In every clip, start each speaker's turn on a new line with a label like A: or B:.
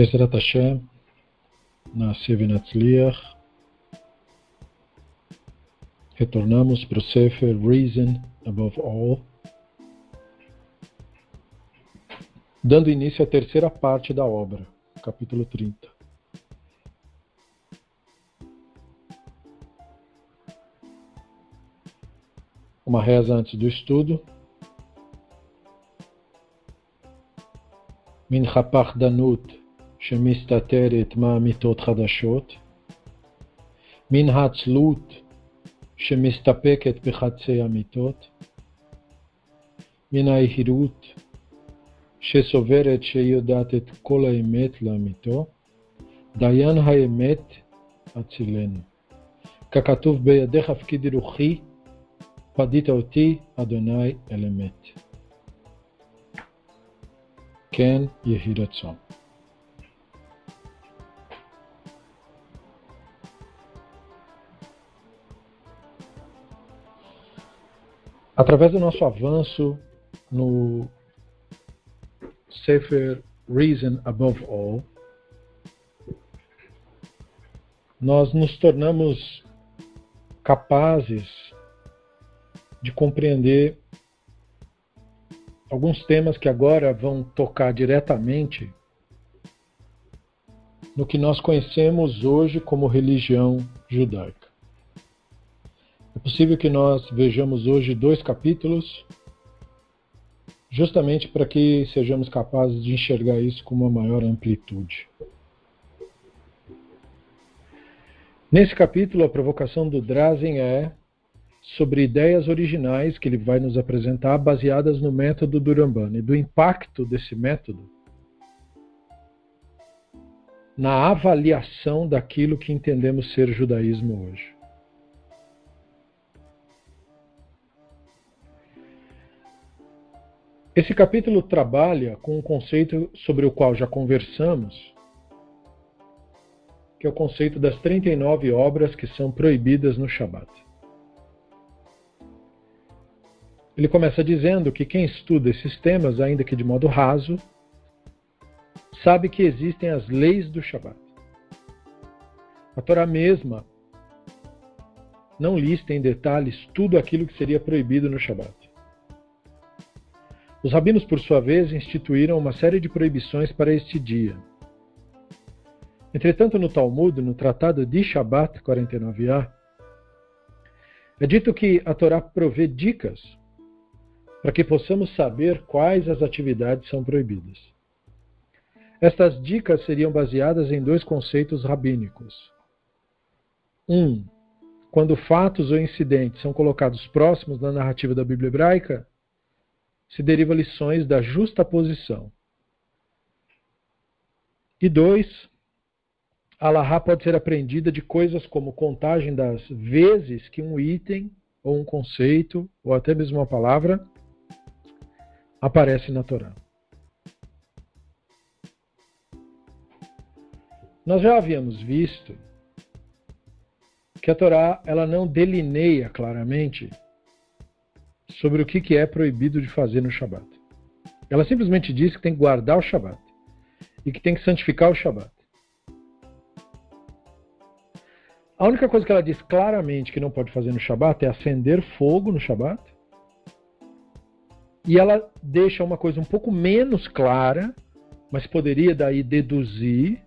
A: Bezrat Hashem, Nasciv Natzliach. Retornamos para o Sefer Reason Above All, dando início à terceira parte da obra, capítulo 30. Uma reza antes do estudo. Min Danut שמסתתרת מאמיתות חדשות, מן העצלות שמסתפקת בחצי אמיתות, מן היהירות שסוברת שהיא יודעת את כל האמת לאמיתו, דיין האמת הצילנו. ככתוב בידיך הפקידי רוחי, פדית אותי, אדוני אל אמת. כן יהי רצון. Através do nosso avanço no Sefer Reason Above All, nós nos tornamos capazes de compreender alguns temas que agora vão tocar diretamente no que nós conhecemos hoje como religião judaica. É possível que nós vejamos hoje dois capítulos, justamente para que sejamos capazes de enxergar isso com uma maior amplitude. Nesse capítulo, a provocação do Drazen é sobre ideias originais que ele vai nos apresentar, baseadas no método do Rambam, e do impacto desse método na avaliação daquilo que entendemos ser judaísmo hoje. Esse capítulo trabalha com um conceito sobre o qual já conversamos, que é o conceito das 39 obras que são proibidas no Shabat. Ele começa dizendo que quem estuda esses temas, ainda que de modo raso, sabe que existem as leis do Shabat. A Torá mesma não lista em detalhes tudo aquilo que seria proibido no Shabat. Os rabinos, por sua vez, instituíram uma série de proibições para este dia. Entretanto, no Talmud, no Tratado de Shabbat 49a, é dito que a Torá provê dicas para que possamos saber quais as atividades são proibidas. Estas dicas seriam baseadas em dois conceitos rabínicos. Um, quando fatos ou incidentes são colocados próximos da narrativa da Bíblia hebraica, se deriva lições da justa posição. E dois, a Lahá pode ser aprendida de coisas como contagem das vezes que um item, ou um conceito, ou até mesmo uma palavra, aparece na Torá. Nós já havíamos visto que a Torá ela não delineia claramente sobre o que é proibido de fazer no Shabat. Ela simplesmente diz que tem que guardar o Shabat e que tem que santificar o Shabat. A única coisa que ela diz claramente que não pode fazer no Shabat é acender fogo no Shabat. E ela deixa uma coisa um pouco menos clara, mas poderia daí deduzir,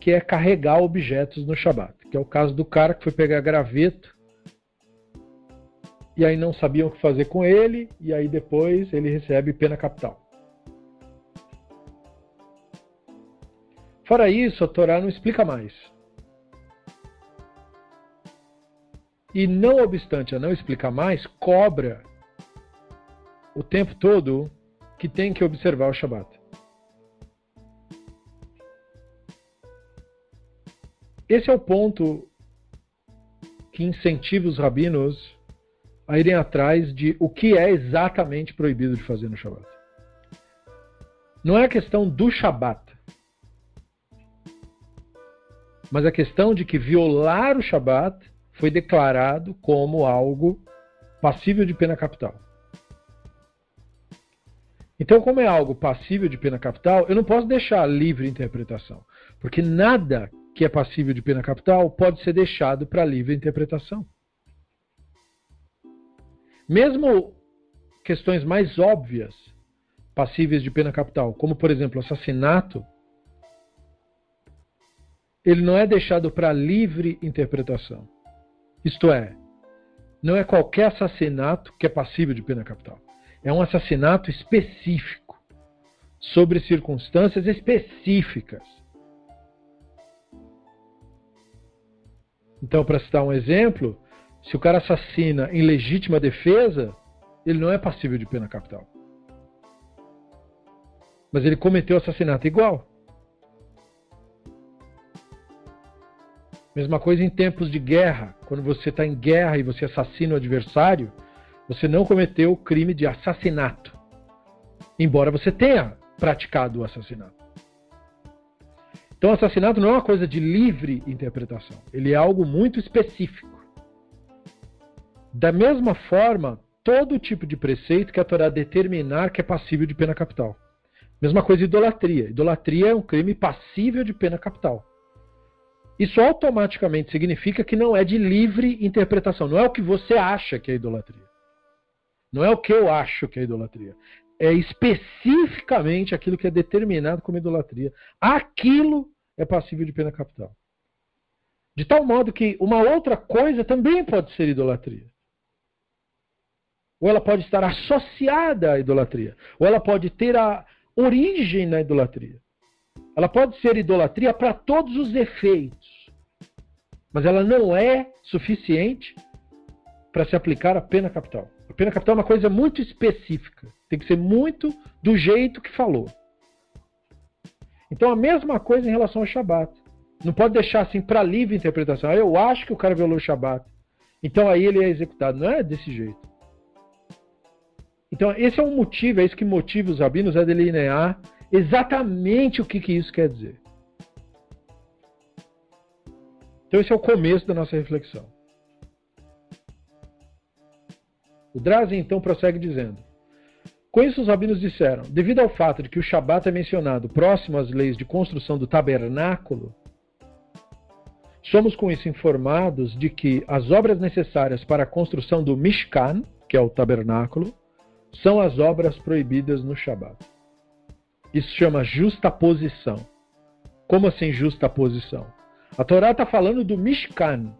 A: que é carregar objetos no Shabat. Que é o caso do cara que foi pegar graveto e aí não sabiam o que fazer com ele, e aí depois ele recebe pena capital. Fora isso, a Torá não explica mais. E não obstante a não explicar mais, cobra o tempo todo que tem que observar o Shabat. Esse é o ponto que incentiva os rabinos a irem atrás de o que é exatamente proibido de fazer no Shabat. Não é a questão do Shabat, mas a questão de que violar o Shabat foi declarado como algo passível de pena capital. Então, como é algo passível de pena capital, eu não posso deixar livre interpretação, porque nada que é passível de pena capital pode ser deixado para livre interpretação. Mesmo questões mais óbvias passíveis de pena capital, como por exemplo assassinato, ele não é deixado para livre interpretação. Isto é, não é qualquer assassinato que é passível de pena capital. É um assassinato específico, sobre circunstâncias específicas. Então, para citar um exemplo, se o cara assassina em legítima defesa, ele não é passível de pena capital. Mas ele cometeu assassinato igual. Mesma coisa em tempos de guerra. Quando você está em guerra e você assassina o adversário, você não cometeu o crime de assassinato. Embora você tenha praticado o assassinato. Então, assassinato não é uma coisa de livre interpretação. Ele é algo muito específico. Da mesma forma, todo tipo de preceito que a Torá determinar que é passível de pena capital. Mesma coisa idolatria. Idolatria é um crime passível de pena capital. Isso automaticamente significa que não é de livre interpretação. Não é o que você acha que é idolatria. Não é o que eu acho que é idolatria. É especificamente aquilo que é determinado como idolatria. Aquilo é passível de pena capital. De tal modo que uma outra coisa também pode ser idolatria. Ou ela pode estar associada à idolatria. Ou ela pode ter a origem na idolatria. Ela pode ser idolatria para todos os efeitos, mas ela não é suficiente para se aplicar à pena capital. A pena capital é uma coisa muito específica, tem que ser muito do jeito que falou. Então a mesma coisa em relação ao Shabat. Não pode deixar assim para livre interpretação. Ah, eu acho que o cara violou o Shabat. Então aí ele é executado. Não é desse jeito. Então esse é um motivo, é isso que motiva os rabinos a delinear exatamente o que, que isso quer dizer. Então, esse é o começo da nossa reflexão. O Drazen então prossegue dizendo: Com isso, os rabinos disseram: devido ao fato de que o Shabat é mencionado próximo às leis de construção do tabernáculo, somos com isso informados de que as obras necessárias para a construção do Mishkan, que é o tabernáculo, são as obras proibidas no Shabat. Isso chama justaposição. Como assim justaposição? A Torá está falando do Mishkan.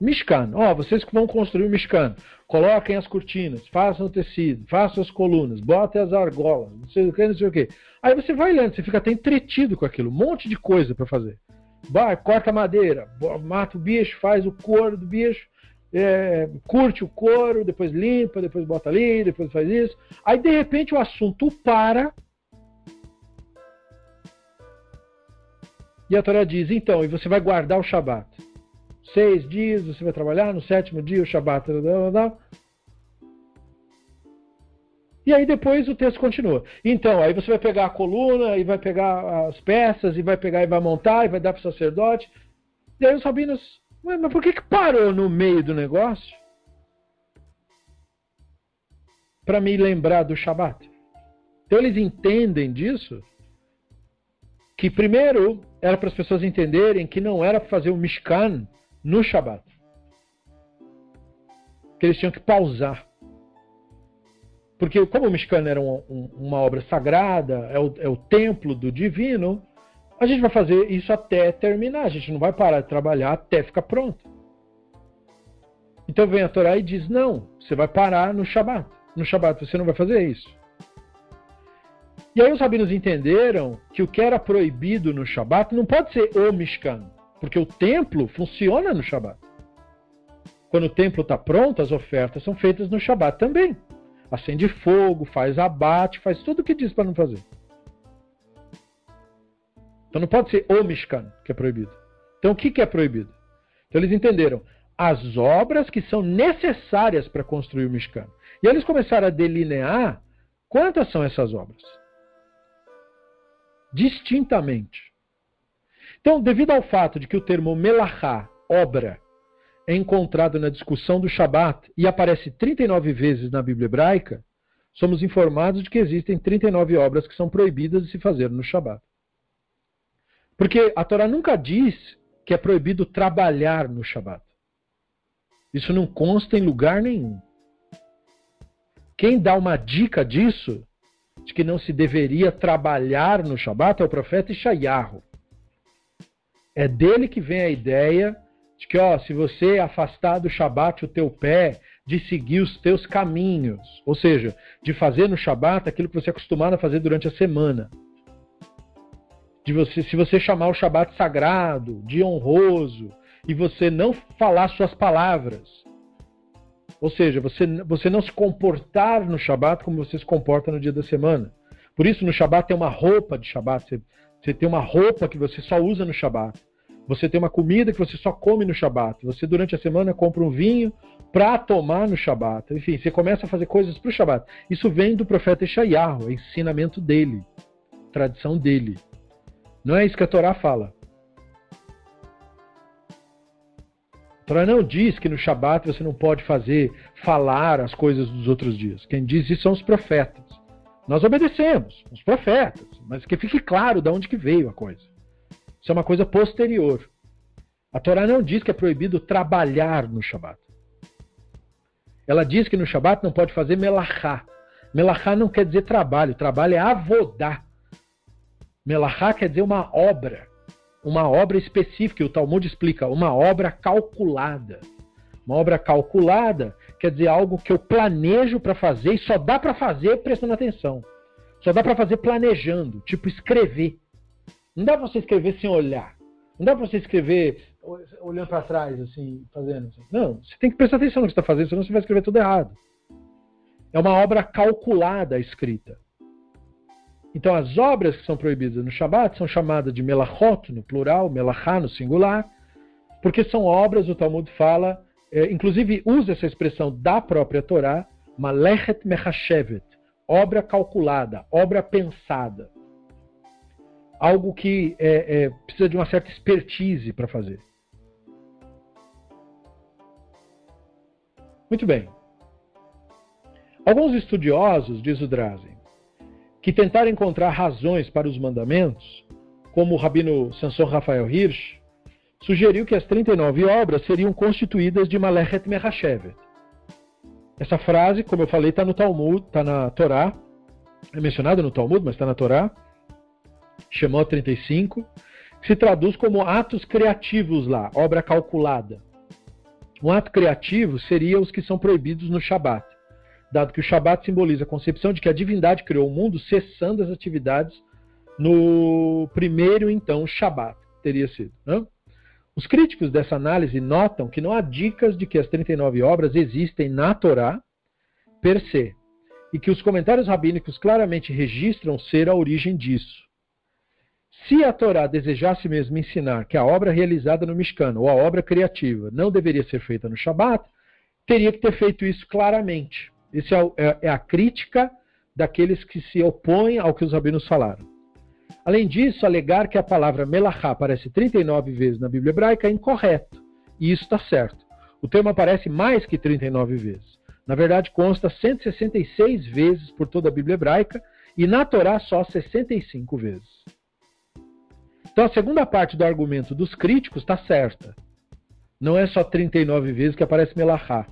A: Mishkan, ó, oh, vocês que vão construir o Mishkan, coloquem as cortinas, façam o tecido, façam as colunas, botem as argolas, não sei o que, não sei o que. Aí você vai lendo, você fica até entretido com aquilo, um monte de coisa para fazer. Vai, corta madeira, mata o bicho, faz o couro do bicho, é, curte o couro, depois limpa, depois bota ali, depois faz isso. Aí de repente o assunto para. E a Torá diz: então, e você vai guardar o Shabat. Seis dias você vai trabalhar, no sétimo dia o Shabat. E aí depois o texto continua. Então, aí você vai pegar a coluna, e vai pegar as peças, e vai pegar e vai montar, e vai dar para o sacerdote. E aí os rabinos Ué, mas por que, que parou no meio do negócio? Para me lembrar do Shabat. Então eles entendem disso que primeiro era para as pessoas entenderem que não era fazer o Mishkan no Shabat. Que eles tinham que pausar. Porque como o Mishkan era um, um, uma obra sagrada, é o, é o templo do divino, a gente vai fazer isso até terminar. A gente não vai parar de trabalhar até ficar pronto. Então vem a Torá e diz: não, você vai parar no Shabat. No Shabat você não vai fazer isso. E aí os rabinos entenderam que o que era proibido no Shabat não pode ser o Mishkan, porque o templo funciona no Shabat. Quando o templo está pronto, as ofertas são feitas no Shabat também. Acende fogo, faz abate, faz tudo o que diz para não fazer. Então não pode ser o Mishkan que é proibido. Então o que, que é proibido? Então eles entenderam as obras que são necessárias para construir o Mishkan. E eles começaram a delinear quantas são essas obras. Distintamente. Então, devido ao fato de que o termo melachá, obra, é encontrado na discussão do Shabat e aparece 39 vezes na Bíblia hebraica, somos informados de que existem 39 obras que são proibidas de se fazer no Shabat. Porque a Torá nunca diz que é proibido trabalhar no Shabat. Isso não consta em lugar nenhum. Quem dá uma dica disso, de que não se deveria trabalhar no Shabat, é o profeta Ishayahu. É dele que vem a ideia de que, ó, se você afastar do Shabat o teu pé, de seguir os teus caminhos, ou seja, de fazer no Shabat aquilo que você é acostumado a fazer durante a semana. De você, se você chamar o Shabat sagrado, de honroso, e você não falar suas palavras, ou seja, você, você não se comportar no Shabat como você se comporta no dia da semana. Por isso, no Shabat tem uma roupa de Shabat, você, você tem uma roupa que você só usa no Shabat. Você tem uma comida que você só come no Shabat. Você, durante a semana, compra um vinho para tomar no Shabat. Enfim, você começa a fazer coisas para o Shabat. Isso vem do profeta Eshayahu, é ensinamento dele, tradição dele. Não é isso que a Torá fala. A Torá não diz que no Shabat você não pode fazer, falar as coisas dos outros dias. Quem diz isso são os profetas. Nós obedecemos, os profetas, mas que fique claro de onde que veio a coisa. Isso é uma coisa posterior. A Torá não diz que é proibido trabalhar no Shabat. Ela diz que no Shabat não pode fazer melachá. Melachá não quer dizer trabalho, trabalho é avodar. Melachá quer dizer uma obra, uma obra específica, e o Talmud explica, uma obra calculada. Uma obra calculada quer dizer algo que eu planejo para fazer e só dá para fazer prestando atenção. Só dá para fazer planejando, tipo escrever. Não dá para você escrever sem olhar. Não dá para você escrever olhando para trás, assim, fazendo. Assim. Não, você tem que prestar atenção no que está fazendo, senão você vai escrever tudo errado. É uma obra calculada a escrita. Então, as obras que são proibidas no Shabat são chamadas de melachot, no plural, melachá, no singular, porque são obras, o Talmud fala, é, inclusive usa essa expressão da própria Torá, malechet mechashevet, obra calculada, obra pensada algo que é, é, precisa de uma certa expertise para fazer. Muito bem. Alguns estudiosos, diz o Drazen, que tentaram encontrar razões para os mandamentos, como o rabino Samson Rafael Hirsch, sugeriu que as 39 obras seriam constituídas de Malechet Mehashevet. Essa frase, como eu falei, está no Talmud, está na Torá, é mencionada no Talmud, mas está na Torá, Shemot 35, que se traduz como atos criativos lá, obra calculada. Um ato criativo seria os que são proibidos no Shabat, dado que o Shabat simboliza a concepção de que a divindade criou o mundo cessando as atividades no primeiro, então, Shabat, teria sido. Né? Os críticos dessa análise notam que não há dicas de que as 39 obras existem na Torá per se, e que os comentários rabínicos claramente registram ser a origem disso. Se a Torá desejasse mesmo ensinar que a obra realizada no Mishkan, ou a obra criativa, não deveria ser feita no Shabat, teria que ter feito isso claramente. Isso é, é, é a crítica daqueles que se opõem ao que os rabinos falaram. Além disso, alegar que a palavra melachá aparece 39 vezes na Bíblia hebraica é incorreto. E isso está certo. O termo aparece mais que 39 vezes. Na verdade, consta 166 vezes por toda a Bíblia hebraica e na Torá só 65 vezes. Então a segunda parte do argumento dos críticos está certa. Não é só 39 vezes que aparece Melachá.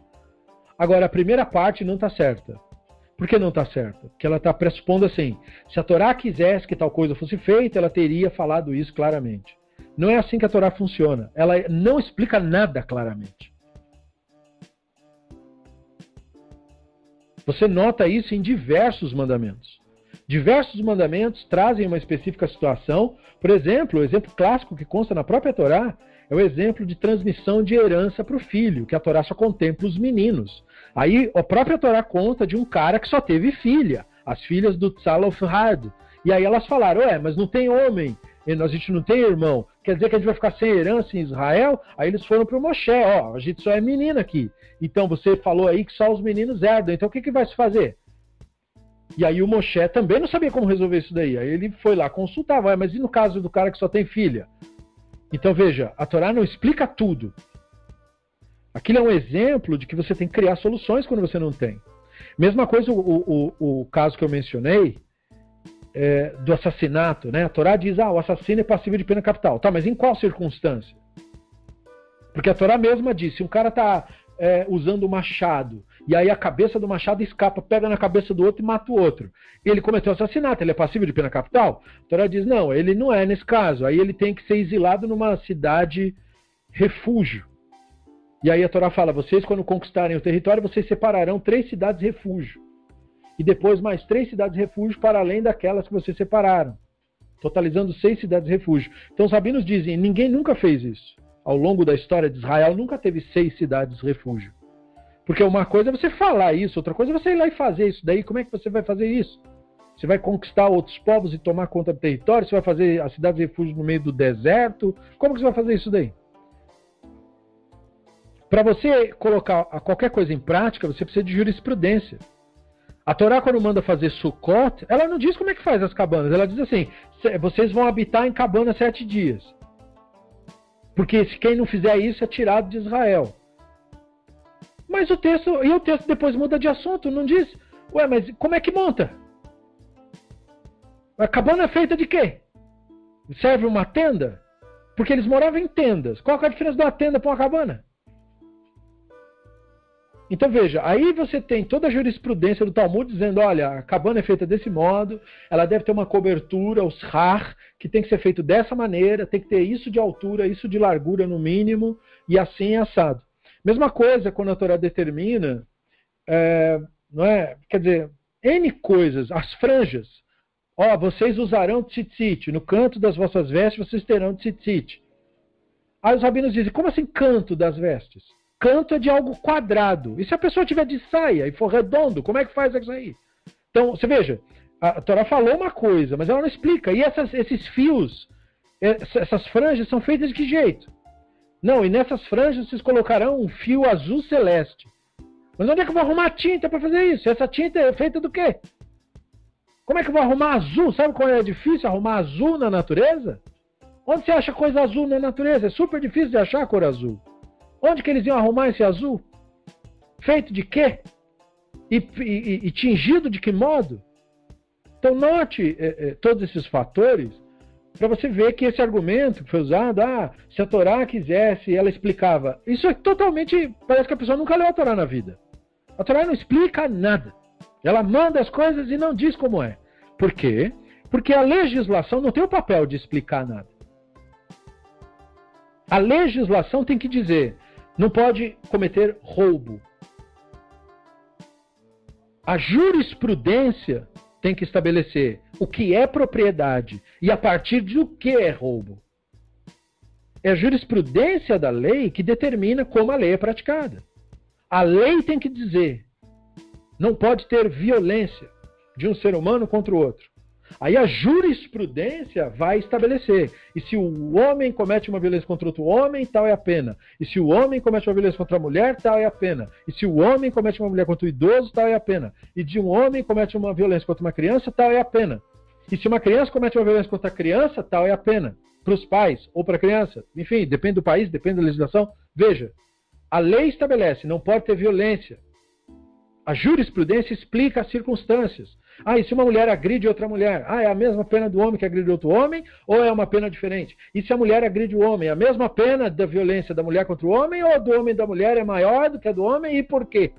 A: Agora, a primeira parte não está certa. Por que não está certa? Porque ela está pressupondo assim: se a Torá quisesse que tal coisa fosse feita, ela teria falado isso claramente. Não é assim que a Torá funciona. Ela não explica nada claramente. Você nota isso em diversos mandamentos. Diversos mandamentos trazem uma específica situação. Por exemplo, o exemplo clássico que consta na própria Torá é o exemplo de transmissão de herança para o filho, que a Torá só contempla os meninos. Aí a própria Torá conta de um cara que só teve filha, as filhas do Tzalofhad. E aí elas falaram, ué, mas não tem homem, a gente não tem irmão, quer dizer que a gente vai ficar sem herança em Israel? Aí eles foram para o Moshe, ó, a gente só é menina aqui. Então você falou aí que só os meninos herdam, então o que, que vai se fazer? E aí o Moshe também não sabia como resolver isso daí. Aí ele foi lá consultar, vai, mas e no caso do cara que só tem filha? Então veja, a Torá não explica tudo. Aquilo é um exemplo de que você tem que criar soluções quando você não tem. Mesma coisa o, o, o caso que eu mencionei é, do assassinato, né? A Torá diz, ah, o assassino é passível de pena capital. Tá, mas em qual circunstância? Porque a Torá mesma diz, se um cara tá é, usando o machado e aí a cabeça do machado escapa, pega na cabeça do outro e mata o outro. Ele cometeu assassinato, ele é passível de pena capital? A Torá diz, não, ele não é nesse caso. Aí ele tem que ser exilado numa cidade refúgio. E aí a Torá fala: vocês, quando conquistarem o território, vocês separarão três cidades refúgio. E depois mais três cidades refúgio para além daquelas que vocês separaram. Totalizando seis cidades refúgio. Então os rabinos dizem: ninguém nunca fez isso. Ao longo da história de Israel, nunca teve seis cidades refúgio. Porque uma coisa é você falar isso, outra coisa é você ir lá e fazer isso. Daí, como é que você vai fazer isso? Você vai conquistar outros povos e tomar conta do território? Você vai fazer as cidades refúgio no meio do deserto? Como que você vai fazer isso daí? Para você colocar qualquer coisa em prática, você precisa de jurisprudência. A Torá, quando manda fazer Sukkot, ela não diz como é que faz as cabanas. Ela diz assim: vocês vão habitar em cabana sete dias. Porque se quem não fizer isso é tirado de Israel. Mas o texto, e o texto depois muda de assunto, não diz, ué, mas como é que monta? A cabana é feita de quê? Serve uma tenda? Porque eles moravam em tendas. Qual é a diferença de uma tenda para uma cabana? Então veja, aí você tem toda a jurisprudência do Talmud dizendo, olha, a cabana é feita desse modo, ela deve ter uma cobertura, os har, que tem que ser feito dessa maneira, tem que ter isso de altura, isso de largura no mínimo, e assim é assado. Mesma coisa quando a Torá determina, é, não é? Quer dizer, N coisas, as franjas. Ó, vocês usarão tzitzit, no canto das vossas vestes vocês terão tzitzit. Aí os rabinos dizem, como assim canto das vestes? canto é de algo quadrado. E se a pessoa tiver de saia e for redondo, como é que faz isso aí? Então, você veja, a Torá falou uma coisa, mas ela não explica. E essas, esses fios, essas franjas são feitas de que jeito? Não, e nessas franjas vocês colocarão um fio azul celeste. Mas onde é que eu vou arrumar tinta para fazer isso? Essa tinta é feita do quê? Como é que eu vou arrumar azul? Sabe qual é difícil arrumar azul na natureza? Onde você acha coisa azul na natureza? É super difícil de achar a cor azul. Onde que eles iam arrumar esse azul? Feito de quê? E, e, e tingido de que modo? Então note é, é, todos esses fatores para você ver que esse argumento que foi usado, ah, se a Torá quisesse, ela explicava. Isso é totalmente. Parece que a pessoa nunca leu a Torá na vida. A Torá não explica nada. Ela manda as coisas e não diz como é. Por quê? Porque a legislação não tem o papel de explicar nada. A legislação tem que dizer: não pode cometer roubo. A jurisprudência tem que estabelecer o que é propriedade e a partir do que é roubo. É a jurisprudência da lei que determina como a lei é praticada. A lei tem que dizer: não pode ter violência de um ser humano contra o outro. Aí a jurisprudência vai estabelecer. E se o homem comete uma violência contra outro homem, tal é a pena. E se o homem comete uma violência contra a mulher, tal é a pena. E se o homem comete uma mulher contra o idoso, tal é a pena. E de um homem comete uma violência contra uma criança, tal é a pena. E se uma criança comete uma violência contra a criança, tal é a pena. Para os pais ou para a criança. Enfim, depende do país, depende da legislação. Veja, a lei estabelece, não pode ter violência. A jurisprudência explica as circunstâncias. Ah, e se uma mulher agride outra mulher? Ah, é a mesma pena do homem que agride outro homem ou é uma pena diferente? E se a mulher agride o homem? É a mesma pena da violência da mulher contra o homem ou do homem da mulher é maior do que a do homem e por quê?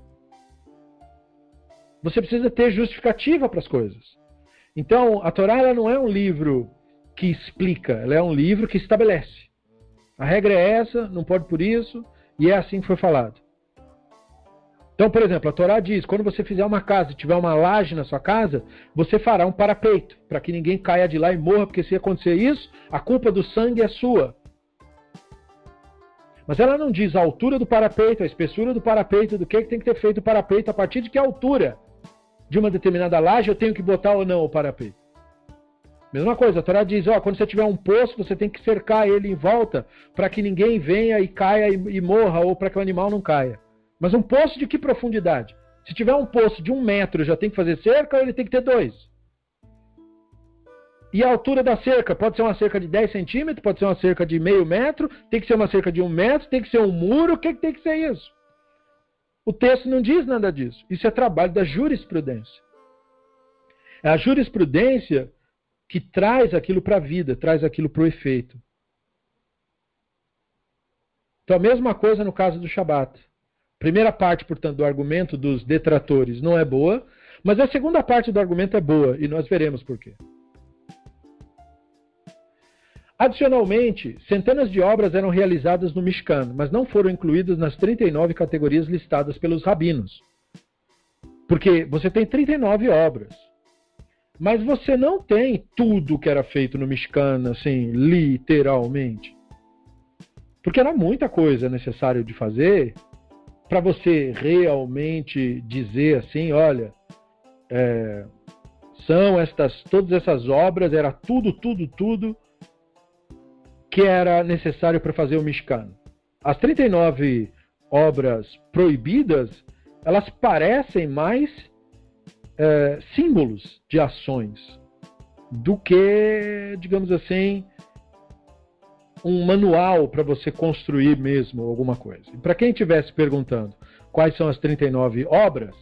A: Você precisa ter justificativa para as coisas. Então, a Torá ela não é um livro que explica, ela é um livro que estabelece. A regra é essa, não pode por isso, e é assim que foi falado. Então, por exemplo, a Torá diz: quando você fizer uma casa e tiver uma laje na sua casa, você fará um parapeito, para que ninguém caia de lá e morra, porque se acontecer isso, a culpa do sangue é sua. Mas ela não diz a altura do parapeito, a espessura do parapeito, do que, que tem que ter feito o parapeito, a partir de que altura de uma determinada laje eu tenho que botar ou não o parapeito. Mesma coisa, a Torá diz, ó, quando você tiver um poço, você tem que cercar ele em volta para que ninguém venha e caia e, e morra, ou para que o animal não caia. Mas um poço de que profundidade? Se tiver um poço de um metro, já tem que fazer cerca ou ele tem que ter dois? E a altura da cerca? Pode ser uma cerca de 10 centímetros, pode ser uma cerca de meio metro, tem que ser uma cerca de um metro, tem que ser um muro, o que, que tem que ser isso? O texto não diz nada disso. Isso é trabalho da jurisprudência. É a jurisprudência que traz aquilo para a vida, traz aquilo para o efeito. Então, a mesma coisa no caso do Shabat. Primeira parte, portanto, do argumento dos detratores não é boa, mas a segunda parte do argumento é boa, e nós veremos por quê. Adicionalmente, centenas de obras eram realizadas no Mishkan, mas não foram incluídas nas 39 categorias listadas pelos rabinos. Porque você tem 39 obras. Mas você não tem tudo que era feito no Mishkan, assim, literalmente. Porque era muita coisa necessária de fazer para você realmente dizer assim, olha, é, são estas todas essas obras, era tudo, tudo, tudo que era necessário para fazer o Mishkan. As 39 obras proibidas, elas parecem mais é, símbolos de ações do que, digamos assim, um manual para você construir mesmo alguma coisa. E para quem estivesse perguntando quais são as 39 obras,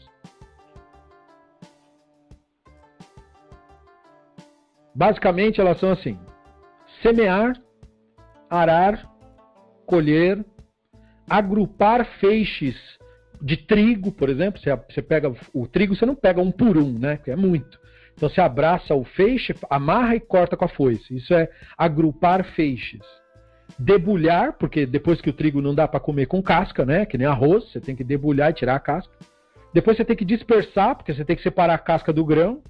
A: basicamente elas são assim: semear, arar, colher, agrupar feixes de trigo, por exemplo. Você, pega o trigo, você não pega um por um, né? Que é muito. Então você abraça o feixe, amarra e corta com a foice. Isso é agrupar feixes. Debulhar, porque depois que o trigo não dá para comer com casca, né? Que nem arroz, você tem que debulhar e tirar a casca. Depois você tem que dispersar, porque você tem que separar a casca do grão.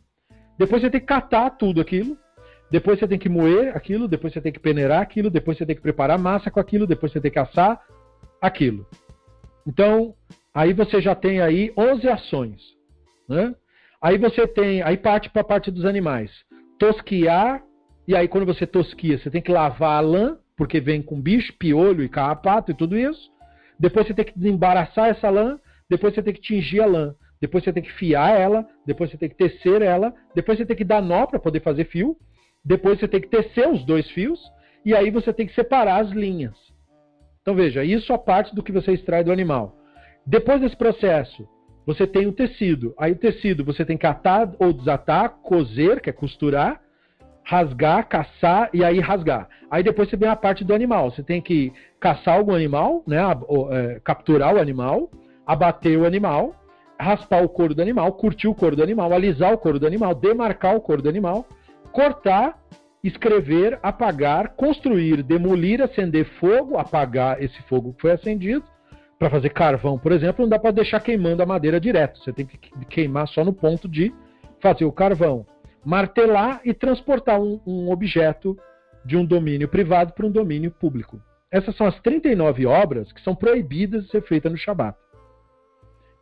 A: Depois você tem que catar tudo aquilo. Depois você tem que moer aquilo, depois você tem que peneirar aquilo, depois você tem que preparar massa com aquilo, depois você tem que assar aquilo. Então, aí você já tem aí 11 ações. Né? Aí você tem, aí parte para a parte dos animais. Tosquiar, e aí quando você tosquia, você tem que lavar a lã, porque vem com bicho, piolho e carrapato e tudo isso. Depois você tem que desembaraçar essa lã, depois você tem que tingir a lã, depois você tem que fiar ela, depois você tem que tecer ela, depois você tem que dar nó para poder fazer fio, depois você tem que tecer os dois fios e aí você tem que separar as linhas. Então veja, isso é a parte do que você extrai do animal. Depois desse processo, você tem o tecido. Aí o tecido você tem que atar ou desatar, coser, que é costurar, rasgar, caçar e aí rasgar. Aí depois você vem a parte do animal. Você tem que caçar algum animal, né, é, capturar o animal, abater o animal, raspar o couro do animal, curtir o couro do animal, alisar o couro do animal, demarcar o couro do animal cortar, escrever, apagar, construir, demolir, acender fogo, apagar esse fogo que foi acendido. Para fazer carvão, por exemplo, não dá para deixar queimando a madeira direto. Você tem que queimar só no ponto de fazer o carvão. Martelar e transportar um, um objeto de um domínio privado para um domínio público. Essas são as 39 obras que são proibidas de ser feitas no Shabat.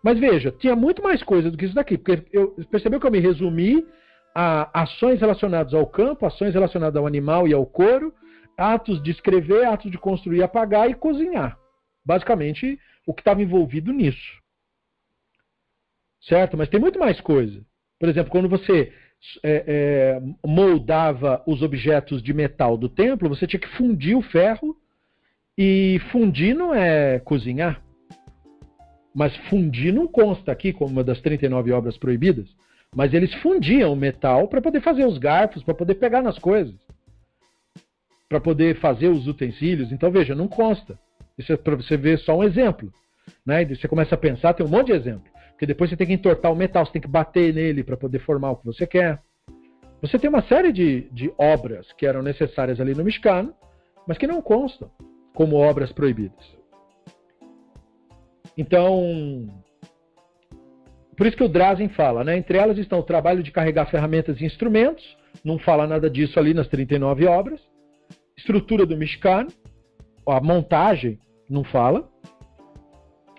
A: Mas veja, tinha muito mais coisa do que isso daqui, porque eu percebeu que eu me resumi a ações relacionadas ao campo, ações relacionadas ao animal e ao couro, atos de escrever, atos de construir, apagar e cozinhar. Basicamente, o que estava envolvido nisso. Certo? Mas tem muito mais coisa. Por exemplo, quando você é, é, moldava os objetos de metal do templo, você tinha que fundir o ferro. E fundir não é cozinhar. Mas fundir não consta aqui como uma das 39 obras proibidas. Mas eles fundiam metal para poder fazer os garfos, para poder pegar nas coisas, para poder fazer os utensílios. Então, veja, não consta. Isso é para você ver só um exemplo. Né? Você começa a pensar, tem um monte de exemplo. Porque depois você tem que entortar o metal, você tem que bater nele para poder formar o que você quer. Você tem uma série de, de obras que eram necessárias ali no Mishkan, mas que não constam como obras proibidas. Então, por isso que o Drazen fala, né? Entre elas estão o trabalho de carregar ferramentas e instrumentos, não fala nada disso ali nas 39 obras. Estrutura do Mishkan, a montagem, não fala.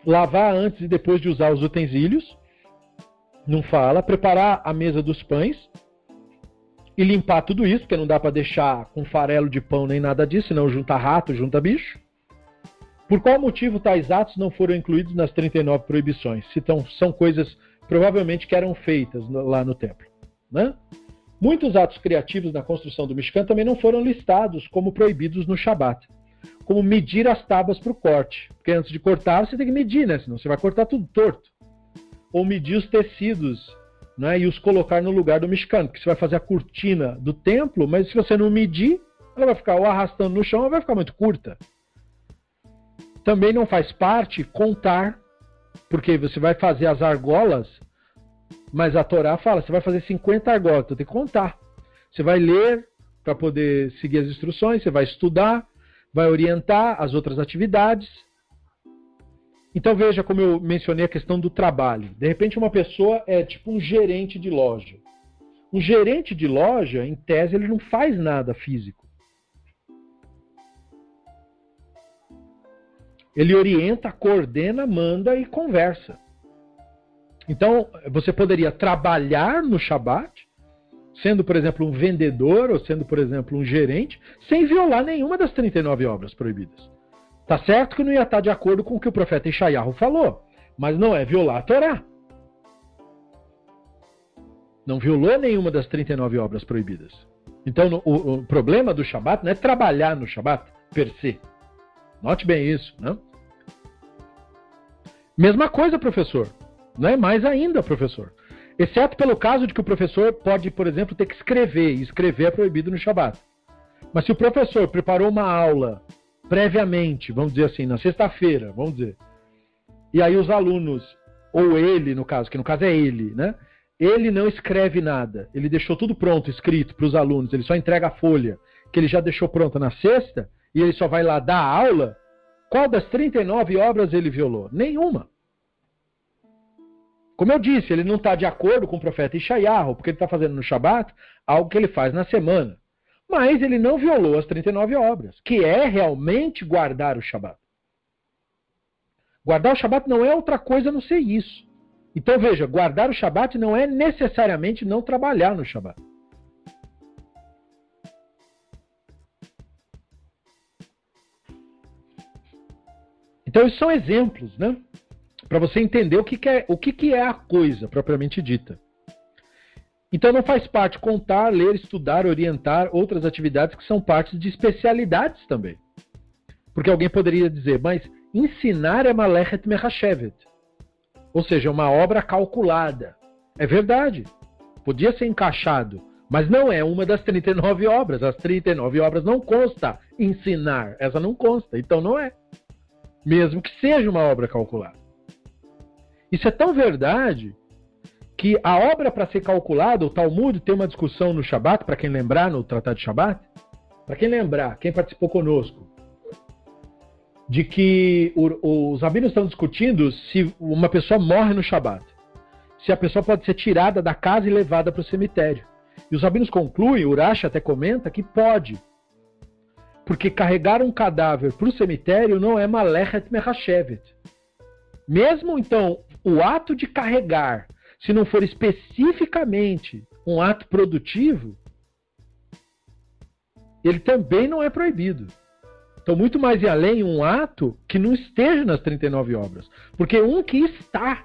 A: Lavar antes e depois de usar os utensílios, não fala. Preparar a mesa dos pães e limpar tudo isso, porque não dá para deixar com farelo de pão nem nada disso, senão junta rato, junta bicho. Por qual motivo tais atos não foram incluídos nas 39 proibições? São coisas provavelmente que eram feitas lá no templo. Né? Muitos atos criativos na construção do Mishkan também não foram listados como proibidos no Shabat. Como medir as tábuas para o corte. Porque antes de cortar, você tem que medir, né? Senão você vai cortar tudo torto. Ou medir os tecidos né? e os colocar no lugar do mexicano. Porque você vai fazer a cortina do templo, mas se você não medir, ela vai ficar ou arrastando no chão ou vai ficar muito curta. Também não faz parte contar, porque você vai fazer as argolas, mas a Torá fala, você vai fazer 50 argolas, então tem que contar. Você vai ler para poder seguir as instruções, você vai estudar, vai orientar as outras atividades. Então veja como eu mencionei a questão do trabalho. De repente uma pessoa é tipo um gerente de loja. Um gerente de loja, em tese, ele não faz nada físico. Ele orienta, coordena, manda e conversa. Então, você poderia trabalhar no Shabat, sendo, por exemplo, um vendedor ou sendo, por exemplo, um gerente, sem violar nenhuma das 39 obras proibidas. Tá certo que não ia estar de acordo com o que o profeta Ishayahu falou, mas não é violar a Torá. Não violou nenhuma das 39 obras proibidas. Então, o, o problema do Shabat não é trabalhar no Shabat per se. Note bem isso, né? Mesma coisa, professor. Não é mais ainda, professor. Exceto pelo caso de que o professor pode, por exemplo, ter que escrever, e escrever é proibido no Shabat. Mas se o professor preparou uma aula previamente, vamos dizer assim, na sexta-feira, vamos dizer, e aí os alunos, ou ele, no caso, que no caso é ele, né? Ele não escreve nada, ele deixou tudo pronto, escrito para os alunos, ele só entrega a folha que ele já deixou pronta na sexta, e ele só vai lá dar a aula, qual das 39 obras ele violou? Nenhuma. Como eu disse, ele não está de acordo com o profeta Ishayahu, porque ele está fazendo no Shabat algo que ele faz na semana. Mas ele não violou as 39 obras, que é realmente guardar o Shabat. Guardar o Shabat não é outra coisa a não ser isso. Então veja, guardar o Shabat não é necessariamente não trabalhar no Shabat. Então, esses são exemplos, né? Para você entender o, que, que, é, o que, que é a coisa propriamente dita. Então, não faz parte contar, ler, estudar, orientar outras atividades que são partes de especialidades também. Porque alguém poderia dizer, mas ensinar é malechet mechashevet. Ou seja, uma obra calculada. É verdade. Podia ser encaixado. Mas não é uma das 39 obras. As 39 obras não consta ensinar. Essa não consta. Então não é mesmo que seja uma obra calculada. Isso é tão verdade que a obra para ser calculada, o Talmud tem uma discussão no Shabat, para quem lembrar, no Tratado de Shabat, para quem lembrar, quem participou conosco, de que o, os rabinos estão discutindo se uma pessoa morre no Shabat, se a pessoa pode ser tirada da casa e levada para o cemitério. E os rabinos concluem, Urash até comenta, que pode, porque carregar um cadáver para o cemitério não é malechet mechashevet. Mesmo então, o ato de carregar, se não for especificamente um ato produtivo, ele também não é proibido. Então, muito mais e além um ato que não esteja nas 39 obras. Porque um que está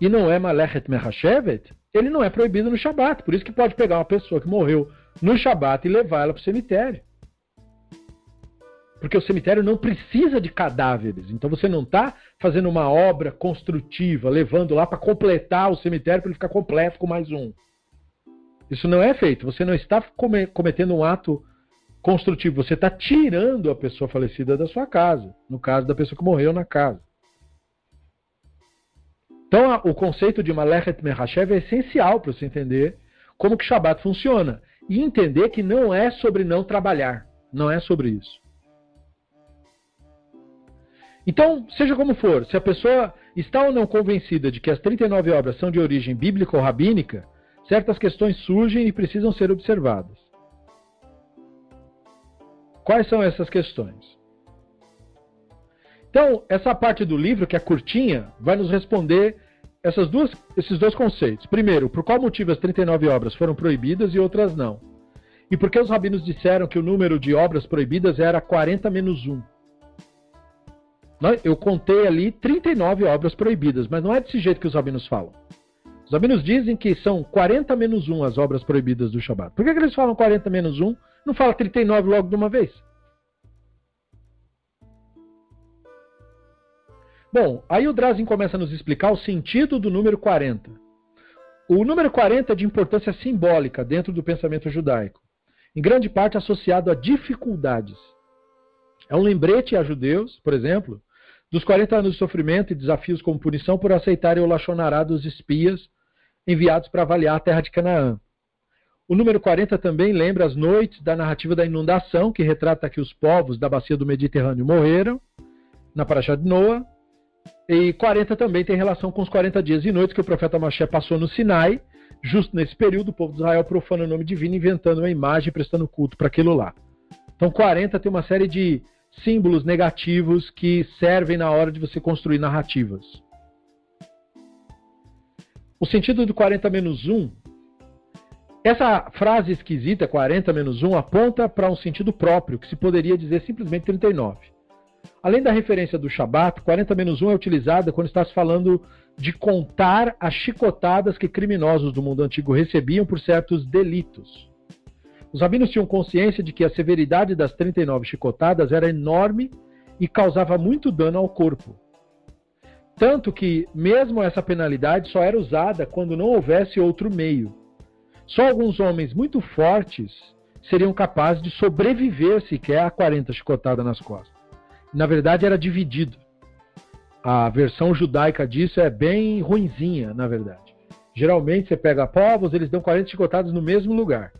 A: e não é Malechet Mechashevet, ele não é proibido no Shabat. Por isso que pode pegar uma pessoa que morreu no Shabat e levar ela para o cemitério. Porque o cemitério não precisa de cadáveres. Então você não está fazendo uma obra construtiva, levando lá para completar o cemitério para ele ficar completo com mais um. Isso não é feito. Você não está cometendo um ato construtivo. Você está tirando a pessoa falecida da sua casa. No caso da pessoa que morreu na casa. Então o conceito de Malechet Mehashev é essencial para você entender como que Shabbat funciona. E entender que não é sobre não trabalhar. Não é sobre isso. Então, seja como for, se a pessoa está ou não convencida de que as 39 obras são de origem bíblica ou rabínica, certas questões surgem e precisam ser observadas. Quais são essas questões? Então, essa parte do livro, que é curtinha, vai nos responder essas duas, esses dois conceitos. Primeiro, por qual motivo as 39 obras foram proibidas e outras não? E por que os rabinos disseram que o número de obras proibidas era 40 menos 1? Eu contei ali 39 obras proibidas, mas não é desse jeito que os rabinos falam. Os rabinos dizem que são 40 menos 1 as obras proibidas do Shabat. Por que, que eles falam 40 menos 1? Não fala 39 logo de uma vez? Bom, aí o Drazen começa a nos explicar o sentido do número 40. O número 40 é de importância simbólica dentro do pensamento judaico, em grande parte associado a dificuldades. É um lembrete a judeus, por exemplo, dos 40 anos de sofrimento e desafios como punição por aceitarem o Lachonará dos espias enviados para avaliar a terra de Canaã. O número 40 também lembra as noites da narrativa da inundação, que retrata que os povos da bacia do Mediterrâneo morreram, na Paraxá de Noa. E 40 também tem relação com os 40 dias e noites que o profeta Moshe passou no Sinai. Justo nesse período, o povo de Israel profana o nome divino, inventando uma imagem prestando culto para aquilo lá. Então, 40 tem uma série de símbolos negativos que servem na hora de você construir narrativas. O sentido do 40 menos 1 essa frase esquisita, 40 menos 1, aponta para um sentido próprio, que se poderia dizer simplesmente 39. Além da referência do Shabat, 40 menos 1 é utilizada quando está se falando de contar as chicotadas que criminosos do mundo antigo recebiam por certos delitos. Os rabinos tinham consciência de que a severidade das 39 chicotadas era enorme e causava muito dano ao corpo. Tanto que, mesmo essa penalidade só era usada quando não houvesse outro meio. Só alguns homens muito fortes seriam capazes de sobreviver sequer a 40 chicotadas nas costas. Na verdade, era dividido. A versão judaica disso é bem ruinzinha, na verdade. Geralmente, você pega povos, eles dão 40 chicotadas no mesmo lugar.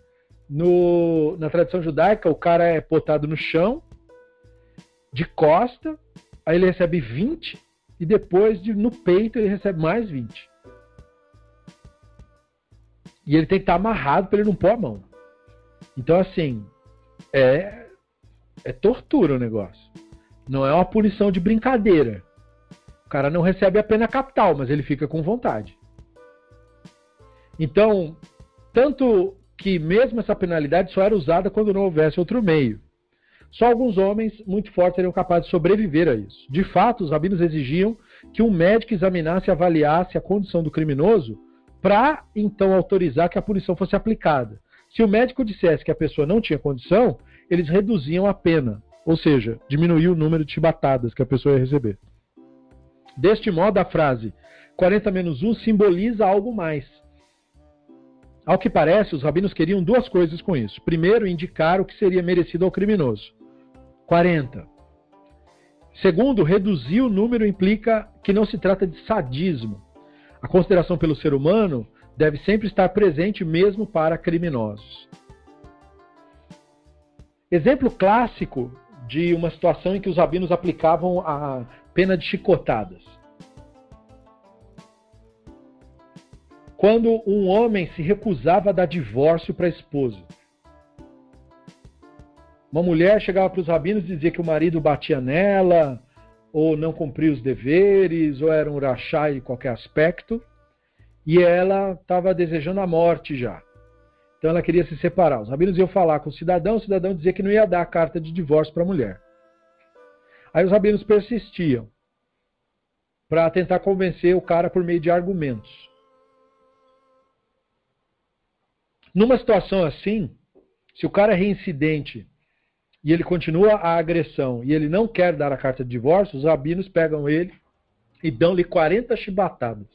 A: No, na tradição judaica, o cara é botado no chão, de costa, aí ele recebe 20, e depois de, no peito ele recebe mais 20. E ele tem que estar amarrado para ele não pôr a mão. Então, assim, é, é tortura o negócio. Não é uma punição de brincadeira. O cara não recebe a pena capital, mas ele fica com vontade. Então, tanto que mesmo essa penalidade só era usada quando não houvesse outro meio. Só alguns homens muito fortes seriam capazes de sobreviver a isso. De fato, os rabinos exigiam que um médico examinasse e avaliasse a condição do criminoso para então autorizar que a punição fosse aplicada. Se o médico dissesse que a pessoa não tinha condição, eles reduziam a pena, ou seja, diminuía o número de chibatadas que a pessoa ia receber. Deste modo, a frase 40 menos 1 simboliza algo mais. Ao que parece, os rabinos queriam duas coisas com isso. Primeiro, indicar o que seria merecido ao criminoso. 40. Segundo, reduzir o número implica que não se trata de sadismo, a consideração pelo ser humano deve sempre estar presente mesmo para criminosos. Exemplo clássico de uma situação em que os rabinos aplicavam a pena de chicotadas. Quando um homem se recusava a dar divórcio para a esposa. Uma mulher chegava para os rabinos e dizia que o marido batia nela, ou não cumpria os deveres, ou era um rachá em qualquer aspecto, e ela estava desejando a morte já. Então ela queria se separar. Os rabinos iam falar com o cidadão, o cidadão dizia que não ia dar a carta de divórcio para a mulher. Aí os rabinos persistiam para tentar convencer o cara por meio de argumentos. Numa situação assim, se o cara é reincidente e ele continua a agressão e ele não quer dar a carta de divórcio, os rabinos pegam ele e dão-lhe 40 chibatadas.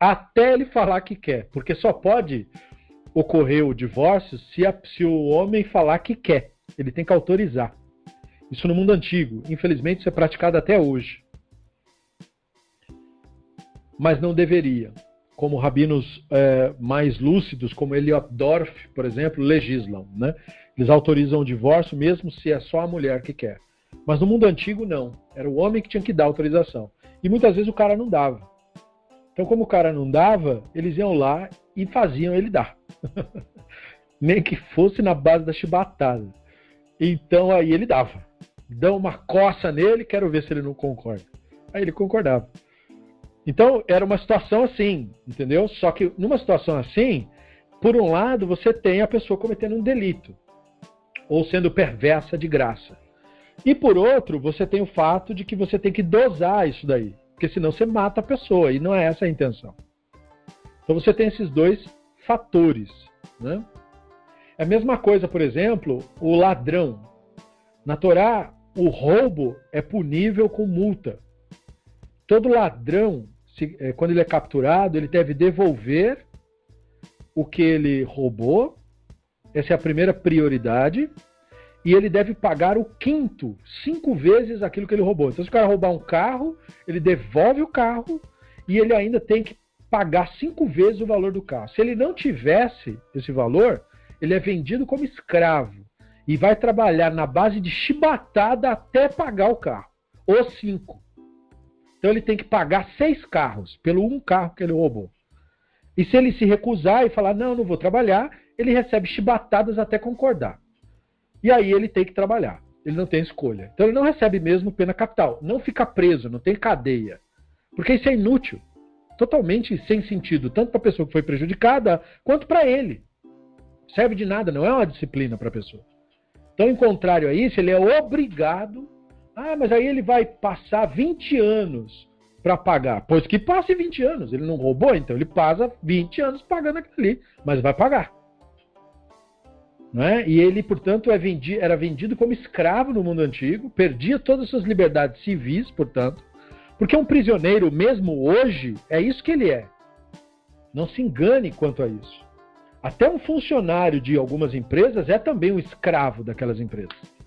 A: Até ele falar que quer. Porque só pode ocorrer o divórcio se, a, se o homem falar que quer. Ele tem que autorizar. Isso no mundo antigo. Infelizmente, isso é praticado até hoje. Mas não deveria. Como rabinos é, mais lúcidos, como Eliot Dorf, por exemplo, legislam. Né? Eles autorizam o divórcio mesmo se é só a mulher que quer. Mas no mundo antigo, não. Era o homem que tinha que dar autorização. E muitas vezes o cara não dava. Então, como o cara não dava, eles iam lá e faziam ele dar. Nem que fosse na base da chibatada. Então aí ele dava. Dão uma coça nele, quero ver se ele não concorda. Aí ele concordava. Então era uma situação assim, entendeu? Só que numa situação assim, por um lado você tem a pessoa cometendo um delito ou sendo perversa de graça. E por outro, você tem o fato de que você tem que dosar isso daí, porque senão você mata a pessoa e não é essa a intenção. Então você tem esses dois fatores, né? É a mesma coisa, por exemplo, o ladrão. Na Torá, o roubo é punível com multa. todo ladrão, se, é, quando ele é capturado, ele deve devolver o que ele roubou. Essa é a primeira prioridade. E ele deve pagar o quinto, cinco vezes aquilo que ele roubou. Então, se o cara roubar um carro, ele devolve o carro e ele ainda tem que pagar cinco vezes o valor do carro. Se ele não tivesse esse valor, ele é vendido como escravo e vai trabalhar na base de chibatada até pagar o carro, ou cinco. Então ele tem que pagar seis carros pelo um carro que ele roubou. E se ele se recusar e falar, não, não vou trabalhar, ele recebe chibatadas até concordar. E aí ele tem que trabalhar. Ele não tem escolha. Então ele não recebe mesmo pena capital. Não fica preso, não tem cadeia. Porque isso é inútil. Totalmente sem sentido, tanto para a pessoa que foi prejudicada, quanto para ele. Serve de nada, não é uma disciplina para a pessoa. Então, em contrário a isso, ele é obrigado. Ah, mas aí ele vai passar 20 anos para pagar. Pois que passe 20 anos. Ele não roubou, então ele passa 20 anos pagando aquilo ali, mas vai pagar. Não é? E ele, portanto, é vendi era vendido como escravo no mundo antigo, perdia todas as suas liberdades civis, portanto, porque um prisioneiro, mesmo hoje, é isso que ele é. Não se engane quanto a isso. Até um funcionário de algumas empresas é também um escravo daquelas empresas.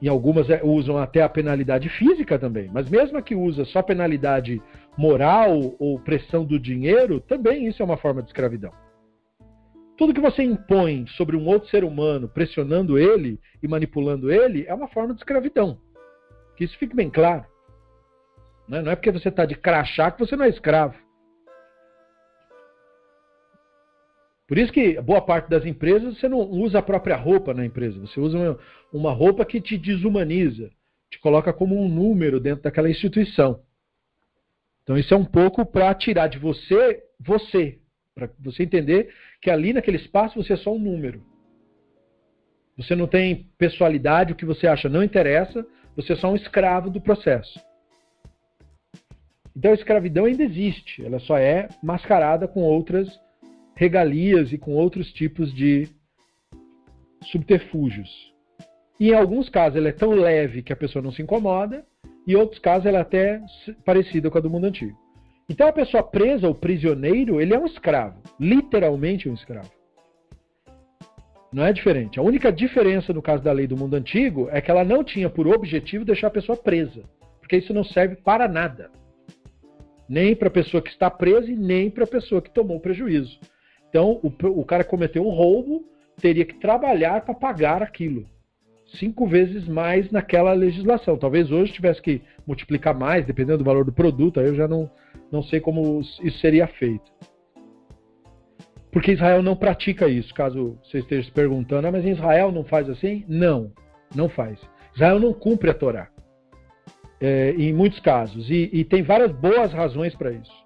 A: E algumas é, usam até a penalidade física também, mas mesmo que usa só penalidade moral ou pressão do dinheiro, também isso é uma forma de escravidão. Tudo que você impõe sobre um outro ser humano, pressionando ele e manipulando ele, é uma forma de escravidão. Que isso fique bem claro. Não é, é porque você está de crachá que você não é escravo. Por isso que boa parte das empresas você não usa a própria roupa na empresa, você usa uma, roupa que te desumaniza, te coloca como um número dentro daquela instituição. Então isso é um pouco para tirar de você você, para você entender que ali naquele espaço você é só um número. Você não tem pessoalidade, o que você acha não interessa, você é só um escravo do processo. Então a escravidão ainda existe, ela só é mascarada com outras regalias e com outros tipos de subterfúgios. E em alguns casos ela é tão leve que a pessoa não se incomoda, e em outros casos ela é até parecida com a do mundo antigo. Então a pessoa presa, o prisioneiro, ele é um escravo, literalmente um escravo. Não é diferente. A única diferença no caso da lei do mundo antigo é que ela não tinha por objetivo deixar a pessoa presa, porque isso não serve para nada. Nem para a pessoa que está presa e nem para a pessoa que tomou prejuízo. Então, o, o cara cometeu um roubo, teria que trabalhar para pagar aquilo. Cinco vezes mais naquela legislação. Talvez hoje tivesse que multiplicar mais, dependendo do valor do produto, aí eu já não, não sei como isso seria feito. Porque Israel não pratica isso, caso você esteja se perguntando, ah, mas Israel não faz assim? Não, não faz. Israel não cumpre a Torá. É, em muitos casos. E, e tem várias boas razões para isso.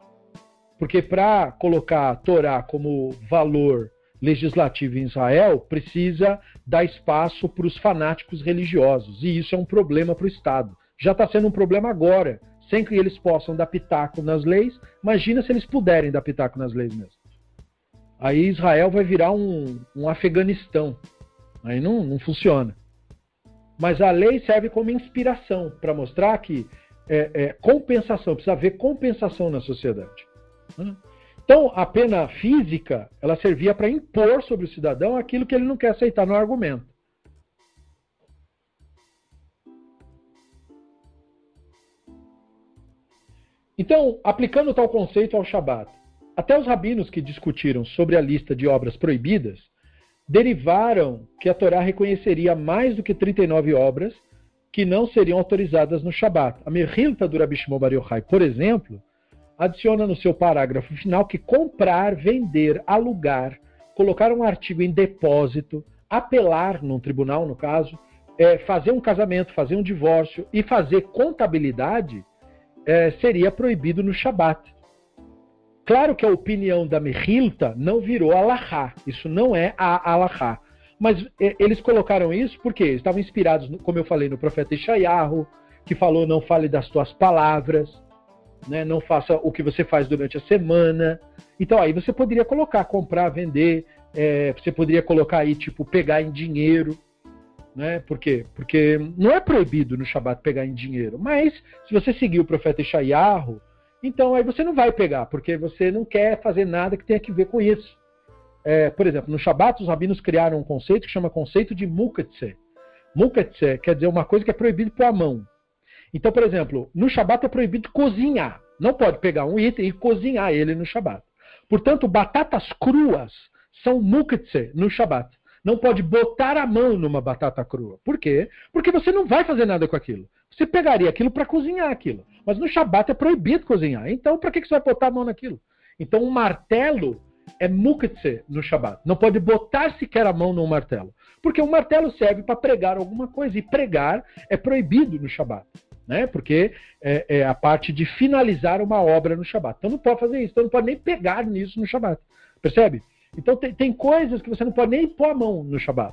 A: Porque para colocar a Torá como valor legislativo em Israel, precisa dar espaço para os fanáticos religiosos. E isso é um problema para o Estado. Já está sendo um problema agora, sem que eles possam dar pitaco nas leis. Imagina se eles puderem dar pitaco nas leis mesmo. Aí Israel vai virar um, um Afeganistão. Aí não, não funciona. Mas a lei serve como inspiração para mostrar que é, é, compensação, precisa haver compensação na sociedade. Né? Então, a pena física, ela servia para impor sobre o cidadão aquilo que ele não quer aceitar no argumento. Então, aplicando tal conceito ao Shabat, até os rabinos que discutiram sobre a lista de obras proibidas derivaram que a Torá reconheceria mais do que 39 obras que não seriam autorizadas no Shabat. A Merhilta do Rabi Bar Yochai, por exemplo, adiciona no seu parágrafo final que comprar, vender, alugar, colocar um artigo em depósito, apelar num tribunal, no caso, é, fazer um casamento, fazer um divórcio e fazer contabilidade é, seria proibido no Shabat. Claro que a opinião da Mehilta não virou alahá, isso não é a alahá. Mas é, eles colocaram isso porque estavam inspirados, como eu falei, no profeta Ishayahu, que falou: não fale das tuas palavras né? não faça o que você faz durante a semana. Então aí você poderia colocar comprar, vender, é, você poderia colocar aí tipo pegar em dinheiro. Né? Por quê? Porque não é proibido no Shabat pegar em dinheiro, mas se você seguir o profeta Ishayahu, então aí você não vai pegar, porque você não quer fazer nada que tenha que ver com isso. É, por exemplo, no Shabat os rabinos criaram um conceito que chama conceito de muketse. Muketse quer dizer uma coisa que é proibido pôr a mão. Então, por exemplo, no Shabat é proibido cozinhar. Não pode pegar um item e cozinhar ele no Shabat. Portanto, batatas cruas são muketse no Shabat. Não pode botar a mão numa batata crua. Por quê? Porque você não vai fazer nada com aquilo. Você pegaria aquilo para cozinhar aquilo. Mas no Shabat é proibido cozinhar. Então, para que você vai botar a mão naquilo? Então, um martelo é muketse no Shabat. Não pode botar sequer a mão num martelo. Porque um martelo serve para pregar alguma coisa. E pregar é proibido no Shabat. Né? Porque é, é, a parte de finalizar uma obra no Shabat. Então não pode fazer isso. Então não pode nem pegar nisso no Shabat. Percebe? Então tem, tem coisas que você não pode nem pôr a mão no Shabat.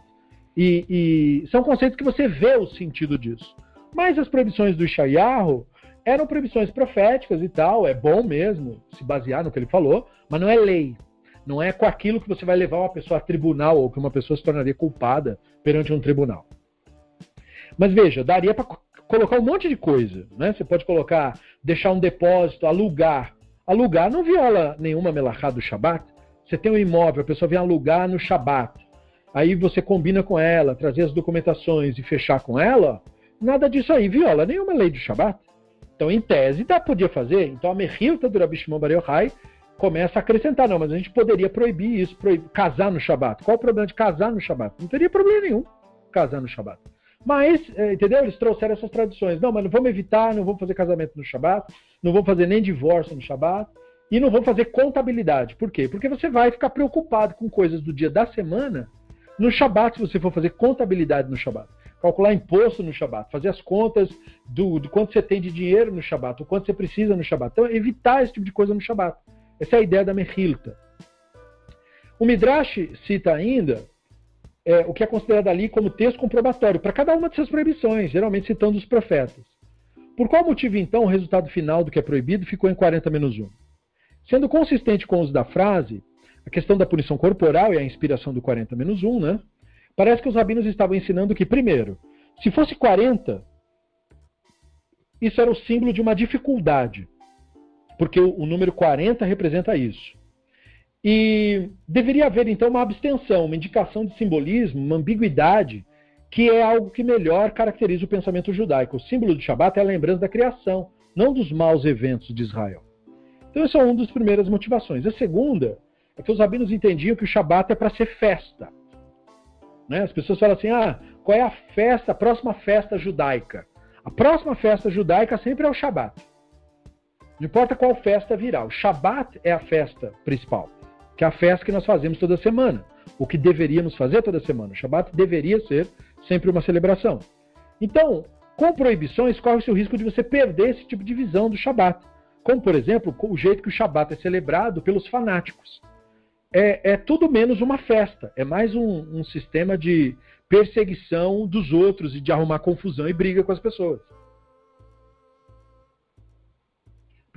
A: E, e, são conceitos que você vê o sentido disso. Mas as proibições do Ishayahu eram proibições proféticas e tal, é bom mesmo se basear no que ele falou, mas não é lei. Não é com aquilo que você vai levar uma pessoa a tribunal ou que uma pessoa se tornaria culpada perante um tribunal. Mas veja, daria para colocar um monte de coisa. Né? Você pode colocar, deixar um depósito, alugar. Alugar não viola nenhuma melachá do Shabat. Você tem um imóvel, a pessoa vem alugar no Shabat. Aí você combina com ela, trazer as documentações e fechar com ela. Nada disso aí viola nenhuma lei do Shabat. Então, em tese, dá, podia fazer. Então, a Mechilta do Rabi Shimon Bar Yochai começa a acrescentar, não, mas a gente poderia proibir isso, proibir, casar no Shabat. Qual o problema de casar no Shabat? Não teria problema nenhum casar no Shabat. Mas, é, entendeu? Eles trouxeram essas tradições. Não, mas não vamos evitar, não vamos fazer casamento no Shabat, não vamos fazer nem divórcio no Shabat, e não vamos fazer contabilidade. Por quê? Porque você vai ficar preocupado com coisas do dia da semana no Shabat, se você for fazer contabilidade no Shabat. Calcular imposto no Shabat, fazer as contas do, do quanto você tem de dinheiro no Shabat, o quanto você precisa no Shabat. Então, evitar esse tipo de coisa no Shabat. Essa é a ideia da Mechilta. O Midrash cita ainda é, o que é considerado ali como texto comprobatório para cada uma dessas proibições, geralmente citando os profetas. Por qual motivo, então, o resultado final do que é proibido ficou em 40 menos 1? Sendo consistente com o uso da frase, a questão da punição corporal e a inspiração do 40 menos 1, né? Parece que os rabinos estavam ensinando que, primeiro, se fosse 40, isso era o símbolo de uma dificuldade porque o, número 40 representa isso. E deveria haver então uma abstenção, uma indicação de simbolismo, uma ambiguidade, que é algo que melhor caracteriza o pensamento judaico. O símbolo do Shabat é a lembrança da criação, não dos maus eventos de Israel. Então, essa é uma das primeiras motivações. A segunda é que os rabinos entendiam que o Shabat é para ser festa. Né? As pessoas falam assim: ah, qual é a festa, a próxima festa judaica? A próxima festa judaica sempre é o Shabat. Não importa qual festa virá. O Shabat é a festa principal, que é a festa que nós fazemos toda semana. O que deveríamos fazer toda semana. O Shabat deveria ser sempre uma celebração. Então, com proibições, corre-se o risco de você perder esse tipo de visão do Shabat. Como, por exemplo, o jeito que o Shabat é celebrado pelos fanáticos. É, é tudo menos uma festa. É mais um, um sistema de perseguição dos outros e de arrumar confusão e briga com as pessoas.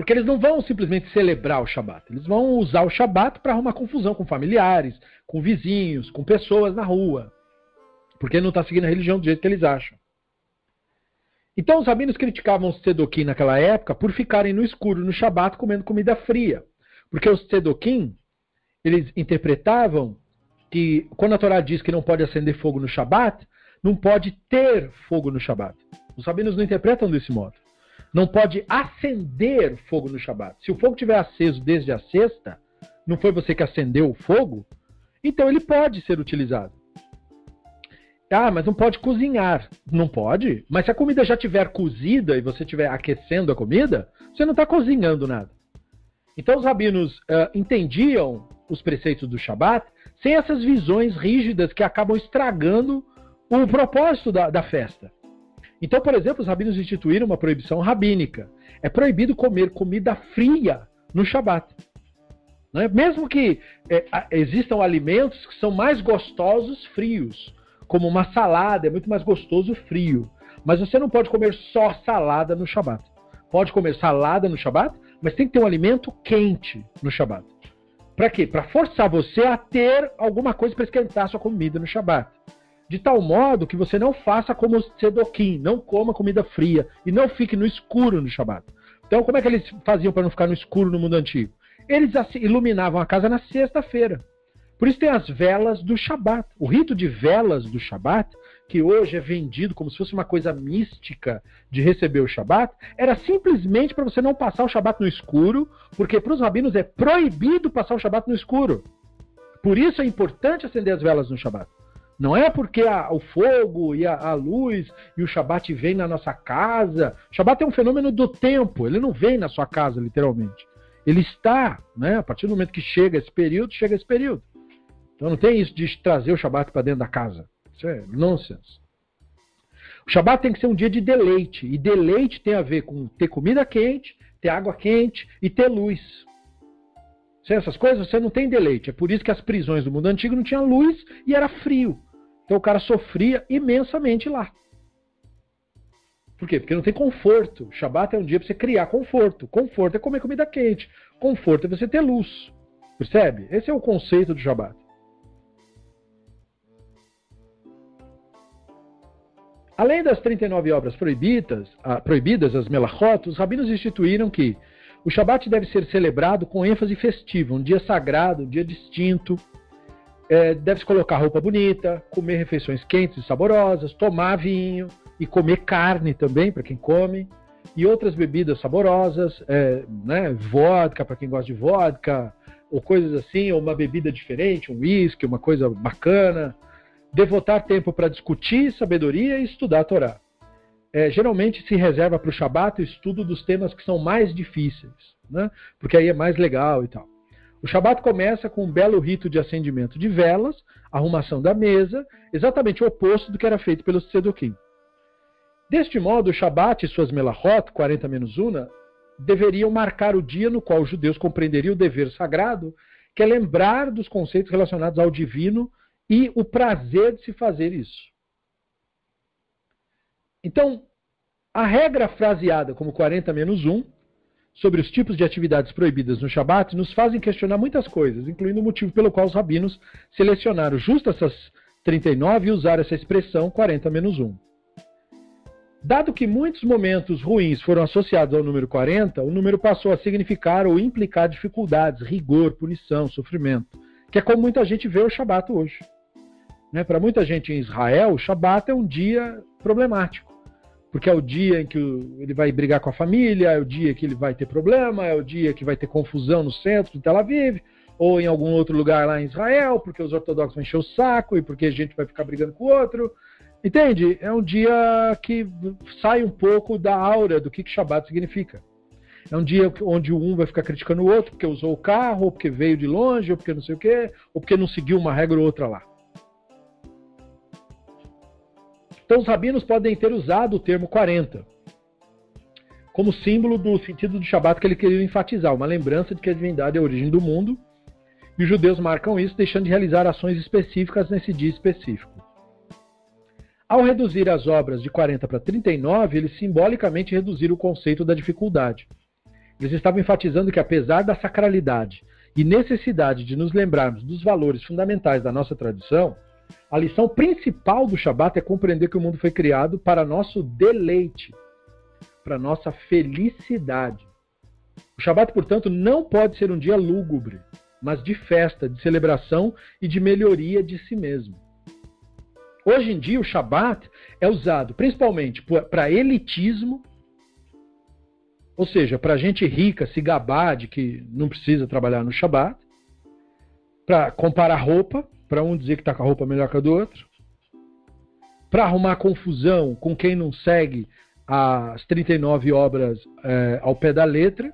A: Porque eles não vão simplesmente celebrar o Shabat, eles vão usar o Shabat para arrumar confusão com familiares, com vizinhos, com pessoas na rua. Porque não está seguindo a religião do jeito que eles acham. Então os rabinos criticavam os tzedokim naquela época por ficarem no escuro no Shabat comendo comida fria. Porque os tzedokim, eles interpretavam que quando a Torá diz que não pode acender fogo no Shabat, não pode ter fogo no Shabat. Os rabinos não interpretam desse modo não pode acender fogo no Shabat. Se o fogo tiver aceso desde a sexta, não foi você que acendeu o fogo, então ele pode ser utilizado. Ah, mas não pode cozinhar. Não pode. Mas se a comida já estiver cozida e você estiver aquecendo a comida, você não está cozinhando nada. Então os rabinos uh, entendiam os preceitos do Shabat sem essas visões rígidas que acabam estragando o propósito da, da festa. Então, por exemplo, os rabinos instituíram uma proibição rabínica. É proibido comer comida fria no Shabat. Né? Mesmo que é, existam alimentos que são mais gostosos frios, como uma salada, é muito mais gostoso frio. Mas você não pode comer só salada no Shabat. Pode comer salada no Shabat, mas tem que ter um alimento quente no Shabat. Para quê? Para forçar você a ter alguma coisa para esquentar sua comida no Shabat. De tal modo que você não faça como os Tzedokim, não coma comida fria e não fique no escuro no Shabat. Então, como é que eles faziam para não ficar no escuro no mundo antigo? Eles iluminavam a casa na sexta-feira. Por isso tem as velas do Shabat. O rito de velas do Shabat, que hoje é vendido como se fosse uma coisa mística de receber o Shabat, era simplesmente para você não passar o Shabat no escuro, porque para os rabinos é proibido passar o Shabat no escuro. Por isso é importante acender as velas no Shabat. Não é porque a, o fogo e a, a, luz e o Shabat vem na nossa casa. O Shabat é um fenômeno do tempo, ele não vem na sua casa, literalmente. Ele está, né? A partir do momento que chega esse período, chega esse período. Então não tem isso de trazer o Shabat para dentro da casa. Isso é nonsense. O Shabat tem que ser um dia de deleite. E deleite tem a ver com ter comida quente, ter água quente e ter luz. Sem essas coisas, você não tem deleite. É por isso que as prisões do mundo antigo não tinham luz e era frio. Então o cara sofria imensamente lá. Por quê? Porque não tem conforto. Shabat é um dia para você criar conforto. Conforto é comer comida quente. Conforto é você ter luz. Percebe? Esse é o conceito do Shabat. Além das 39 obras proibidas, ah, proibidas as melachot, os rabinos instituíram que o Shabat deve ser celebrado com ênfase festiva, um dia sagrado, um dia distinto, é, deve-se colocar roupa bonita, comer refeições quentes e saborosas, tomar vinho e comer carne também, para quem come, e outras bebidas saborosas, é, né, vodka, para quem gosta de vodka, ou coisas assim, ou uma bebida diferente, um whisky, uma coisa bacana. Devotar tempo para discutir sabedoria e estudar a Torá. É, geralmente se reserva para o Shabat o estudo dos temas que são mais difíceis, né? porque aí é mais legal e tal. O Shabat começa com um belo rito de acendimento de velas, arrumação da mesa, exatamente o oposto do que era feito pelos Tzedokim. Deste modo, o Shabat e suas melachot, 40 menos una, deveriam marcar o dia no qual os judeus compreenderiam o dever sagrado, que é lembrar dos conceitos relacionados ao divino e o prazer de se fazer isso. Então, a regra fraseada como 40 menos 1 sobre os tipos de atividades proibidas no Shabat nos fazem questionar muitas coisas, incluindo o motivo pelo qual os rabinos selecionaram justo essas 39 e usaram essa expressão 40 menos 1. Dado que muitos momentos ruins foram associados ao número 40, o número passou a significar ou implicar dificuldades, rigor, punição, sofrimento, que é como muita gente vê o Shabat hoje. Né? Para muita gente em Israel, o Shabat é um dia problemático porque é o dia em que ele vai brigar com a família, é o dia que ele vai ter problema, é o dia que vai ter confusão no centro de Tel Aviv, ou em algum outro lugar lá em Israel, porque os ortodoxos vão encher o saco e porque a gente vai ficar brigando com o outro. Entende? É um dia que sai um pouco da aura do que, que Shabbat significa. É um dia onde um vai ficar criticando o outro porque usou o carro, ou porque veio de longe, ou porque não sei o quê, ou porque não seguiu uma regra ou outra lá. Então, os rabinos podem ter usado o termo 40 como símbolo do sentido do Shabat que ele queria enfatizar, uma lembrança de que a divindade é a origem do mundo, e os judeus marcam isso deixando de realizar ações específicas nesse dia específico. Ao reduzir as obras de 40 para 39, eles simbolicamente reduziram o conceito da dificuldade. Eles estavam enfatizando que, apesar da sacralidade e necessidade de nos lembrarmos dos valores fundamentais da nossa tradição, a lição principal do Shabat é compreender que o mundo foi criado para nosso deleite, para nossa felicidade. O Shabat, portanto, não pode ser um dia lúgubre, mas de festa, de celebração e de melhoria de si mesmo. Hoje em dia, o Shabat é usado principalmente para elitismo, ou seja, para gente rica se gabar de que não precisa trabalhar no Shabat, para comparar roupa, para um dizer que está com a roupa melhor que a do outro, para arrumar confusão com quem não segue as 39 obras é, ao pé da letra,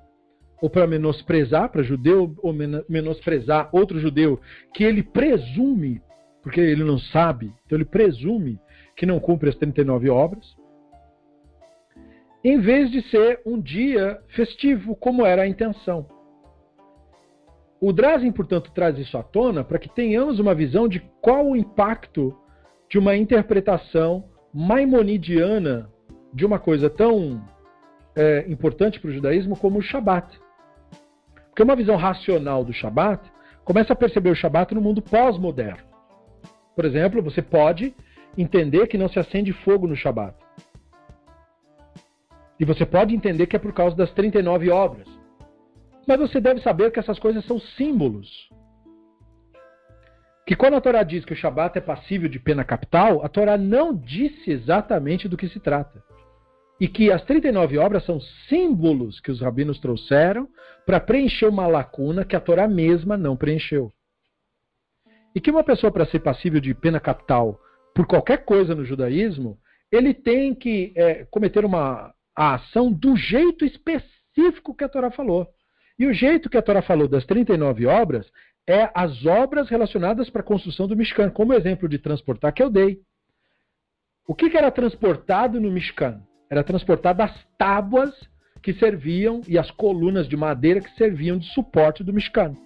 A: ou para menosprezar, para judeu, ou menosprezar outro judeu que ele presume, porque ele não sabe, então ele presume que não cumpre as 39 obras, em vez de ser um dia festivo, como era a intenção. O Drazen, portanto, traz isso à tona para que tenhamos uma visão de qual o impacto de uma interpretação maimonidiana de uma coisa tão é, importante para o judaísmo como o Shabat. Porque uma visão racional do Shabat começa a perceber o Shabat no mundo pós-moderno. Por exemplo, você pode entender que não se acende fogo no Shabat. E você pode entender que é por causa das 39 obras. Mas você deve saber que essas coisas são símbolos. Que quando a Torá diz que o Shabat é passível de pena capital, a Torá não disse exatamente do que se trata. E que as 39 obras são símbolos que os rabinos trouxeram para preencher uma lacuna que a Torá mesma não preencheu. E que uma pessoa, para ser passível de pena capital por qualquer coisa no judaísmo, ele tem que é, cometer uma ação do jeito específico que a Torá falou. E o jeito que a Torá falou das 39 obras é as obras relacionadas para a construção do Mishkan, como exemplo de transportar que eu dei. O que, que era transportado no Mishkan? Era transportado as tábuas que serviam e as colunas de madeira que serviam de suporte do Mishkan.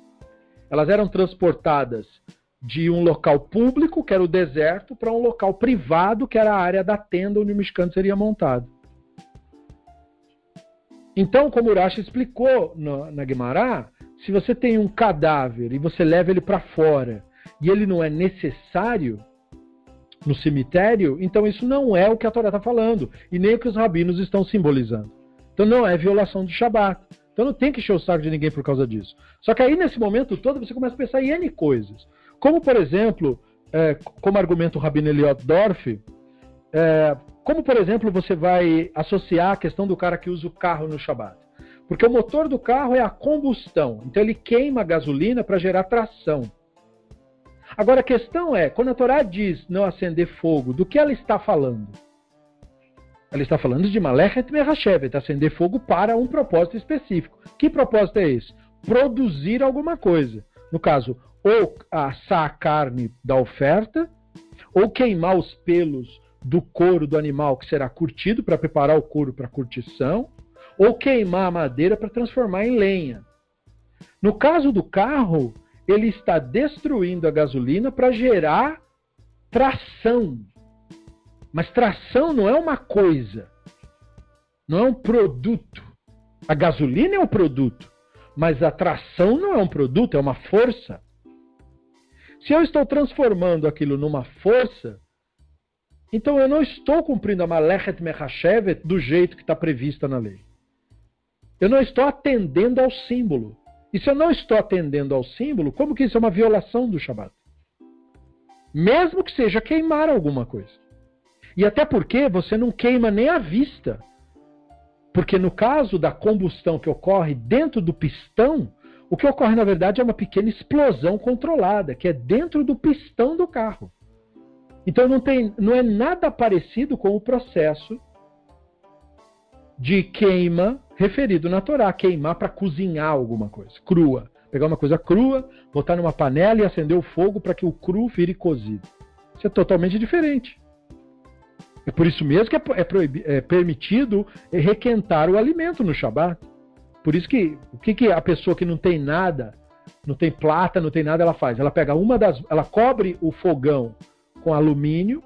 A: Elas eram transportadas de um local público, que era o deserto, para um local privado, que era a área da tenda onde o Mishkan seria montado. Então, como Urashi explicou no, na Guimará, se você tem um cadáver e você leva ele para fora e ele não é necessário no cemitério, então isso não é o que a Torá está falando e nem o que os rabinos estão simbolizando. Então não é violação do Shabat. Então não tem que encher o saco de ninguém por causa disso. Só que aí nesse momento todo você começa a pensar em N coisas. Como, por exemplo, é, como argumenta o Rabino Eliot Dorf, é, como, por exemplo, você vai associar a questão do cara que usa o carro no Shabat? Porque o motor do carro é a combustão, então ele queima a gasolina para gerar tração. Agora a questão é, quando a Torá diz não acender fogo, do que ela está falando? Ela está falando de Malechet Merashevet, acender fogo para um propósito específico. Que propósito é esse? Produzir alguma coisa. No caso, ou assar a carne da oferta, ou queimar os pelos do couro do animal que será curtido para preparar o couro para curtição, ou queimar a madeira para transformar em lenha. No caso do carro, ele está destruindo a gasolina para gerar tração. Mas tração não é uma coisa, não é um produto. A gasolina é um produto, mas a tração não é um produto, é uma força. Se eu estou transformando aquilo numa força, então eu não estou cumprindo a Malechet Mechashevet do jeito que está prevista na lei. Eu não estou atendendo ao símbolo. E se eu não estou atendendo ao símbolo, como que isso é uma violação do Shabat? Mesmo que seja queimar alguma coisa. E até porque você não queima nem a vista. Porque no caso da combustão que ocorre dentro do pistão, o que ocorre, na verdade, é uma pequena explosão controlada, que é dentro do pistão do carro. Então não, tem, não é nada parecido com o processo de queima referido na Torá. Queimar para cozinhar alguma coisa, crua. Pegar uma coisa crua, botar numa panela e acender o fogo para que o cru vire cozido. Isso é totalmente diferente. É por isso mesmo que é, é, é permitido requentar o alimento no Shabat. Por isso que o que, que a pessoa que não tem nada, não tem plata, não tem nada, ela faz? Ela pega uma das. Ela cobre o fogão com alumínio,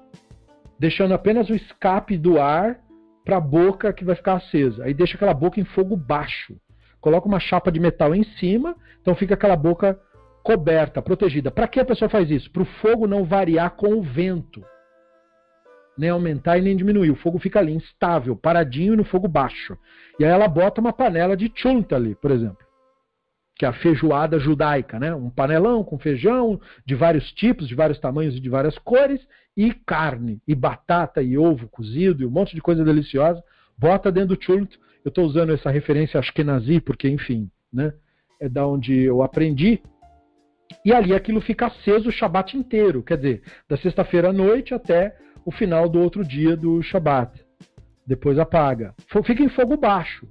A: deixando apenas o escape do ar para a boca que vai ficar acesa. Aí deixa aquela boca em fogo baixo. Coloca uma chapa de metal em cima, então fica aquela boca coberta, protegida. Para que a pessoa faz isso? Para o fogo não variar com o vento nem aumentar e nem diminuir. O fogo fica ali, instável, paradinho no fogo baixo. E aí ela bota uma panela de chunta ali, por exemplo. Que é a feijoada judaica, né? Um panelão com feijão de vários tipos, de vários tamanhos e de várias cores, e carne, e batata, e ovo cozido, e um monte de coisa deliciosa. Bota dentro do chunta. Eu estou usando essa referência ashkenazi, porque, enfim, né? É da onde eu aprendi. E ali aquilo fica aceso o Shabat inteiro, quer dizer, da sexta-feira à noite até o final do outro dia do Shabat. Depois apaga. Fica em fogo baixo.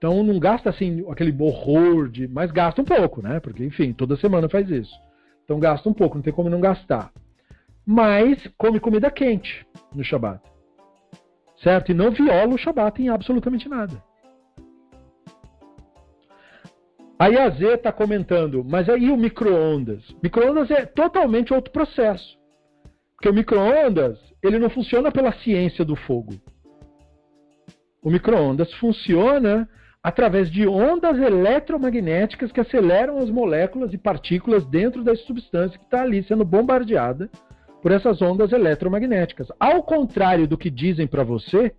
A: Então não gasta assim aquele horror de. Mas gasta um pouco, né? Porque, enfim, toda semana faz isso. Então gasta um pouco, não tem como não gastar. Mas come comida quente no Shabat. Certo? E não viola o Shabat em absolutamente nada. Aí a Z está comentando, mas aí o micro-ondas? Micro-ondas é totalmente outro processo. Porque o micro-ondas, ele não funciona pela ciência do fogo. O micro-ondas funciona através de ondas eletromagnéticas que aceleram as moléculas e partículas dentro da substância que está ali sendo bombardeada por essas ondas eletromagnéticas. Ao contrário do que dizem para você,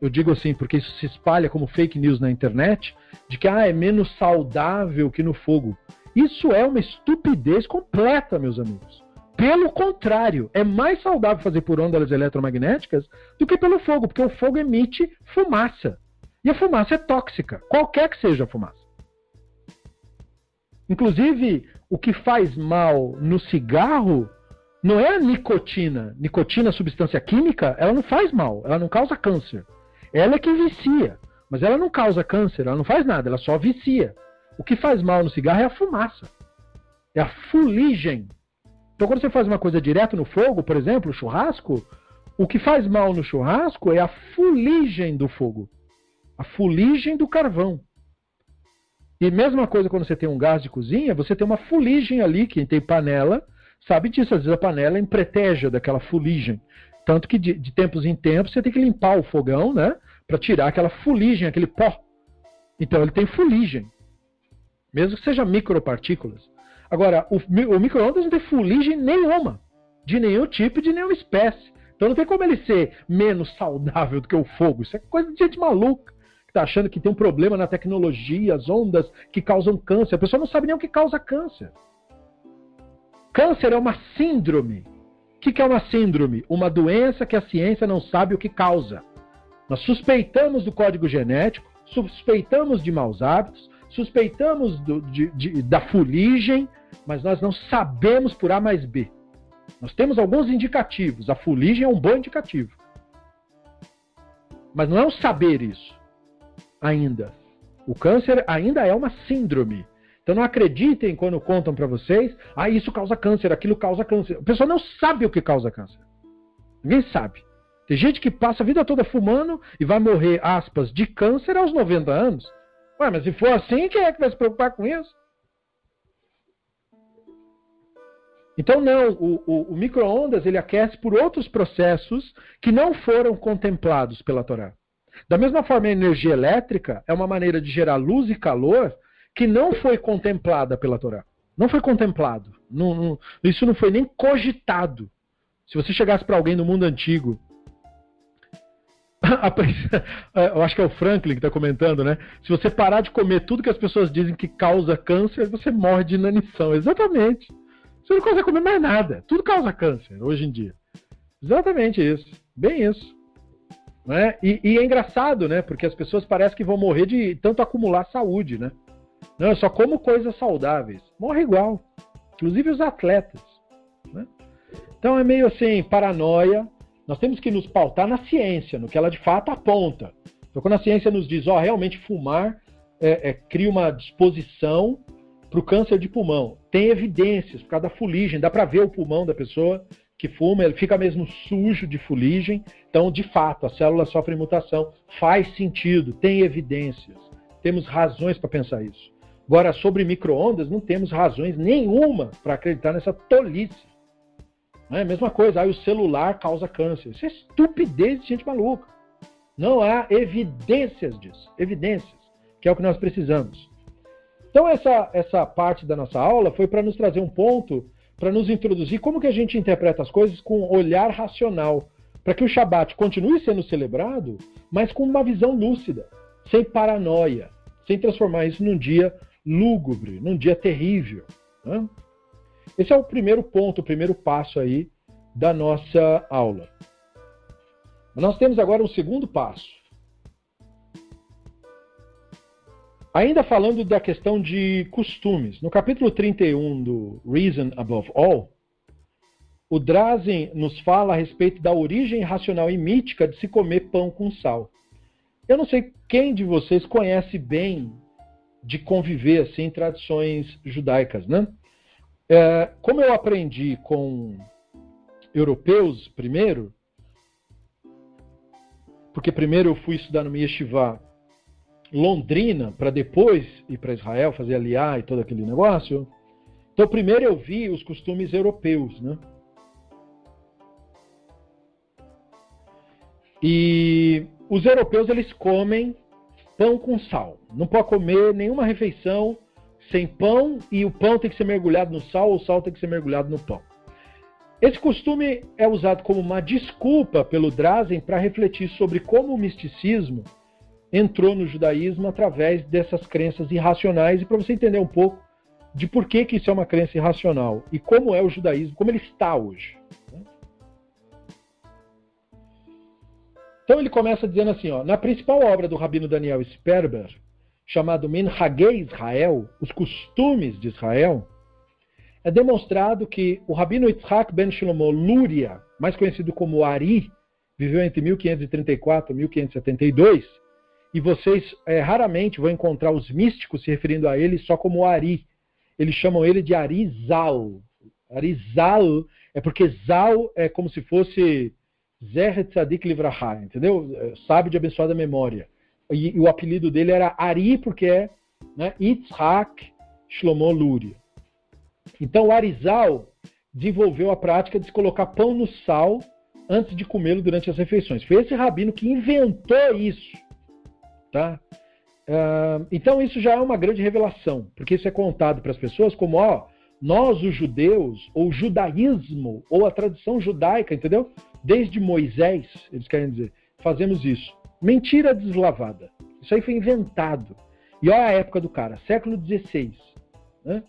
A: eu digo assim porque isso se espalha como fake news na internet, de que ah, é menos saudável que no fogo. Isso é uma estupidez completa, meus amigos. Pelo contrário, é mais saudável fazer por ondas eletromagnéticas do que pelo fogo, porque o fogo emite fumaça. E a fumaça é tóxica, qualquer que seja a fumaça. Inclusive, o que faz mal no cigarro não é a nicotina. Nicotina, substância química, ela não faz mal, ela não causa câncer. Ela é que vicia, mas ela não causa câncer, ela não faz nada, ela só vicia. O que faz mal no cigarro é a fumaça, é a fuligem. Então, quando você faz uma coisa direto no fogo, por exemplo, churrasco, o que faz mal no churrasco é a fuligem do fogo, a fuligem do carvão. E mesma coisa quando você tem um gás de cozinha, você tem uma fuligem ali, quem tem panela sabe disso, às vezes a panela empreteja daquela fuligem. Tanto que de, de tempos em tempos você tem que limpar o fogão, né? Para tirar aquela fuligem, aquele pó. Então ele tem fuligem. Mesmo que seja micropartículas. Agora, o, o micro-ondas não tem fuligem nenhuma. De nenhum tipo de nenhuma espécie. Então não tem como ele ser menos saudável do que o fogo. Isso é coisa de gente maluca está achando que tem um problema na tecnologia, as ondas que causam câncer. A pessoa não sabe nem o que causa câncer. Câncer é uma síndrome. O que é uma síndrome? Uma doença que a ciência não sabe o que causa. Nós suspeitamos do código genético, suspeitamos de maus hábitos, suspeitamos do, de, de, da fuligem, mas nós não sabemos por A mais B. Nós temos alguns indicativos. A fuligem é um bom indicativo. Mas não é um saber isso ainda. O câncer ainda é uma síndrome. Então não acreditem quando contam para vocês, ah, isso causa câncer, aquilo causa câncer. A pessoa não sabe o que causa câncer. Ninguém sabe. Tem gente que passa a vida toda fumando e vai morrer, aspas, de câncer aos 90 anos. Ué, mas se for assim, quem é que vai se preocupar com isso? Então não, o, o, o micro-ondas ele aquece por outros processos que não foram contemplados pela Torá. Da mesma forma, a energia elétrica é uma maneira de gerar luz e calor que não foi contemplada pela Torá. Não foi contemplado. Não, não, isso não foi nem cogitado. Se você chegasse para alguém no mundo antigo, eu acho que é o Franklin que está comentando, né? Se você parar de comer tudo que as pessoas dizem que causa câncer, você morre de inanição. Exatamente. Você não consegue comer mais nada. Tudo causa câncer hoje em dia. Exatamente isso. Bem isso. Né? E, e, é engraçado, né? Porque as pessoas parecem que vão morrer de tanto acumular saúde, né? Não, eu só como coisas saudáveis. Morre igual. Inclusive os atletas. Né? Então é meio assim, paranoia. Nós temos que nos pautar na ciência, no que ela de fato aponta. Então quando a ciência nos diz, ó, realmente fumar é, é, cria uma disposição para o câncer de pulmão. Tem evidências por causa da fuligem, dá para ver o pulmão da pessoa que fuma, ele fica mesmo sujo de fuligem. Então, de fato, a célula sofre mutação. Faz sentido, tem evidências. Temos razões para pensar isso. Agora, sobre micro-ondas, não temos razões nenhuma para acreditar nessa tolice. Não é a mesma coisa, aí o celular causa câncer. Isso é estupidez de gente maluca. Não há evidências disso. Evidências, que é o que nós precisamos. Então, essa, essa parte da nossa aula foi para nos trazer um ponto para nos introduzir como que a gente interpreta as coisas com olhar racional, para que o Shabat continue sendo celebrado, mas com uma visão lúcida, sem paranoia, sem transformar isso num dia lúgubre, num dia terrível. Né? Esse é o primeiro ponto, o primeiro passo aí da nossa aula. Nós temos agora um segundo passo. Ainda falando da questão de costumes, no capítulo 31 do Reason Above All, o Drazen nos fala a respeito da origem racional e mítica de se comer pão com sal. Eu não sei quem de vocês conhece bem de conviver assim em tradições judaicas, né? É, como eu aprendi com europeus primeiro, porque primeiro eu fui estudar no Yeshiva Londrina para depois ir para Israel fazer aliar e todo aquele negócio. Então, primeiro eu vi os costumes europeus, né? E os europeus eles comem pão com sal. Não pode comer nenhuma refeição sem pão e o pão tem que ser mergulhado no sal ou o sal tem que ser mergulhado no pão. Esse costume é usado como uma desculpa pelo Drazen para refletir sobre como o misticismo entrou no judaísmo através dessas crenças irracionais e para você entender um pouco de por que, que isso é uma crença irracional e como é o judaísmo, como ele está hoje. Então ele começa dizendo assim, ó, na principal obra do rabino Daniel Sperber, chamado Minhagei Israel, os costumes de Israel, é demonstrado que o rabino Yitzhak ben Shlomo Luria, mais conhecido como Ari, viveu entre 1534 e 1572, e vocês é, raramente vão encontrar os místicos se referindo a ele só como Ari. Eles chamam ele de Arizal. Arizal é porque Zal é como se fosse Zeher Tzadik Livraha, entendeu? É, sábio de abençoada memória. E, e, o apelido dele era Ari, porque é né, Yitzhak Shlomo Luria. Então Arizal desenvolveu a prática de colocar pão no sal antes de comê-lo durante as refeições. Foi esse rabino que inventou isso. Tá? Uh, então isso já é uma grande revelação, porque isso é contado para as pessoas como, ó, nós os judeus, ou o judaísmo, ou a tradição judaica, entendeu? Desde Moisés, eles querem dizer, fazemos isso. Mentira deslavada. Isso aí foi inventado. E olha a época do cara, século XVI. Né?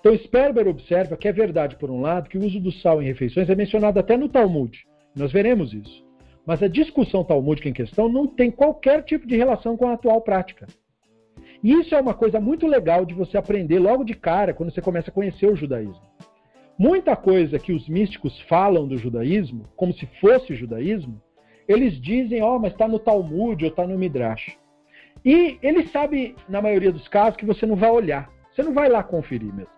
A: Então Sperber observa que é verdade, por um lado, que o uso do sal em refeições é mencionado até no Talmud. Nós veremos isso. Mas a discussão talmúdica em questão não tem qualquer tipo de relação com a atual prática. E isso é uma coisa muito legal de você aprender logo de cara quando você começa a conhecer o judaísmo. Muita coisa que os místicos falam do judaísmo, como se fosse judaísmo, eles dizem, ó, oh, mas está no Talmud ou está no Midrash. E ele sabe, na maioria dos casos, que você não vai olhar. Você não vai lá conferir mesmo.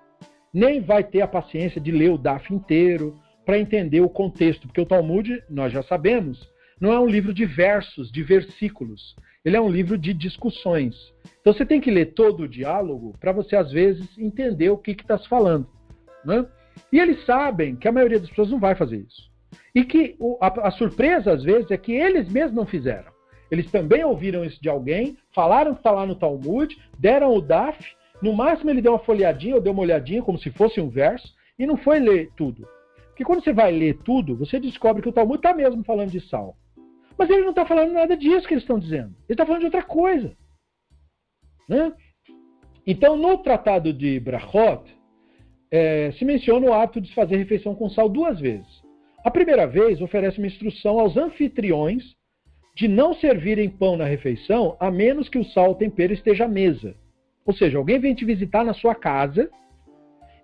A: Nem vai ter a paciência de ler o DAF inteiro para entender o contexto, porque o Talmud, nós já sabemos, não é um livro de versos, de versículos. Ele é um livro de discussões. Então você tem que ler todo o diálogo para você, às vezes, entender o que está se falando. Né? E eles sabem que a maioria das pessoas não vai fazer isso. E que o, a, a, surpresa, às vezes, é que eles mesmos não fizeram. Eles também ouviram isso de alguém, falaram que está lá no Talmud, deram o DAF, no máximo ele deu uma folhadinha ou deu uma olhadinha, como se fosse um verso, e não foi ler tudo. Porque quando você vai ler tudo, você descobre que o Talmud está mesmo falando de sal. Mas ele não está falando nada disso que eles estão dizendo. Ele está falando de outra coisa. Né? Então, no tratado de Brachot, é, se menciona o hábito de fazer refeição com sal duas vezes. A primeira vez oferece uma instrução aos anfitriões de não servirem pão na refeição a menos que o sal ou tempero esteja à mesa. Ou seja, alguém vem te visitar na sua casa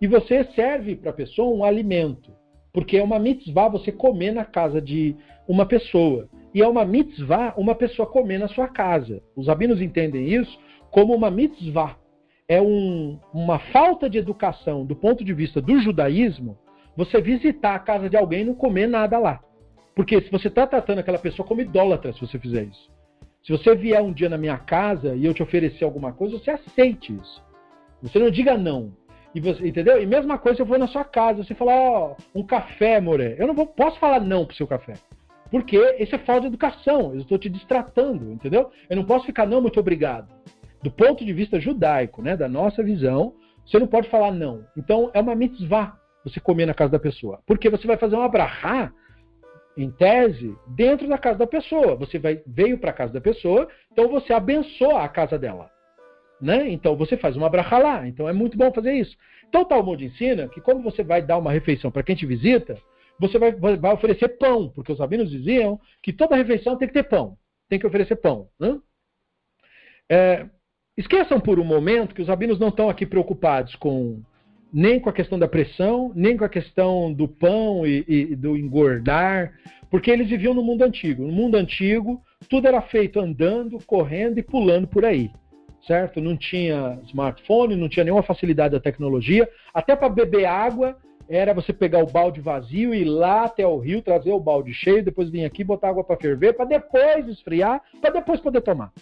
A: e você serve para a pessoa um alimento, porque é uma mitzvah você comer na casa de uma pessoa. E é uma mitzvah uma pessoa comer na sua casa. Os rabinos entendem isso como uma mitzvah. É um, uma falta de educação do ponto de vista do judaísmo você visitar a casa de alguém e não comer nada lá. Porque se você está tratando aquela pessoa como idólatra se você fizer isso. Se você vier um dia na minha casa e eu te oferecer alguma coisa, você aceite isso. Você não diga não. E você, entendeu? E mesma coisa se eu for na sua casa, você falar, ó, oh, um café, more. Eu não vou, posso falar não pro seu café. Porque isso é falta de educação. Eu estou te distratando, entendeu? Eu não posso ficar, não, muito obrigado do ponto de vista judaico, né, da nossa visão, você não pode falar não. Então é uma mitzvah você comer na casa da pessoa. Porque você vai fazer um abrahá, em tese, dentro da casa da pessoa. Você vai, veio para a casa da pessoa, então você abençoa a casa dela. Né? Então você faz uma abrahá lá. Então é muito bom fazer isso. Então o Talmud ensina que quando você vai dar uma refeição para quem te visita, você vai, vai, oferecer pão, porque os rabinos diziam que toda refeição tem que ter pão. Tem que oferecer pão. Né? É, Esqueçam por um momento que os rabinos não estão aqui preocupados com nem com a questão da pressão, nem com a questão do pão e, e, do engordar, porque eles viviam no mundo antigo. No mundo antigo, tudo era feito andando, correndo e pulando por aí, certo? Não tinha smartphone, não tinha nenhuma facilidade da tecnologia. Até para beber água, era você pegar o balde vazio e ir lá até o rio, trazer o balde cheio, depois vir aqui botar água para ferver, para depois esfriar, para depois poder tomar.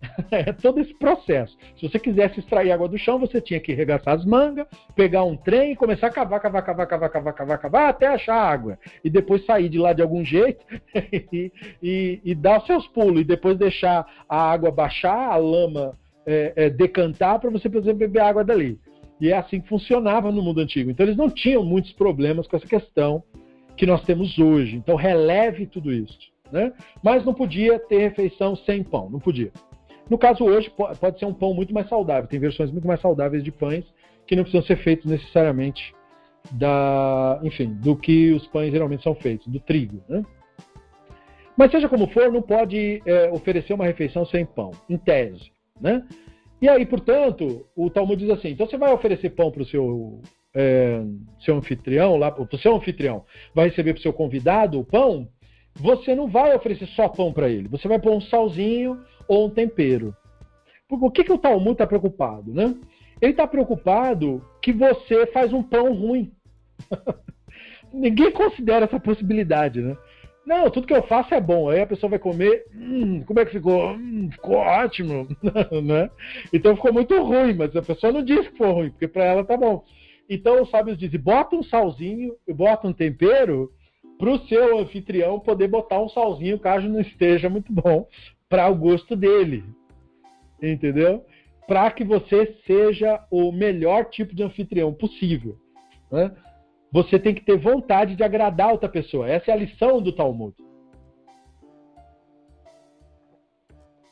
A: é todo esse processo. Se você quisesse extrair água do chão, você tinha que arregaçar as mangas, pegar um trem e começar a cavar, cavar, cavar, cavar, cavar, cavar, cavar, até achar água. E depois sair de lá de algum jeito e, e, e dar os seus pulos. E depois deixar a água baixar, a lama é, é, decantar para você poder beber água dali. E é assim que funcionava no mundo antigo. Então eles não tinham muitos problemas com essa questão que nós temos hoje. Então releve tudo isso. Né? Mas não podia ter refeição sem pão, não podia. No caso hoje, pode ser um pão muito mais saudável. Tem versões muito mais saudáveis de pães que não precisam ser feitos necessariamente da, enfim, do que os pães geralmente são feitos, do trigo. Né? Mas seja como for, não pode é, oferecer uma refeição sem pão, em tese. Né? E aí, portanto, o Talmud diz assim: então você vai oferecer pão para o seu, é, seu anfitrião, lá, para o seu anfitrião, vai receber para o seu convidado o pão, você não vai oferecer só pão para ele, você vai pôr um salzinho ou um tempero. Por que, que o Talmud está preocupado? Né? Ele está preocupado que você faz um pão ruim. Ninguém considera essa possibilidade, né? Não, tudo que eu faço é bom. Aí a pessoa vai comer, hum, como é que ficou? Hum, ficou ótimo, né? Então ficou muito ruim, mas a pessoa não disse que foi ruim, porque para ela tá bom. Então os sábios dizem, bota um salzinho, bota um tempero para o seu anfitrião poder botar um salzinho caso não esteja muito bom para o gosto dele, entendeu? Para que você seja o melhor tipo de anfitrião possível. Né? Você tem que ter vontade de agradar outra pessoa. Essa é a lição do Talmud.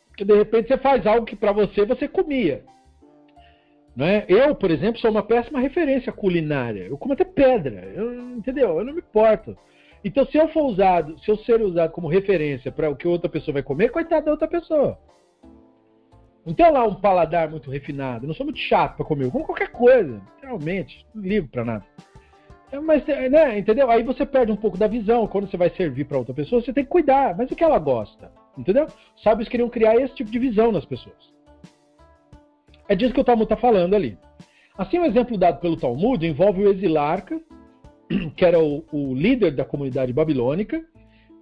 A: Porque de repente você faz algo que para você você comia. Né? Eu, por exemplo, sou uma péssima referência culinária. Eu como até pedra, eu, entendeu? Eu não me importo. Então, se eu for usado, se eu ser usado como referência para o que outra pessoa vai comer, coitada da outra pessoa. Não tem lá um paladar muito refinado. Eu não sou muito chato para comer. Eu como qualquer coisa, literalmente. Não ligo para nada. É, mas, né, entendeu? Aí você perde um pouco da visão. Quando você vai servir para outra pessoa, você tem que cuidar. Mas o que ela gosta? Entendeu? Sábios queriam criar esse tipo de visão nas pessoas. É disso que o Talmud está falando ali. Assim, o um exemplo dado pelo Talmud envolve o exilarca, que era o, o líder da comunidade babilônica,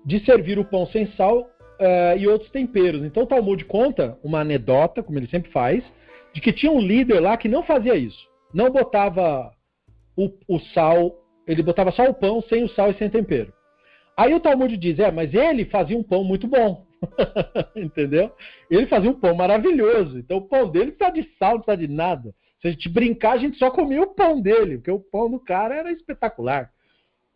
A: de servir o pão sem sal uh, e outros temperos. Então, o Talmud conta uma anedota, como ele sempre faz, de que tinha um líder lá que não fazia isso. Não botava o, o sal ele botava só o pão sem o sal e sem tempero. Aí o Talmud diz: é, mas ele fazia um pão muito bom. Entendeu? Ele fazia um pão maravilhoso. Então o pão dele não de sal, não precisa de nada. Se a gente brincar, a gente só comia o pão dele, porque o pão do cara era espetacular.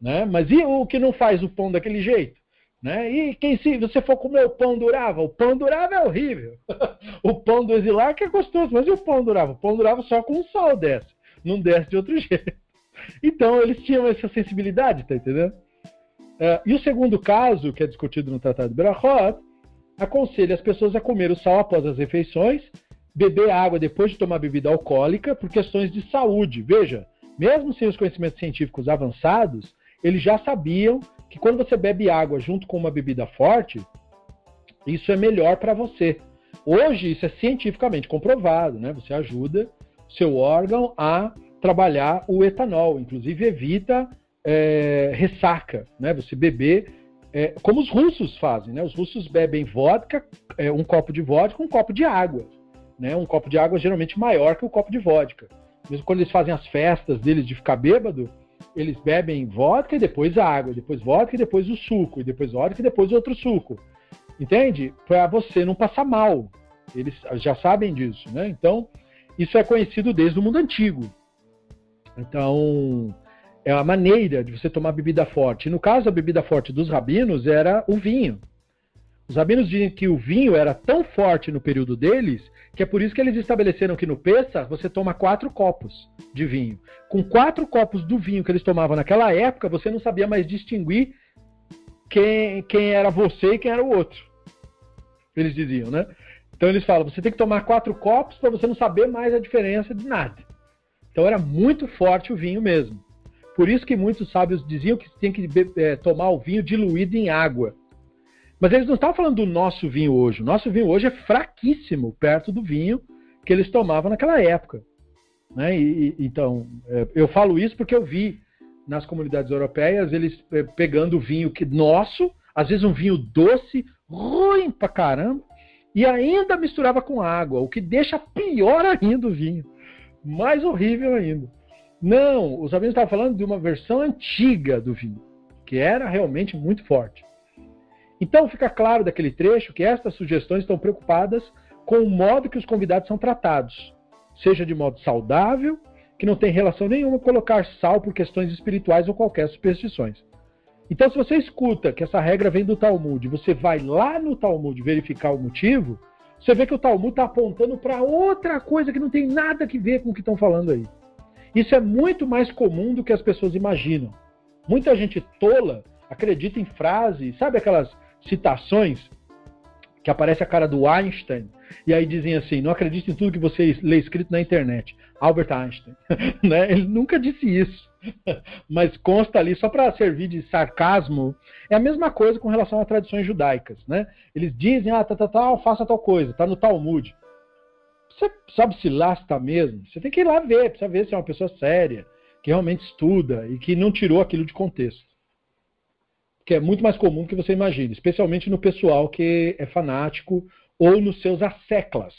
A: Né? Mas e o que não faz o pão daquele jeito? Né? E quem se você for comer o pão durava? O pão durava é horrível. o pão do exilar que é gostoso, mas e o pão durava? O pão durava só com sal desce. Não desce de outro jeito. Então eles tinham essa sensibilidade, tá entendendo? Uh, e o segundo caso, que é discutido no Tratado de Berachot, aconselha as pessoas a comer o sal após as refeições, beber água depois de tomar bebida alcoólica por questões de saúde. Veja, mesmo sem os conhecimentos científicos avançados, eles já sabiam que quando você bebe água junto com uma bebida forte, isso é melhor para você. Hoje isso é cientificamente comprovado, né? Você ajuda seu órgão a trabalhar o etanol, inclusive evita é, ressaca, né? Você beber é, como os russos fazem, né? Os russos bebem vodka, é, um copo de vodka, um copo de água, né? Um copo de água geralmente maior que o um copo de vodka. Mesmo quando eles fazem as festas deles de ficar bêbado, eles bebem vodka e depois água, depois vodka e depois o suco, e depois vodka e depois outro suco. Entende? Para você não passar mal. Eles já sabem disso, né? Então, isso é conhecido desde o mundo antigo. Então, é a maneira de você tomar bebida forte. no caso, a bebida forte dos rabinos era o vinho. Os rabinos dizem que o vinho era tão forte no período deles que é por isso que eles estabeleceram que no Pesa você toma quatro copos de vinho. Com quatro copos do vinho que eles tomavam naquela época, você não sabia mais distinguir quem, quem era você e quem era o outro. Eles diziam, né? Então eles falam, você tem que tomar quatro copos para você não saber mais a diferença de nada. Então era muito forte o vinho mesmo. Por isso que muitos sábios diziam que tem que é, tomar o vinho diluído em água. Mas eles não estavam falando do nosso vinho hoje. O nosso vinho hoje é fraquíssimo perto do vinho que eles tomavam naquela época. Né? E, e, então, é, eu falo isso porque eu vi nas comunidades europeias eles é, pegando o vinho que nosso, às vezes um vinho doce, ruim pra caramba, e ainda misturava com água, o que deixa pior ainda o vinho mais horrível ainda. Não, os rabinos estavam falando de uma versão antiga do vinho, que era realmente muito forte. Então fica claro daquele trecho que estas sugestões estão preocupadas com o modo que os convidados são tratados, seja de modo saudável que não tem relação nenhuma colocar sal por questões espirituais ou qualquer superstições. Então, se você escuta que essa regra vem do Talmud, você vai lá no Talmud verificar o motivo, você vê que o Talmud está apontando para outra coisa que não tem nada a ver com o que estão falando aí. Isso é muito mais comum do que as pessoas imaginam. Muita gente tola acredita em frases, sabe aquelas citações que aparece a cara do Einstein e aí dizem assim: não acredite em tudo que você lê escrito na internet. Albert Einstein. né? Ele nunca disse isso. Mas consta ali, só para servir de sarcasmo, é a mesma coisa com relação a tradições judaicas. Né? Eles dizem, ah, tá, tá, tá, faça tal coisa, está no Talmud. Você sabe se lá está mesmo? Você tem que ir lá ver, precisa ver se é uma pessoa séria, que realmente estuda e que não tirou aquilo de contexto. Que é muito mais comum do que você imagina, especialmente no pessoal que é fanático ou nos seus asseclas.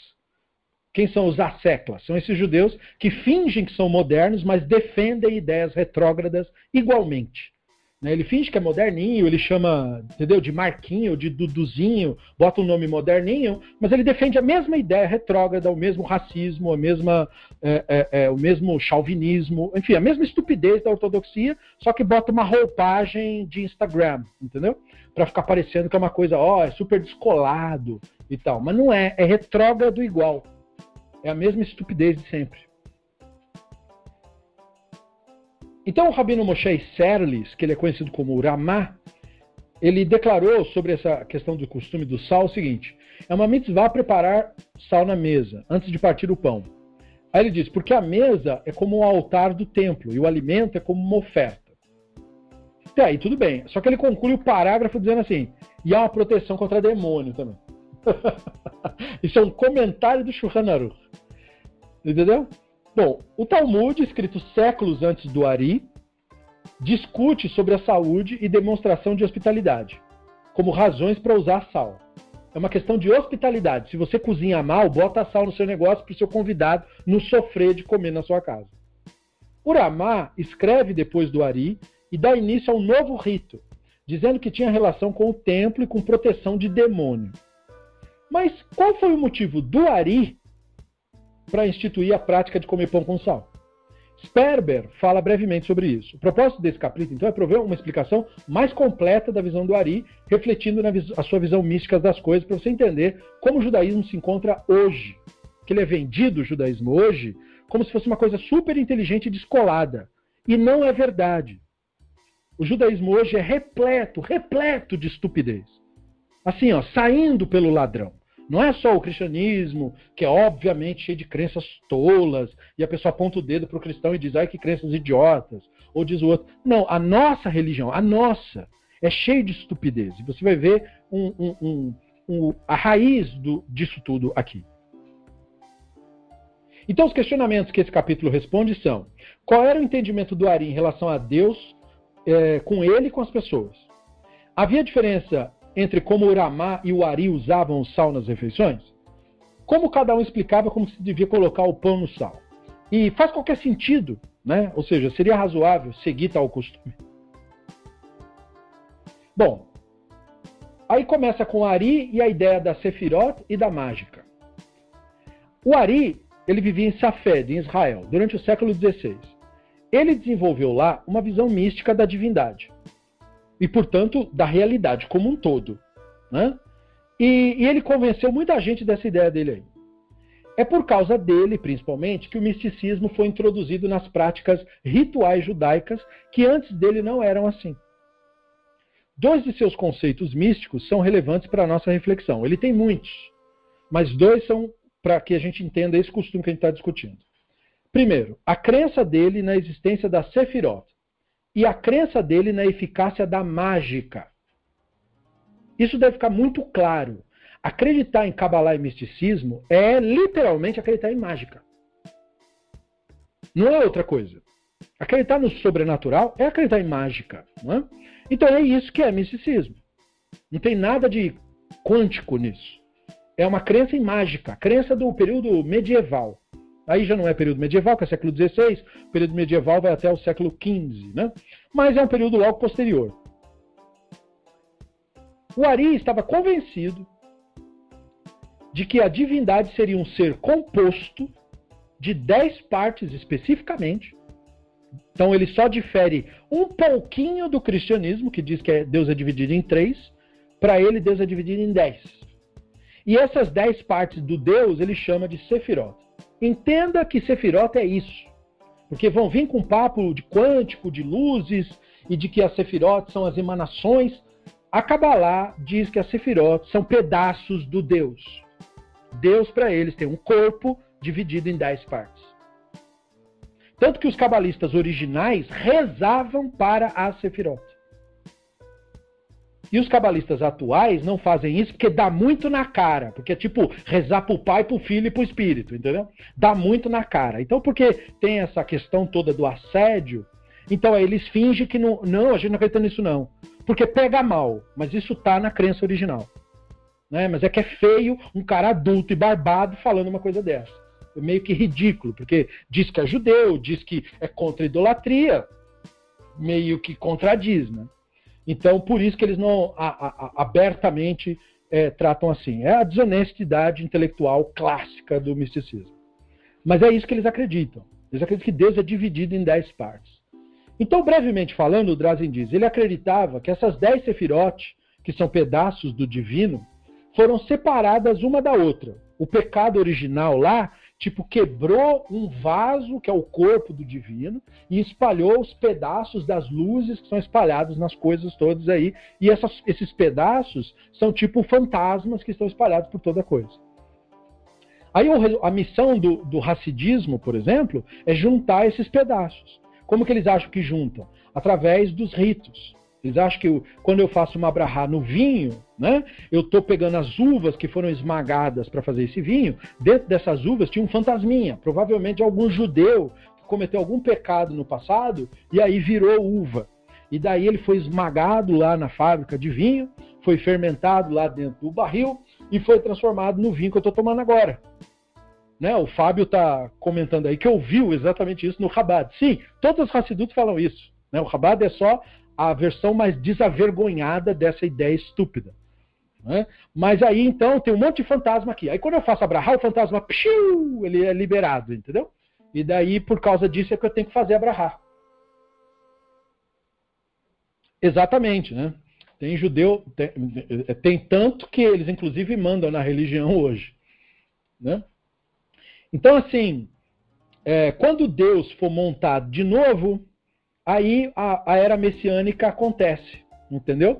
A: Quem são os asseclas? São esses judeus que fingem que são modernos, mas defendem ideias retrógradas igualmente. Né? Ele finge que é moderninho, ele chama, entendeu, de Marquinho, de Duduzinho, bota um nome moderninho, mas ele defende a mesma ideia retrógrada, o mesmo racismo, a mesma, é, é, é, o mesmo chauvinismo, enfim, a mesma estupidez da ortodoxia, só que bota uma roupagem de Instagram, entendeu? Para ficar parecendo que é uma coisa, ó, é super descolado e tal. Mas não é, é retrógrado igual. É a mesma estupidez de sempre. Então o Rabino Moshe Serlis, que ele é conhecido como Ramá, ele declarou sobre essa questão do costume do sal o seguinte: é uma mitzvah preparar sal na mesa antes de partir o pão. Aí ele diz: porque a mesa é como o altar do templo e o alimento é como uma oferta. Até aí tudo bem. Só que ele conclui o parágrafo dizendo assim: e há uma proteção contra demônio também. Isso é um comentário do Shulchan Aruch. Entendeu? Bom, o Talmud, escrito séculos antes do Ari, discute sobre a saúde e demonstração de hospitalidade, como razões para usar sal. É uma questão de hospitalidade. Se você cozinha mal, bota sal no seu negócio para o seu convidado não sofrer de comer na sua casa. O Ramá escreve depois do Ari e dá início a um novo rito, dizendo que tinha relação com o templo e com proteção de demônio. Mas qual foi o motivo do Ari para instituir a prática de comer pão com sal. Sperber fala brevemente sobre isso. O propósito desse capítulo, então, é prover uma explicação mais completa da visão do Ari, refletindo na a sua visão mística das coisas, para você entender como o judaísmo se encontra hoje. Que ele é vendido, o judaísmo hoje, como se fosse uma coisa super inteligente e descolada. E não é verdade. O judaísmo hoje é repleto, repleto de estupidez. Assim, ó, saindo pelo ladrão. Não é só o cristianismo, que é obviamente cheio de crenças tolas, e a pessoa aponta o dedo para o cristão e diz, ai que crenças idiotas, ou diz o outro. Não, a nossa religião, a nossa, é cheia de estupidez. E você vai ver um, um, um, a raiz do, disso tudo aqui. Então, os questionamentos que esse capítulo responde são: qual era o entendimento do Ari em relação a Deus é, com ele e com as pessoas? Havia diferença entre como o Ramá e o Ari usavam o sal nas refeições? Como cada um explicava como se devia colocar o pão no sal? E faz qualquer sentido, né? Ou seja, seria razoável seguir tal costume. Bom, aí começa com o Ari e a ideia da Sefirot e da mágica. O Ari, ele vivia em Safed, em Israel, durante o século XVI. Ele desenvolveu lá uma visão mística da divindade e, portanto, da realidade como um todo. Né? E, e, ele convenceu muita gente dessa ideia dele aí. É por causa dele, principalmente, que o misticismo foi introduzido nas práticas rituais judaicas que antes dele não eram assim. Dois de seus conceitos místicos são relevantes para a nossa reflexão. Ele tem muitos, mas dois são para que a gente entenda esse costume que a gente está discutindo. Primeiro, a crença dele na existência da Sefirot, e a crença dele na eficácia da mágica. Isso deve ficar muito claro. Acreditar em Kabbalah e misticismo é literalmente acreditar em mágica. Não é outra coisa. Acreditar no sobrenatural é acreditar em mágica. É? Então é isso que é misticismo. Não tem nada de quântico nisso. É uma crença em mágica, crença do período medieval. Aí já não é período medieval, que é século XVI, o período medieval vai até o século XV, né? Mas é um período logo posterior. O Ari estava convencido de que a divindade seria um ser composto de dez partes especificamente. Então ele só difere um pouquinho do cristianismo, que diz que é, Deus é dividido em três, para ele Deus é dividido em dez. E essas dez partes do Deus ele chama de Sefirot. Entenda que Sefirot é isso. Porque vão vir com papo de quântico, de luzes, e de que as Sefirot são as emanações. A Kabbalah diz que as Sefirot são pedaços do Deus. Deus, para eles, tem um corpo dividido em dez partes. Tanto que os cabalistas originais rezavam para as Sefirot. E os cabalistas atuais não fazem isso porque dá muito na cara. Porque é tipo rezar pro pai, pro filho e pro espírito, entendeu? Dá muito na cara. Então, porque tem essa questão toda do assédio, então aí eles fingem que não. Não, a gente não acredita nisso, não. Porque pega mal, mas isso tá na crença original. Né? Mas é que é feio um cara adulto e barbado falando uma coisa dessa. É meio que ridículo, porque diz que é judeu, diz que é contra idolatria, meio que contradiz, né? Então, por isso que eles não a, a, abertamente é, tratam assim. É a desonestidade intelectual clássica do misticismo. Mas é isso que eles acreditam. Eles acreditam que Deus é dividido em dez partes. Então, brevemente falando, o Drazen diz, ele acreditava que essas dez sefirotes, que são pedaços do divino, foram separadas uma da outra. O pecado original lá tipo, quebrou um vaso, que é o corpo do divino, e espalhou os pedaços das luzes que são espalhados nas coisas todas aí. E essas, esses pedaços são tipo fantasmas que estão espalhados por toda coisa. Aí a missão do, do racidismo, por exemplo, é juntar esses pedaços. Como que eles acham que juntam? Através dos ritos. Eles acham que eu, quando eu faço uma brahá no vinho, né, eu estou pegando as uvas que foram esmagadas para fazer esse vinho. Dentro dessas uvas tinha um fantasminha, provavelmente algum judeu que cometeu algum pecado no passado e aí virou uva. E daí ele foi esmagado lá na fábrica de vinho, foi fermentado lá dentro do barril e foi transformado no vinho que eu estou tomando agora. Né, o Fábio está comentando aí que ouviu exatamente isso no Rabat. Sim, todos os Hassidutos falam isso. Né? O Rabat é só a versão mais desavergonhada dessa ideia estúpida. Né? Mas aí então tem um monte de fantasma aqui. Aí quando eu faço abrahar, o fantasma psiu, ele é liberado, entendeu? E daí por causa disso é que eu tenho que fazer abrahar. Exatamente, né? Tem judeu, tem, tem, tanto que eles inclusive mandam na religião hoje. Né? Então, assim, é, quando Deus for montado de novo, aí a, a era messiânica acontece, entendeu?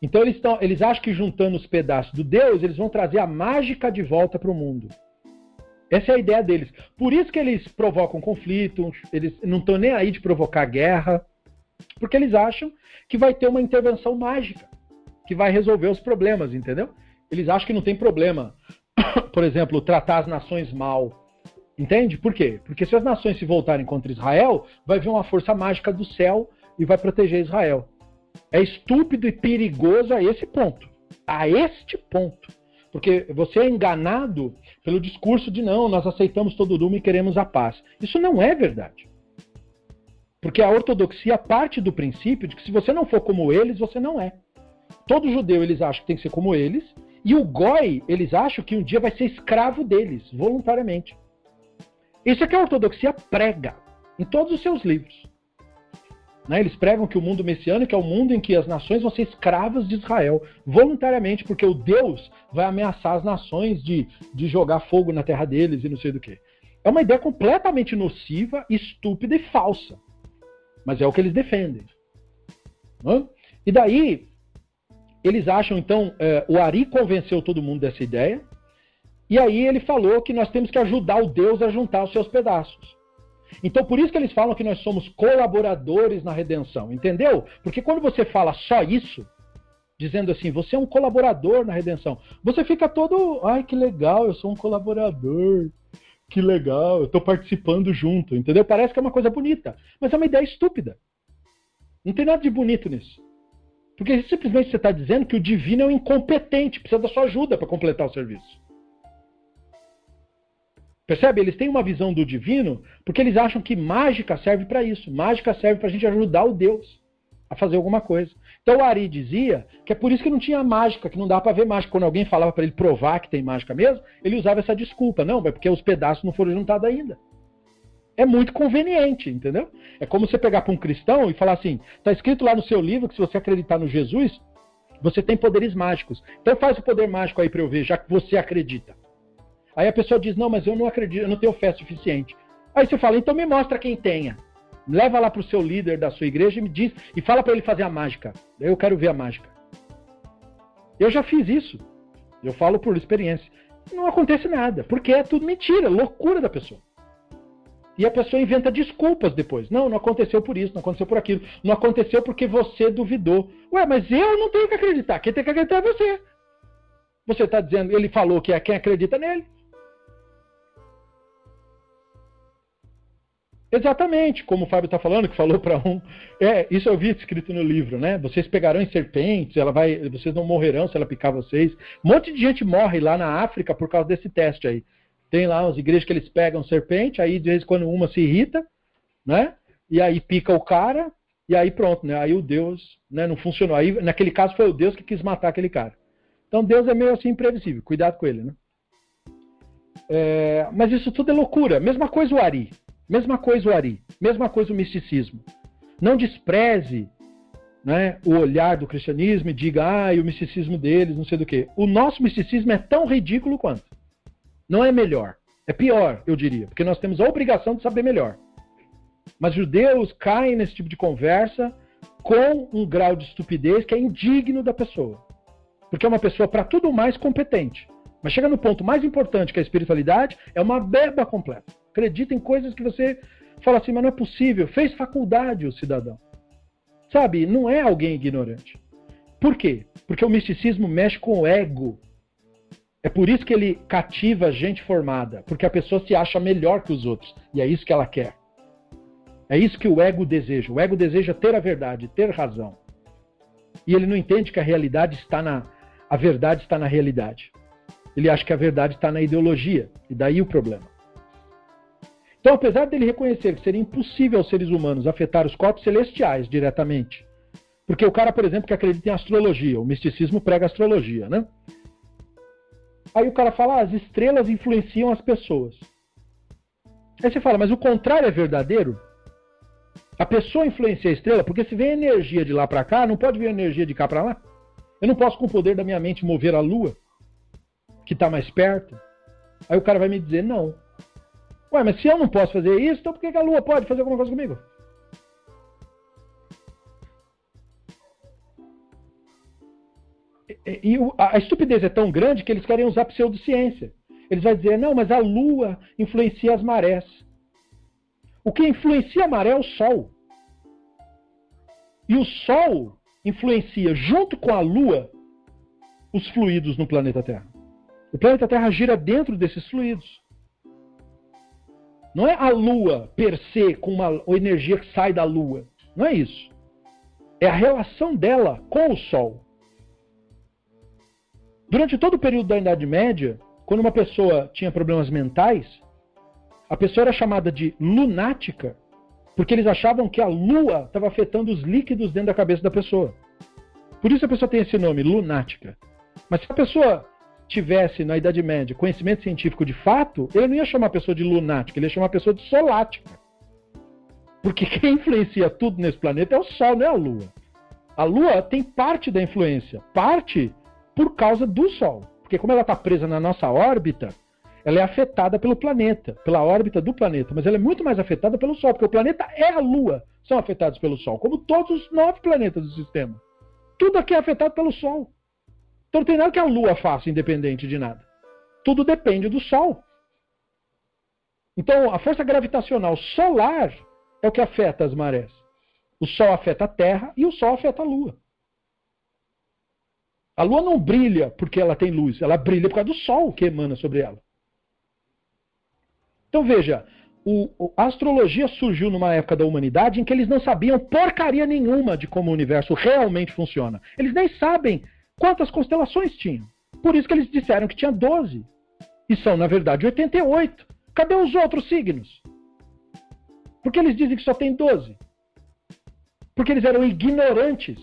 A: Então eles, tão, eles acham que juntando os pedaços do Deus, eles vão trazer a mágica de volta para o mundo. Essa é a ideia deles. Por isso que eles provocam conflito, eles não estão nem aí de provocar guerra, porque eles acham que vai ter uma intervenção mágica que vai resolver os problemas, entendeu? Eles acham que não tem problema, por exemplo, tratar as nações mal, Entende? Por quê? Porque se as nações se voltarem contra Israel, vai vir uma força mágica do céu e vai proteger Israel. É estúpido e perigoso a esse ponto. A este ponto. Porque você é enganado pelo discurso de não, nós aceitamos todo mundo e queremos a paz. Isso não é verdade. Porque a ortodoxia parte do princípio de que se você não for como eles, você não é. Todo judeu eles acham que tem que ser como eles, e o goi eles acham que um dia vai ser escravo deles, voluntariamente. Isso é que a ortodoxia prega em todos os seus livros. Né? Eles pregam que o mundo messiânico é o mundo em que as nações vão ser escravas de Israel, voluntariamente, porque o Deus vai ameaçar as nações de, de jogar fogo na terra deles e não sei do que. É uma ideia completamente nociva, estúpida e falsa. Mas é o que eles defendem. Né? E daí, eles acham, então, é, o Ari convenceu todo mundo dessa ideia, e aí ele falou que nós temos que ajudar o Deus a juntar os seus pedaços. Então por isso que eles falam que nós somos colaboradores na redenção, entendeu? Porque quando você fala só isso, dizendo assim, você é um colaborador na redenção, você fica todo, ai que legal, eu sou um colaborador. Que legal, eu estou participando junto, entendeu? Parece que é uma coisa bonita, mas é uma ideia estúpida. Não tem nada de bonito nisso. Porque simplesmente você está dizendo que o divino é um incompetente, precisa da sua ajuda para completar o serviço. Percebe? Eles têm uma visão do divino porque eles acham que mágica serve para isso. Mágica serve para a gente ajudar o Deus. a fazer alguma coisa. Então o Ari dizia que é por isso que não tinha mágica, que não dava para ver mágica. Quando alguém falava para ele provar que tem mágica mesmo, ele usava essa desculpa. Não, é porque os pedaços não foram juntados ainda. É muito conveniente, entendeu? É como você pegar para um cristão e falar assim: está escrito lá no seu livro que se você acreditar no Jesus, você tem poderes mágicos. Então faz o poder mágico aí para eu ver, já que você acredita. Aí a pessoa diz: Não, mas eu não acredito, eu não tenho fé suficiente. Aí você fala: Então me mostra quem tenha. Leva lá para o seu líder da sua igreja e me diz e fala para ele fazer a mágica. Eu quero ver a mágica. Eu já fiz isso. Eu falo por experiência. Não acontece nada, porque é tudo mentira, loucura da pessoa. E a pessoa inventa desculpas depois. Não, não aconteceu por isso, não aconteceu por aquilo. Não aconteceu porque você duvidou. Ué, mas eu não tenho que acreditar. Quem tem que acreditar é você. Você está dizendo, ele falou que é quem acredita nele. Exatamente, como o Fábio está falando, que falou para um. É, isso eu vi escrito no livro, né? Vocês pegarão em serpentes, ela vai, vocês não morrerão se ela picar vocês. Um monte de gente morre lá na África por causa desse teste aí. Tem lá as igrejas que eles pegam serpente, aí de vez em quando uma se irrita, né? E aí pica o cara, e aí pronto, né? Aí o Deus né, não funcionou. Aí, naquele caso, foi o Deus que quis matar aquele cara. Então Deus é meio assim imprevisível, cuidado com ele, né? É, mas isso tudo é loucura. Mesma coisa o Ari. Mesma coisa o Ari. Mesma coisa o misticismo. Não despreze né, o olhar do cristianismo e diga, ah, e o misticismo deles, não sei do que. O nosso misticismo é tão ridículo quanto. Não é melhor. É pior, eu diria, porque nós temos a obrigação de saber melhor. Mas judeus caem nesse tipo de conversa com um grau de estupidez que é indigno da pessoa. Porque é uma pessoa para tudo mais competente. Mas chega no ponto mais importante, que é a espiritualidade, é uma beba completa. Acredita em coisas que você fala assim, mas não é possível. Fez faculdade o cidadão. Sabe? Não é alguém ignorante. Por quê? Porque o misticismo mexe com o ego é por isso que ele cativa gente formada, porque a pessoa se acha melhor que os outros, e é isso que ela quer. É isso que o ego deseja. O ego deseja ter a verdade, ter razão. E ele não entende que a realidade está na a verdade está na realidade. Ele acha que a verdade está na ideologia, e daí o problema. Então, apesar dele reconhecer que seria impossível aos seres humanos afetar os corpos celestiais diretamente, porque o cara, por exemplo, que acredita em astrologia, o misticismo prega astrologia, né? Aí o cara fala, ah, as estrelas influenciam as pessoas. Aí você fala, mas o contrário é verdadeiro? A pessoa influencia a estrela, porque se vem energia de lá para cá, não pode vir energia de cá para lá. Eu não posso, com o poder da minha mente, mover a lua, que está mais perto. Aí o cara vai me dizer, não. Ué, mas se eu não posso fazer isso, então por que a lua pode fazer alguma coisa comigo? E a estupidez é tão grande que eles querem usar pseudociência. Eles vão dizer, não, mas a Lua influencia as marés. O que influencia a maré é o Sol. E o Sol influencia, junto com a Lua, os fluidos no planeta Terra. O planeta Terra gira dentro desses fluidos. Não é a Lua per se com uma energia que sai da Lua. Não é isso. É a relação dela com o Sol. Durante todo o período da Idade Média, quando uma pessoa tinha problemas mentais, a pessoa era chamada de lunática, porque eles achavam que a lua estava afetando os líquidos dentro da cabeça da pessoa. Por isso a pessoa tem esse nome, lunática. Mas se a pessoa tivesse, na Idade Média, conhecimento científico de fato, ele não ia chamar a pessoa de lunática, ele ia chamar a pessoa de solática. Porque quem influencia tudo nesse planeta é o Sol, não é a Lua. A Lua tem parte da influência, parte por causa do Sol. Porque como ela está presa na nossa órbita, ela é afetada pelo planeta, pela órbita do planeta, mas ela é muito mais afetada pelo Sol, porque o planeta é a Lua, são afetados pelo Sol, como todos os nove planetas do sistema. Tudo aqui é afetado pelo Sol. Então não tem nada que a Lua faça independente de nada. Tudo depende do Sol. Então a força gravitacional solar é o que afeta as marés. O Sol afeta a Terra e o Sol afeta a Lua. A lua não brilha porque ela tem luz, ela brilha por causa do sol que emana sobre ela. Então veja, o, a astrologia surgiu numa época da humanidade em que eles não sabiam porcaria nenhuma de como o universo realmente funciona. Eles nem sabem quantas constelações tinham. Por isso que eles disseram que tinha 12. E são, na verdade, 88. Cadê os outros signos? Porque eles dizem que só tem 12. porque eles eram ignorantes.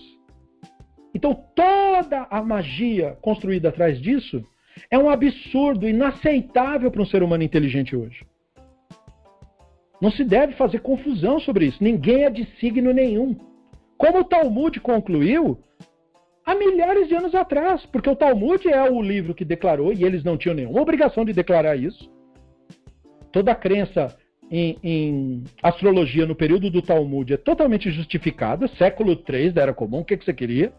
A: Então toda a magia construída atrás disso é um absurdo inaceitável para um ser humano inteligente hoje. Não se deve fazer confusão sobre isso. Ninguém é de signo nenhum. Como o Talmud concluiu há milhares de anos atrás, porque o Talmud é o livro que declarou, e eles não tinham nenhuma obrigação de declarar isso. Toda a crença em, em, astrologia no período do Talmud é totalmente justificada, século III da Era Comum, o que, que você queria?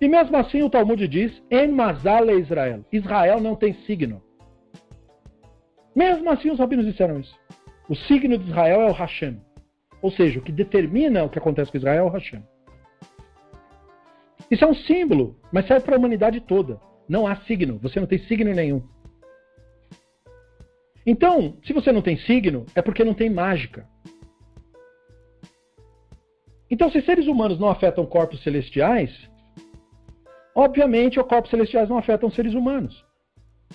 A: E mesmo assim o Talmud diz, En Mazal Israel, Israel não tem signo. Mesmo assim os rabinos disseram isso. O signo de Israel é o Hashem. Ou seja, o que determina o que acontece com Israel é o Hashem. Isso é um símbolo, mas serve para a humanidade toda. Não há signo, você não tem signo nenhum. Então, se você não tem signo, é porque não tem mágica. Então, se seres humanos não afetam corpos celestiais, obviamente os corpos celestiais não afetam seres humanos.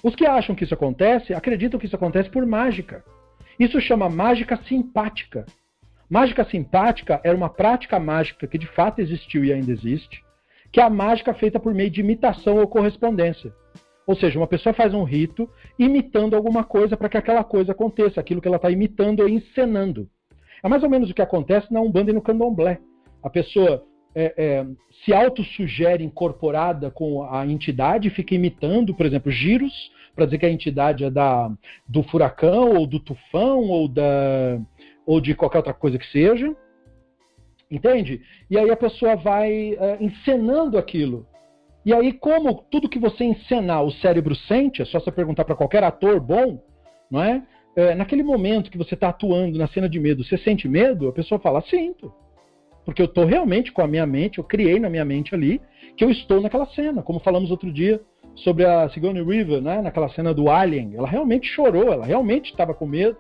A: Os que acham que isso acontece, acreditam que isso acontece por mágica. Isso chama mágica simpática. Mágica simpática era uma prática mágica que de fato existiu e ainda existe, que é a mágica feita por meio de imitação ou correspondência. Ou seja, uma pessoa faz um rito imitando alguma coisa para que aquela coisa aconteça, aquilo que ela está imitando ou encenando. É mais ou menos o que acontece na Umbanda e no Candomblé. A pessoa é, é, se autossugere incorporada com a entidade, fica imitando, por exemplo, giros, para dizer que a entidade é da, do furacão, ou do tufão, ou, da, ou de qualquer outra coisa que seja. Entende? E aí a pessoa vai é, encenando aquilo. E aí, como tudo que você encenar o cérebro sente, é só você perguntar para qualquer ator bom, não é? é naquele momento que você está atuando na cena de medo, você sente medo? A pessoa fala, sinto. Porque eu estou realmente com a minha mente, eu criei na minha mente ali que eu estou naquela cena, como falamos outro dia sobre a Sigourney Weaver, né, naquela cena do Alien. Ela realmente chorou, ela realmente estava com medo.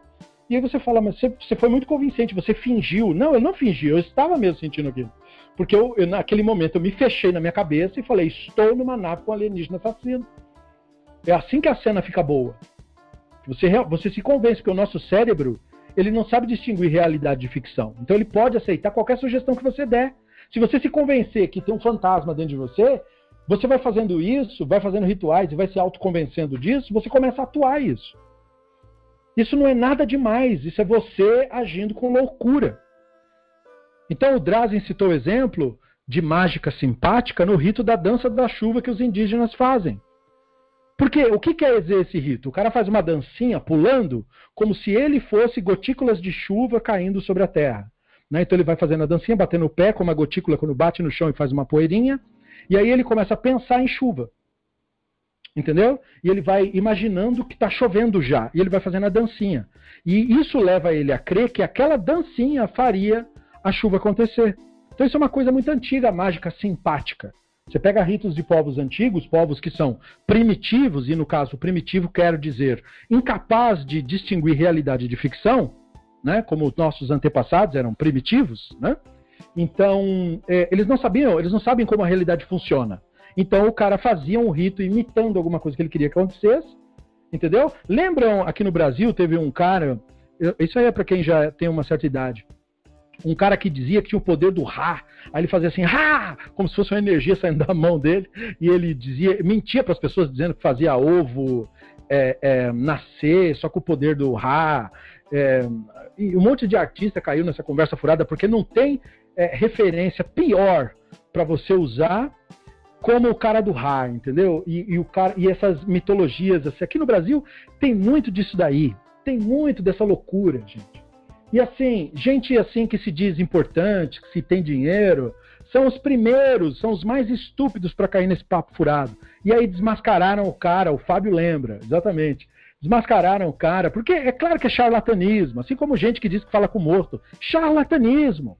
A: E aí você fala, mas você, você, foi muito convincente, você fingiu. Não, eu não fingi, eu estava mesmo sentindo aquilo. Porque eu, eu, naquele momento eu me fechei na minha cabeça e falei, estou numa nave com alienígena assassino. É assim que a cena fica boa. Você, você se convence que o nosso cérebro ele não sabe distinguir realidade de ficção. Então ele pode aceitar qualquer sugestão que você der. Se você se convencer que tem um fantasma dentro de você, você vai fazendo isso, vai fazendo rituais e vai se autoconvencendo disso, você começa a atuar isso. Isso não é nada demais, isso é você agindo com loucura. Então o Drazen citou o exemplo de mágica simpática no rito da dança da chuva que os indígenas fazem. Porque o que quer dizer esse rito? O cara faz uma dancinha pulando como se ele fosse gotículas de chuva caindo sobre a terra. Né? Então ele vai fazendo a dancinha, batendo o pé como uma gotícula quando bate no chão e faz uma poeirinha. E aí ele começa a pensar em chuva. Entendeu? E ele vai imaginando que está chovendo já. E ele vai fazendo a dancinha. E isso leva ele a crer que aquela dancinha faria a chuva acontecer. Então isso é uma coisa muito antiga, mágica simpática. Você pega ritos de povos antigos, povos que são primitivos, e no caso primitivo quero dizer incapaz de distinguir realidade de ficção, né, como nossos antepassados eram primitivos, né? Então, é, eles não sabiam, eles não sabem como a realidade funciona. Então o cara fazia um rito imitando alguma coisa que ele queria que acontecesse, entendeu? Lembram aqui no Brasil teve um cara, isso aí é para quem já tem uma certa idade um cara que dizia que tinha o poder do Ra. Aí ele fazia assim, Ra! Como se fosse uma energia saindo da mão dele. E ele dizia, mentia para as pessoas dizendo que fazia ovo é, é, nascer só com o poder do Ra. É, e um monte de artista caiu nessa conversa furada porque não tem é, referência pior para você usar como o cara do Ra, entendeu? E, e, o cara, e essas mitologias, assim, aqui no Brasil tem muito disso daí. Tem muito dessa loucura, gente. E assim, gente assim que se diz importante, que se tem dinheiro, são os primeiros, são os mais estúpidos para cair nesse papo furado. E aí desmascararam o cara, o Fábio lembra, exatamente. Desmascararam o cara, porque é claro que é charlatanismo, assim como gente que diz que fala com morto. Charlatanismo.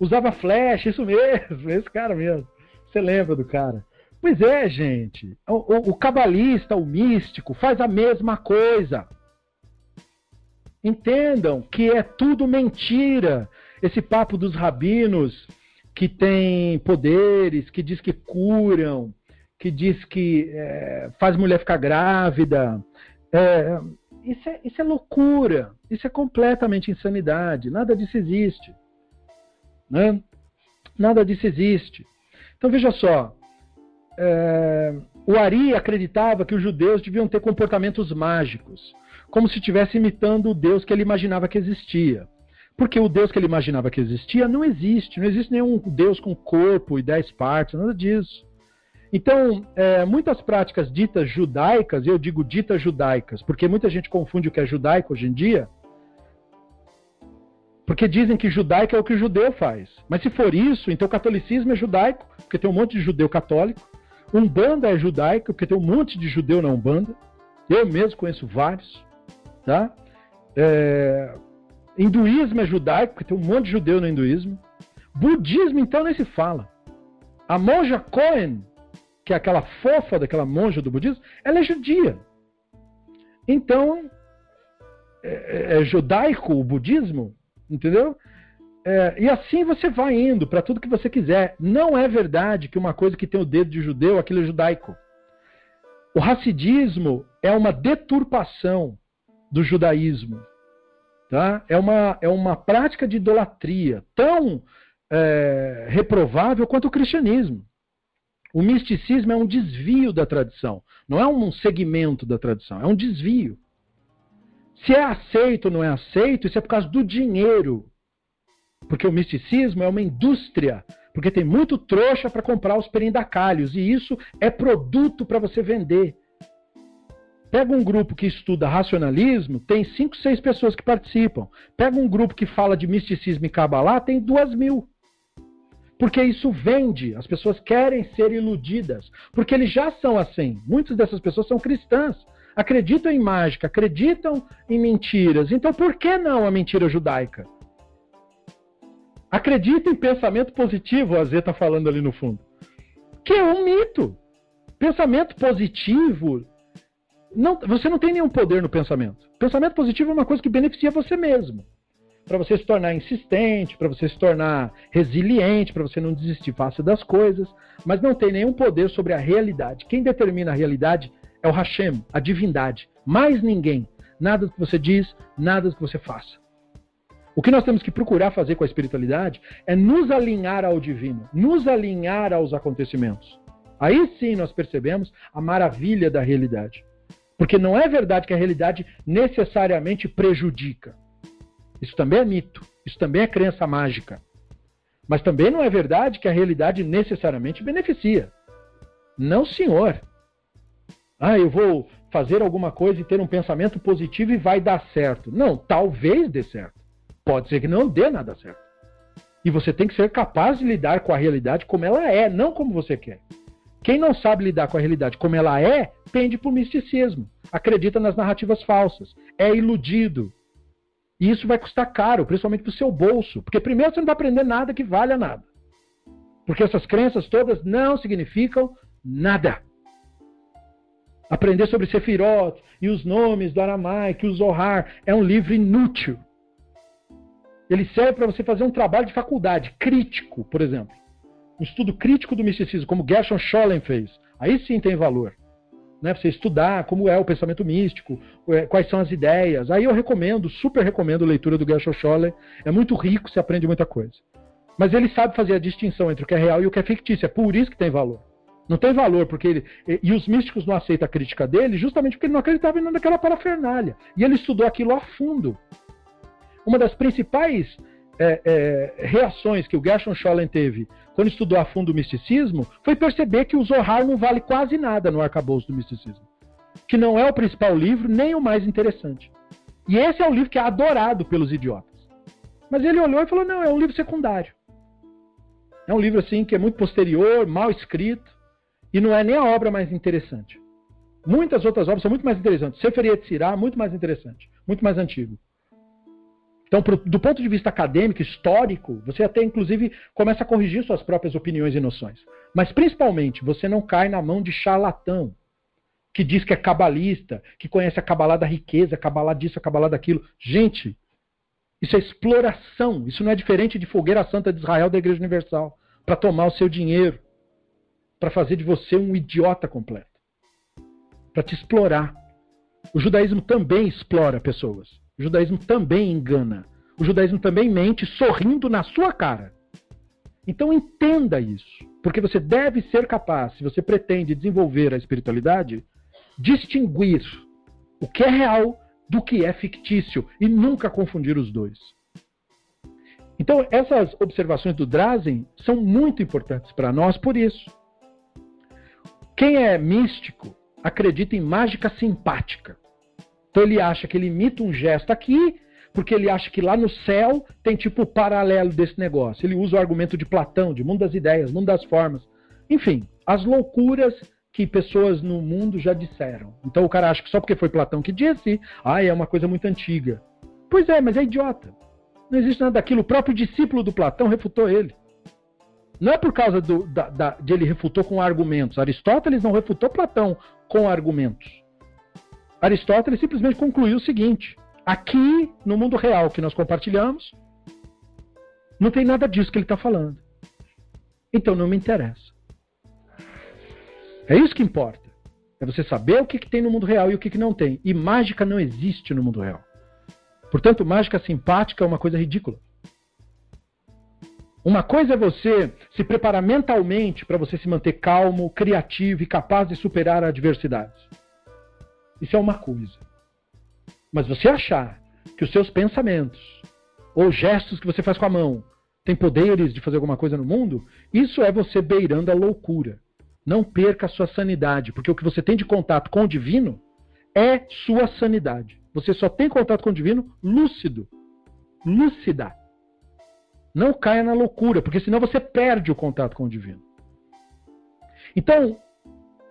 A: Usava flash, isso mesmo, esse cara mesmo. Você lembra do cara? Pois é, gente. O, o, o cabalista, o místico, faz a mesma coisa. Entendam que é tudo mentira. Esse papo dos rabinos que tem poderes, que diz que curam, que diz que é, faz mulher ficar grávida. É, isso, é, isso é loucura. Isso é completamente insanidade. Nada disso existe. Né? Nada disso existe. Então veja só, é, o Ari acreditava que os judeus deviam ter comportamentos mágicos, como se estivesse imitando o Deus que ele imaginava que existia. Porque o Deus que ele imaginava que existia não existe. Não existe nenhum Deus com corpo e dez partes, nada disso. Então, é, muitas práticas ditas judaicas, eu digo ditas judaicas, porque muita gente confunde o que é judaico hoje em dia, porque dizem que judaico é o que o judeu faz. Mas se for isso, então o catolicismo é judaico, porque tem um monte de judeu católico. Umbanda é judaico, porque tem um monte de judeu na Umbanda. Eu mesmo conheço vários. Tá? É... Hinduísmo é judaico, porque tem um monte de judeu no hinduísmo. Budismo, então, nem se fala. A monja Cohen, que é aquela fofa daquela monja do budismo, ela é judia. Então, é, é, é judaico o budismo, entendeu? É, e assim você vai indo para tudo que você quiser. Não é verdade que uma coisa que tem o dedo de judeu, aquilo é judaico. O racidismo é uma deturpação do judaísmo. Tá? É, uma, é uma prática de idolatria tão é, reprovável quanto o cristianismo. O misticismo é um desvio da tradição, não é um segmento da tradição, é um desvio. Se é aceito ou não é aceito, isso é por causa do dinheiro. Porque o misticismo é uma indústria, porque tem muito trouxa para comprar os perindacalhos, e isso é produto para você vender. Pega um grupo que estuda racionalismo, tem 5, 6 pessoas que participam. Pega um grupo que fala de misticismo e cabalá, tem 2 mil. Porque isso vende, as pessoas querem ser iludidas, porque eles já são assim. Muitas dessas pessoas são cristãs, acreditam em mágica, acreditam em mentiras. Então por que não a mentira judaica? Acredita em pensamento positivo, a Zé está falando ali no fundo. Que é um mito. Pensamento positivo não, você não tem nenhum poder no pensamento. Pensamento positivo é uma coisa que beneficia você mesmo. Para você se tornar insistente, para você se tornar resiliente, para você não desistir fácil das coisas, mas não tem nenhum poder sobre a realidade. Quem determina a realidade é o Hashem, a divindade. Mais ninguém. Nada do que você diz, nada do que você faça. O que nós temos que procurar fazer com a espiritualidade é nos alinhar ao divino, nos alinhar aos acontecimentos. Aí sim nós percebemos a maravilha da realidade. Porque não é verdade que a realidade necessariamente prejudica. Isso também é mito. Isso também é crença mágica. Mas também não é verdade que a realidade necessariamente beneficia. Não, senhor. Ah, eu vou fazer alguma coisa e ter um pensamento positivo e vai dar certo. Não, talvez dê certo. Pode ser que não dê nada certo. E você tem que ser capaz de lidar com a realidade como ela é, não como você quer. Quem não sabe lidar com a realidade como ela é, pende por misticismo, acredita nas narrativas falsas, é iludido. E isso vai custar caro, principalmente para o seu bolso. Porque primeiro você não vai aprender nada que valha nada. Porque essas crenças todas não significam nada. Aprender sobre Sefirot e os nomes do Aramaico o Zohar é um livro inútil. Ele serve para você fazer um trabalho de faculdade, crítico, por exemplo um estudo crítico do misticismo, como Gershon Scholem fez, aí sim tem valor. Né? Você estudar como é o pensamento místico, é, quais são as ideias. Aí eu recomendo, super recomendo a leitura do Gershon Scholem. É muito rico, você aprende muita coisa. Mas ele sabe fazer a distinção entre o que é real e o que é fictício. É por isso que tem valor. Não tem valor, porque ele. E os místicos não aceitam a crítica dele justamente porque ele não acreditava em nada daquela parafernália. E ele estudou aquilo a fundo. Uma das principais é, é, reações que o Gershon Scholem teve quando estudou a fundo o misticismo foi perceber que o Zohar não vale quase nada no arcabouço do misticismo. Que não é o principal livro, nem o mais interessante. E esse é o livro que é adorado pelos idiotas. Mas ele olhou e falou: não, é um livro secundário. É um livro assim que é muito posterior, mal escrito, e não é nem a obra mais interessante. Muitas outras obras são muito mais interessantes. Sefer Yetzirah, muito mais interessante, muito mais antigo. Então, pro, do ponto de vista acadêmico, histórico, você até inclusive começa a corrigir suas próprias opiniões e noções. Mas principalmente, você não cai na mão de charlatão que diz que é cabalista, que conhece a cabalá da riqueza, a cabalá disso, a cabalá daquilo. Gente, isso é exploração. Isso não é diferente de fogueira santa de Israel da Igreja Universal para tomar o seu dinheiro, para fazer de você um idiota completo, para te explorar. O judaísmo também explora pessoas. O judaísmo também engana. O judaísmo também mente sorrindo na sua cara. Então entenda isso, porque você deve ser capaz, se você pretende desenvolver a espiritualidade, distinguir o que é real do que é fictício e nunca confundir os dois. Então, essas observações do Drazen são muito importantes para nós por isso. Quem é místico acredita em mágica simpática. Então ele acha que ele imita um gesto aqui, porque ele acha que lá no céu tem tipo o paralelo desse negócio. Ele usa o argumento de Platão, de mundo das ideias, mundo das formas. Enfim, as loucuras que pessoas no mundo já disseram. Então o cara acha que só porque foi Platão que disse, ah, é uma coisa muito antiga. Pois é, mas é idiota. Não existe nada daquilo. O próprio discípulo do Platão refutou ele. Não é por causa do, da, da, de ele refutou com argumentos. Aristóteles não refutou Platão com argumentos. Aristóteles simplesmente concluiu o seguinte: aqui no mundo real que nós compartilhamos, não tem nada disso que ele está falando. Então não me interessa. É isso que importa. É você saber o que, que tem no mundo real e o que, que não tem. E mágica não existe no mundo real. Portanto, mágica simpática é uma coisa ridícula. Uma coisa é você se preparar mentalmente para você se manter calmo, criativo e capaz de superar adversidades. Isso é uma coisa. Mas você achar que os seus pensamentos ou gestos que você faz com a mão têm poderes de fazer alguma coisa no mundo, isso é você beirando a loucura. Não perca a sua sanidade, porque o que você tem de contato com o divino é sua sanidade. Você só tem contato com o divino lúcido. Lúcida. Não caia na loucura, porque senão você perde o contato com o divino. Então,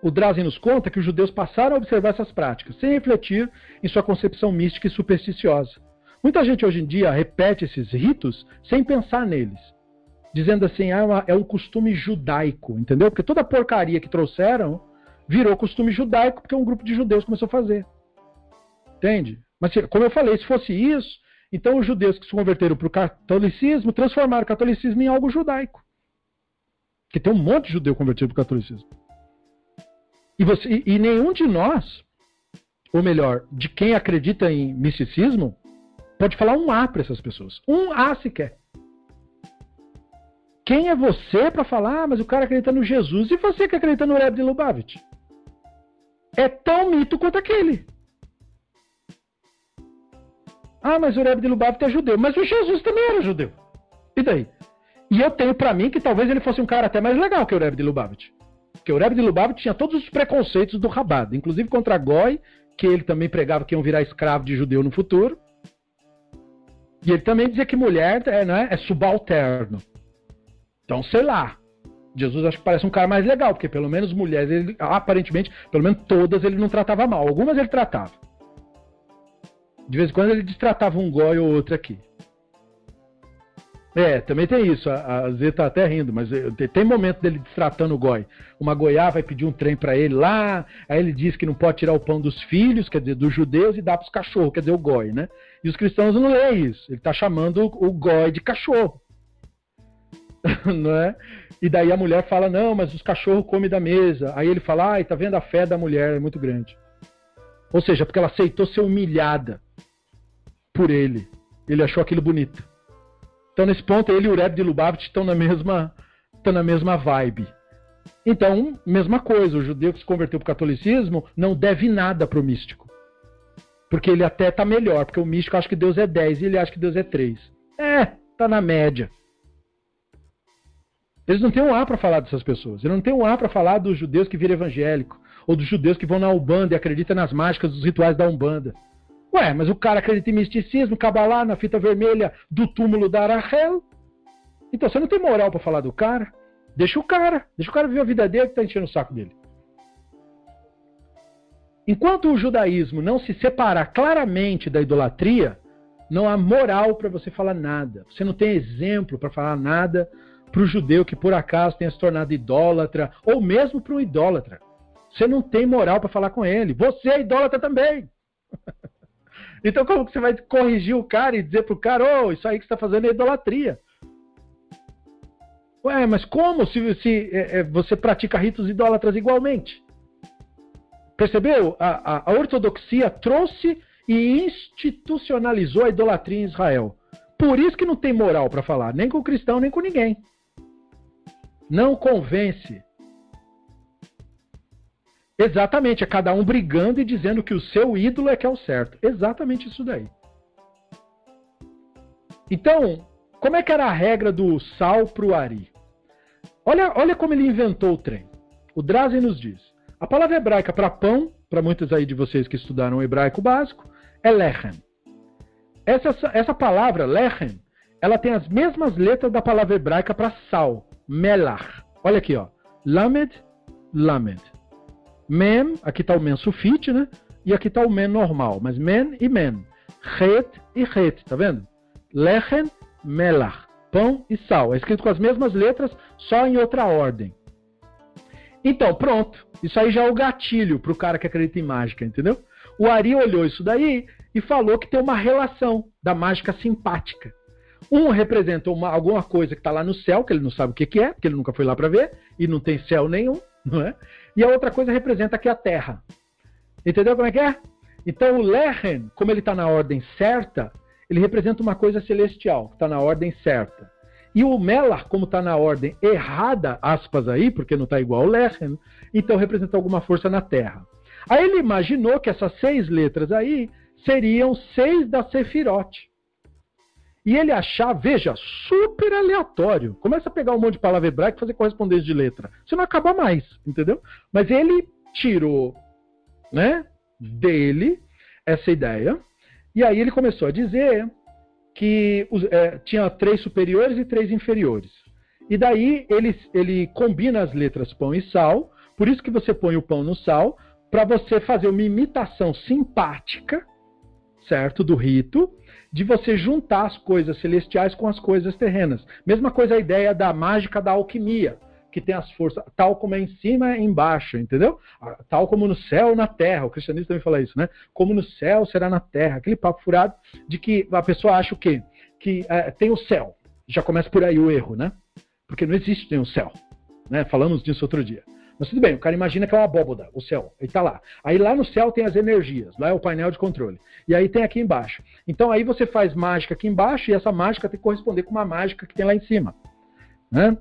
A: o Drazen nos conta que os judeus passaram a observar essas práticas, sem refletir em sua concepção mística e supersticiosa. Muita gente hoje em dia repete esses ritos sem pensar neles, dizendo assim, ah, é um costume judaico, entendeu? Porque toda a porcaria que trouxeram virou costume judaico porque um grupo de judeus começou a fazer. Entende? Mas, como eu falei, se fosse isso, então os judeus que se converteram para o catolicismo transformaram o catolicismo em algo judaico. Que tem um monte de judeu convertido para o catolicismo. E, você, e nenhum de nós, ou melhor, de quem acredita em misticismo, pode falar um A para essas pessoas. Um A sequer. Quem é você para falar, ah, mas o cara acredita no Jesus e você que acredita no Rebbe de Lubavitch? É tão mito quanto aquele. Ah, mas o Rebbe de Lubavitch é judeu. Mas o Jesus também era judeu. E daí? E eu tenho para mim que talvez ele fosse um cara até mais legal que o Rebbe de Lubavitch. Porque o Rebbe de Lubavitch tinha todos os preconceitos do Rabado, inclusive contra Goi, que ele também pregava que iam virar escravo de judeu no futuro. E ele também dizia que mulher é, né, é subalterno. Então, sei lá. Jesus acho que parece um cara mais legal, porque pelo menos mulheres, ele, aparentemente, pelo menos todas ele não tratava mal. Algumas ele tratava. De vez em quando ele destratava um goi ou outro aqui. É, também tem isso. A, a Zé tá até rindo, mas eh, tem, momento dele destratando o goi. Uma goiá vai pedir um trem para ele lá, aí ele diz que não pode tirar o pão dos filhos, quer dizer, dos judeus, e dá para os cachorros, quer dizer, o goi, né? E os cristãos não leem isso. Ele está chamando o, o goi de cachorro. não é? E daí a mulher fala, não, mas os cachorros comem da mesa. Aí ele fala, ai, tá vendo a fé da mulher, é muito grande. Ou seja, porque ela aceitou ser humilhada por ele. Ele achou aquilo bonito. Então, nesse ponto, ele e o Rebbe de Lubavitch estão na mesma, estão na mesma vibe. Então, mesma coisa, o judeu que se converteu para o catolicismo não deve nada para o místico. Porque ele até está melhor, porque o místico acha que Deus é 10 e ele acha que Deus é 3. É, tá na média. Eles não têm um A para falar dessas pessoas. Eles não têm um A para falar dos judeus que viram evangélico. Ou dos judeus que vão na Umbanda e acreditam nas mágicas dos rituais da Umbanda. Ué, mas o cara acredita em misticismo, cabalá na fita vermelha do túmulo da Arahel. Então você não tem moral para falar do cara. Deixa o cara. Deixa o cara viver a vida dele que tá enchendo o saco dele. Enquanto o judaísmo não se separar claramente da idolatria, não há moral para você falar nada. Você não tem exemplo para falar nada para o judeu que por acaso tenha se tornado idólatra, ou mesmo para um idólatra. Você não tem moral para falar com ele. Você é idólatra também. Então, como que você vai corrigir o cara e dizer pro cara, ô, oh, isso aí que você está fazendo é idolatria? Ué, mas como se, se é, é, você pratica ritos idólatras igualmente? Percebeu? A, a, a ortodoxia trouxe e institucionalizou a idolatria em Israel. Por isso que não tem moral para falar, nem com o cristão, nem com ninguém. Não convence. Exatamente, é cada um brigando e dizendo que o seu ídolo é que é o certo. Exatamente isso daí. Então, como é que era a regra do sal para o ari? Olha, olha como ele inventou o trem. O Drazen nos diz: a palavra hebraica para pão, para muitos aí de vocês que estudaram o hebraico básico, é lechem. Essa, essa palavra, lechem, ela tem as mesmas letras da palavra hebraica para sal, melach. Olha aqui, ó. Lamed, lamed. Mem, aqui está o men sufite, né? E aqui está o men normal, mas men e men. Het e het, tá vendo? Lechem, melach. Pão e sal. É escrito com as mesmas letras, só em outra ordem. Então, pronto. Isso aí já é o gatilho para o cara que acredita em mágica, entendeu? O Ari olhou isso daí e falou que tem uma relação da mágica simpática. Um representa uma, alguma coisa que está lá no céu, que ele não sabe o que, que é, porque ele nunca foi lá para ver, e não tem céu nenhum, não é? E a outra coisa representa aqui a terra. Entendeu como é que é? Então o Lehen, como ele está na ordem certa, ele representa uma coisa celestial, está na ordem certa. E o Melar, como está na ordem errada, aspas aí, porque não está igual ao Lehen, então representa alguma força na terra. Aí ele imaginou que essas seis letras aí seriam seis da Sefirote. E ele achar, veja, super aleatório. Começa a pegar um monte de palavra hebraica e fazer correspondência de letra. Você não acaba mais, entendeu? Mas ele tirou, né, dele essa ideia. E aí ele começou a dizer que é, tinha três superiores e três inferiores. E daí ele, ele combina as letras pão e sal. Por isso que você põe o pão no sal, para você fazer uma imitação simpática, certo, do rito de você juntar as coisas celestiais com as coisas terrenas. Mesma coisa a ideia da mágica da alquimia, que tem as forças, tal como é em cima, é embaixo, entendeu? Tal como no céu, na terra. O cristianismo também fala isso, né? Como no céu será na terra. Aquele papo furado de que a pessoa acha o quê? Que é, tem o céu. Já começa por aí o erro, né? Porque não existe nenhum céu. Né? Falamos disso outro dia. Mas tudo bem, o cara imagina que é uma abóboda, o céu, ele está lá. Aí lá no céu tem as energias, lá é o painel de controle. E aí tem aqui embaixo. Então aí você faz mágica aqui embaixo e essa mágica tem que corresponder com uma mágica que tem lá em cima. Né?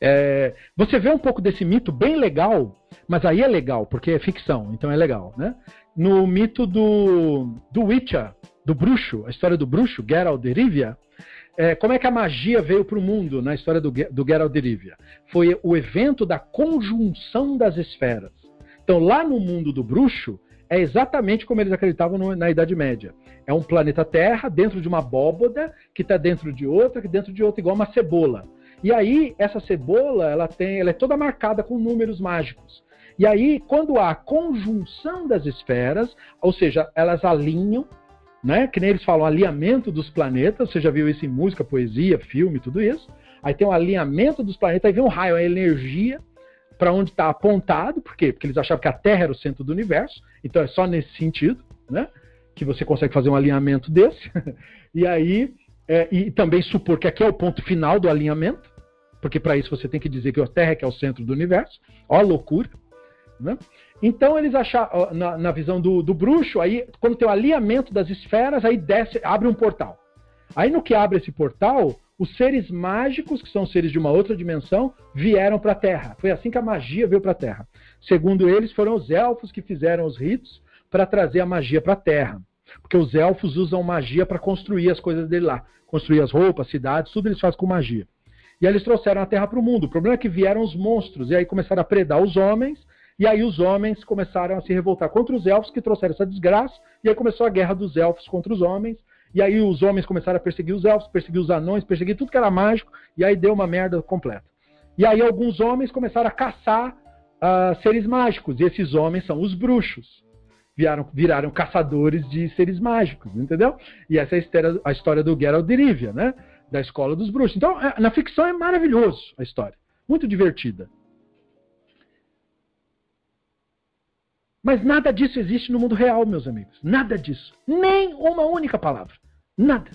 A: É, você vê um pouco desse mito bem legal, mas aí é legal, porque é ficção, então é legal. Né? No mito do, do Witcher, do bruxo, a história do bruxo, Geralt de Rivia, é, como é que a magia veio para o mundo na história do, do Geralt de Rivia? Foi o evento da conjunção das esferas. Então, lá no mundo do bruxo, é exatamente como eles acreditavam no, na Idade Média. É um planeta Terra dentro de uma abóboda, que está dentro de outra, que dentro de outra, igual uma cebola. E aí, essa cebola, ela, tem, ela é toda marcada com números mágicos. E aí, quando há a conjunção das esferas, ou seja, elas alinham, né? Que nem eles falam, alinhamento dos planetas. Você já viu isso em música, poesia, filme, tudo isso. Aí tem um alinhamento dos planetas, aí vem um raio, a energia para onde está apontado, por quê? Porque eles achavam que a Terra era o centro do universo, então é só nesse sentido, né? Que você consegue fazer um alinhamento desse. e aí, é, e também supor que aqui é o ponto final do alinhamento, porque para isso você tem que dizer que a Terra é que é o centro do universo. Ó, loucura, né? Então eles acharam, na, na visão do, do, bruxo, aí quando tem o alinhamento das esferas, aí desce, abre um portal. Aí no que abre esse portal, os seres mágicos, que são seres de uma outra dimensão, vieram para a Terra. Foi assim que a magia veio para a Terra. Segundo eles, foram os elfos que fizeram os ritos para trazer a magia para a Terra. Porque os elfos usam magia para construir as coisas dele lá. Construir as roupas, cidades, tudo eles fazem com magia. E aí eles trouxeram a Terra para o mundo. O problema é que vieram os monstros, e aí começaram a predar os homens, e aí os homens começaram a se revoltar contra os elfos que trouxeram essa desgraça. E aí começou a guerra dos elfos contra os homens. E aí os homens começaram a perseguir os elfos, perseguir os anões, perseguir tudo que era mágico. E aí deu uma merda completa. E aí alguns homens começaram a caçar uh, seres mágicos. E esses homens são os bruxos. Viraram, viraram caçadores de seres mágicos, entendeu? E essa é a história, do Geralt de Rivia, né? Da escola dos bruxos. Então, é, na ficção é maravilhoso a história. Muito divertida. Mas nada disso existe no mundo real, meus amigos. Nada disso. Nem uma única palavra. Nada.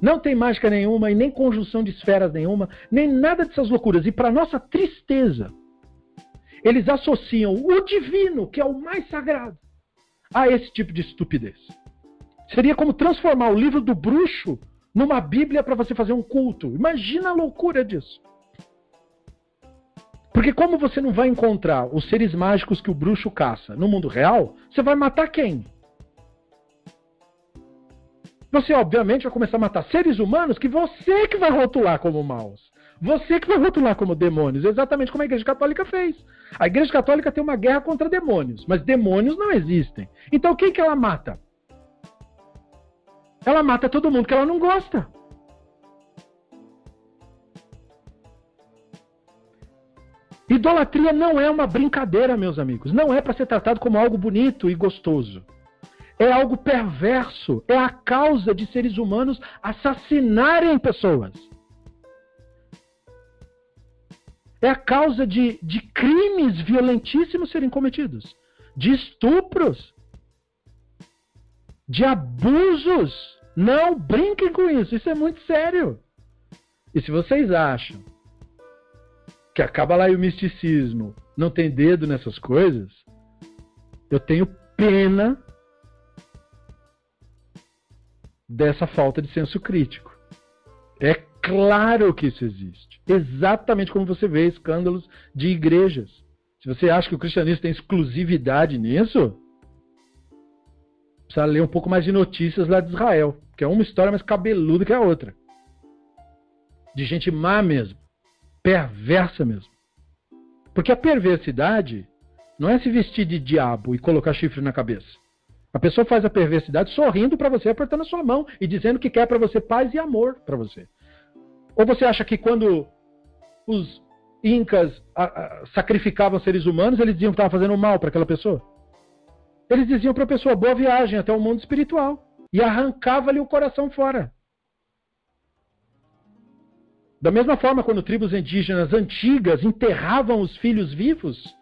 A: Não tem mágica nenhuma e nem conjunção de esferas nenhuma, nem nada dessas loucuras. E para nossa tristeza, eles associam o divino, que é o mais sagrado, a esse tipo de estupidez. Seria como transformar o livro do bruxo numa Bíblia para você fazer um culto. Imagina a loucura disso. Porque como você não vai encontrar os seres mágicos que o bruxo caça no mundo real, você vai matar quem? Você, obviamente, vai começar a matar seres humanos que você que vai rotular como maus. Você que vai rotular como demônios, exatamente como a Igreja Católica fez. A Igreja Católica tem uma guerra contra demônios, mas demônios não existem. Então quem que ela mata? Ela mata todo mundo que ela não gosta. Idolatria não é uma brincadeira, meus amigos. Não é para ser tratado como algo bonito e gostoso. É algo perverso. É a causa de seres humanos assassinarem pessoas. É a causa de, de crimes violentíssimos serem cometidos, de estupros, de abusos. Não brinquem com isso. Isso é muito sério. E se vocês acham que acaba lá e o misticismo não tem dedo nessas coisas, eu tenho pena dessa falta de senso crítico. É claro que isso existe. Exatamente como você vê escândalos de igrejas. Se você acha que o cristianismo tem exclusividade nisso, precisa ler um pouco mais de notícias lá de Israel, que é uma história mais cabeluda que a outra. De gente má mesmo perversa mesmo. Porque a perversidade não é se vestir de diabo e colocar chifre na cabeça. A pessoa faz a perversidade sorrindo para você, apertando a sua mão e dizendo que quer para você paz e amor para você. Ou você acha que quando os incas a, a, sacrificavam seres humanos, eles diziam que estavam fazendo mal para aquela pessoa? Eles diziam para a pessoa boa viagem até o mundo espiritual e arrancava-lhe o coração fora. Da mesma forma, quando tribos indígenas antigas enterravam os filhos vivos,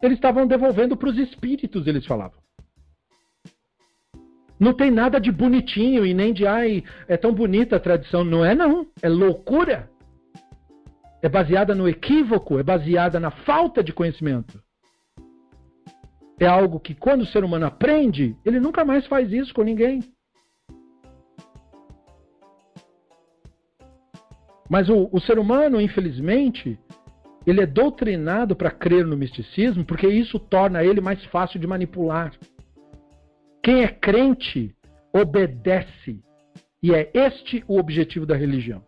A: eles estavam devolvendo para os espíritos, eles falavam. Não tem nada de bonitinho e nem de ai, é tão bonita a tradição. Não é, não. É loucura. É baseada no equívoco, é baseada na falta de conhecimento. É algo que, quando o ser humano aprende, ele nunca mais faz isso com ninguém. Mas o, o ser humano, infelizmente, ele é doutrinado para crer no misticismo porque isso torna ele mais fácil de manipular. Quem é crente obedece. E é este o objetivo da religião.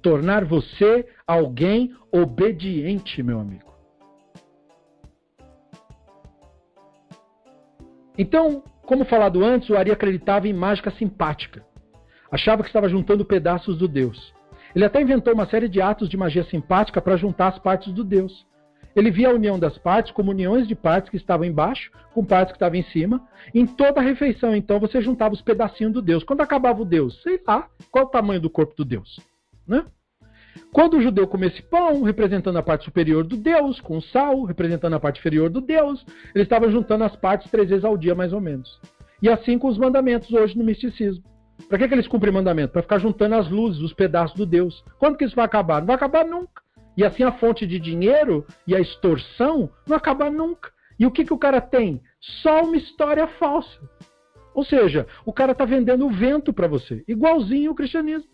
A: Tornar você alguém obediente, meu amigo. Então, como falado antes, o Ari acreditava em mágica simpática. Achava que estava juntando pedaços do Deus. Ele até inventou uma série de atos de magia simpática para juntar as partes do Deus. Ele via a união das partes como uniões de partes que estavam embaixo com partes que estavam em cima. Em toda a refeição, então, você juntava os pedacinhos do Deus. Quando acabava o Deus, sei lá, qual o tamanho do corpo do Deus? Né? Quando o judeu comia esse pão, representando a parte superior do Deus, com sal, representando a parte inferior do Deus, ele estava juntando as partes três vezes ao dia, mais ou menos. E assim com os mandamentos hoje no misticismo. Para que, que eles cumprem mandamento? Para ficar juntando as luzes, os pedaços do Deus. Quando que isso vai acabar? Não vai acabar nunca. E assim a fonte de dinheiro e a extorsão não vai acabar nunca. E o que, que o cara tem? Só uma história falsa. Ou seja, o cara está vendendo o vento para você, igualzinho o cristianismo.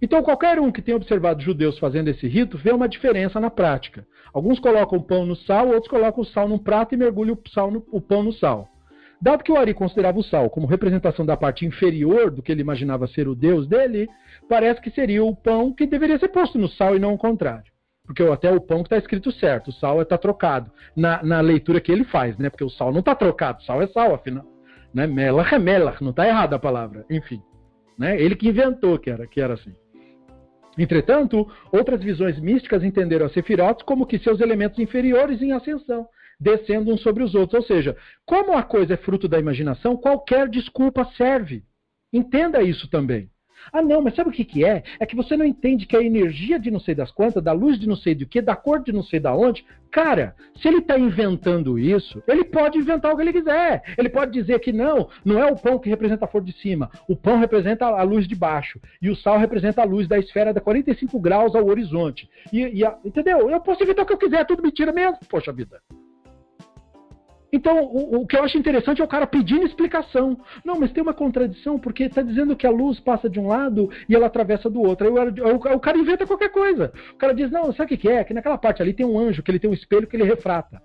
A: Então, qualquer um que tenha observado judeus fazendo esse rito vê uma diferença na prática. Alguns colocam o pão no sal, outros colocam o sal num prato e mergulham o, sal no, o pão no sal. Dado que o Ari considerava o sal como representação da parte inferior do que ele imaginava ser o deus dele, parece que seria o pão que deveria ser posto no sal e não o contrário. Porque até o pão que está escrito certo, o sal está trocado. Na, na, leitura que ele faz, né? Porque o sal não está trocado, sal é sal, afinal. Né? Melach é melach, não está errada a palavra. Enfim. Né? Ele que inventou que era, que era assim. Entretanto, outras visões místicas entenderam a Sefirot como que seus elementos inferiores em ascensão, descendo uns sobre os outros. Ou seja, como a coisa é fruto da imaginação, qualquer desculpa serve. Entenda isso também. Ah, não, mas sabe o que, que é? É que você não entende que a energia de não sei das quantas, da luz de não sei do que, da cor de não sei da onde. Cara, se ele está inventando isso, ele pode inventar o que ele quiser. Ele pode dizer que não, não é o pão que representa a flor de cima. O pão representa a luz de baixo. E o sal representa a luz da esfera da 45 graus ao horizonte. E, e a, entendeu? Eu posso inventar o que eu quiser, é tudo mentira mesmo. Poxa vida. Então, o, o, que eu acho interessante é o cara pedindo explicação. Não, mas tem uma contradição, porque está dizendo que a luz passa de um lado e ela atravessa do outro. Aí o, o, o cara inventa qualquer coisa. O cara diz, não, sabe o que, é? Que naquela parte ali tem um anjo, que ele tem um espelho que ele refrata.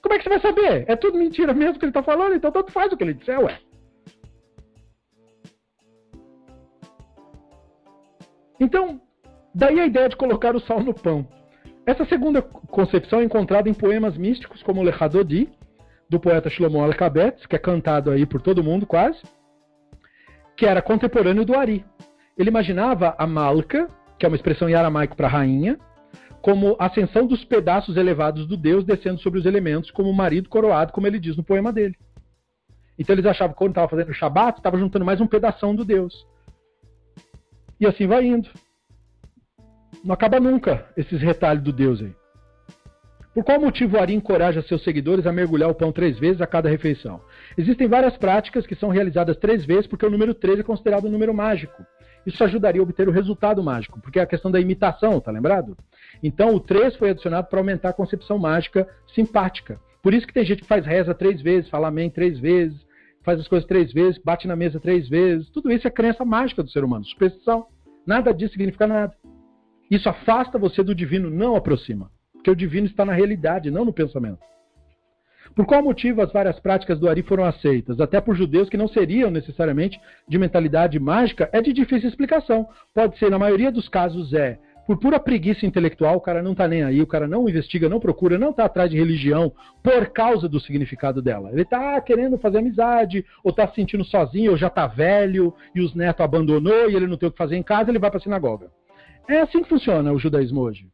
A: Como é que você vai saber? É tudo mentira mesmo que ele está falando, então tanto faz o que ele disser, ué. Então, daí a ideia de colocar o sal no pão. Essa segunda concepção é encontrada em poemas místicos como Le Hadodi, do poeta Shlomo Alkabetz, que é cantado aí por todo mundo quase, que era contemporâneo do Ari. Ele imaginava a Malka, que é uma expressão em aramaico para rainha, como ascensão dos pedaços elevados do Deus descendo sobre os elementos, como o marido coroado, como ele diz no poema dele. Então eles achavam que quando estava fazendo o Shabat, estava juntando mais um pedação do Deus. E assim vai indo. Não acaba nunca esses retalhos do Deus aí. Por qual motivo o Ari encoraja seus seguidores a mergulhar o pão três vezes a cada refeição? Existem várias práticas que são realizadas três vezes porque o número três é considerado um número mágico. Isso ajudaria a obter o resultado mágico, porque é a questão da imitação, tá lembrado? Então o 3 foi adicionado para aumentar a concepção mágica simpática. Por isso que tem gente que faz reza três vezes, fala amém três vezes, faz as coisas três vezes, bate na mesa três vezes. Tudo isso é crença mágica do ser humano, superstição. Nada disso significa nada. Isso afasta você do divino, não aproxima. Porque o divino está na realidade, não no pensamento. Por qual motivo as várias práticas do Ari foram aceitas? Até por judeus que não seriam necessariamente de mentalidade mágica, é de difícil explicação. Pode ser, na maioria dos casos, é por pura preguiça intelectual, o cara não está nem aí, o cara não investiga, não procura, não está atrás de religião por causa do significado dela. Ele está querendo fazer amizade, ou está se sentindo sozinho, ou já está velho, e os netos abandonou, e ele não tem o que fazer em casa, ele vai para a sinagoga. É assim que funciona o judaísmo hoje.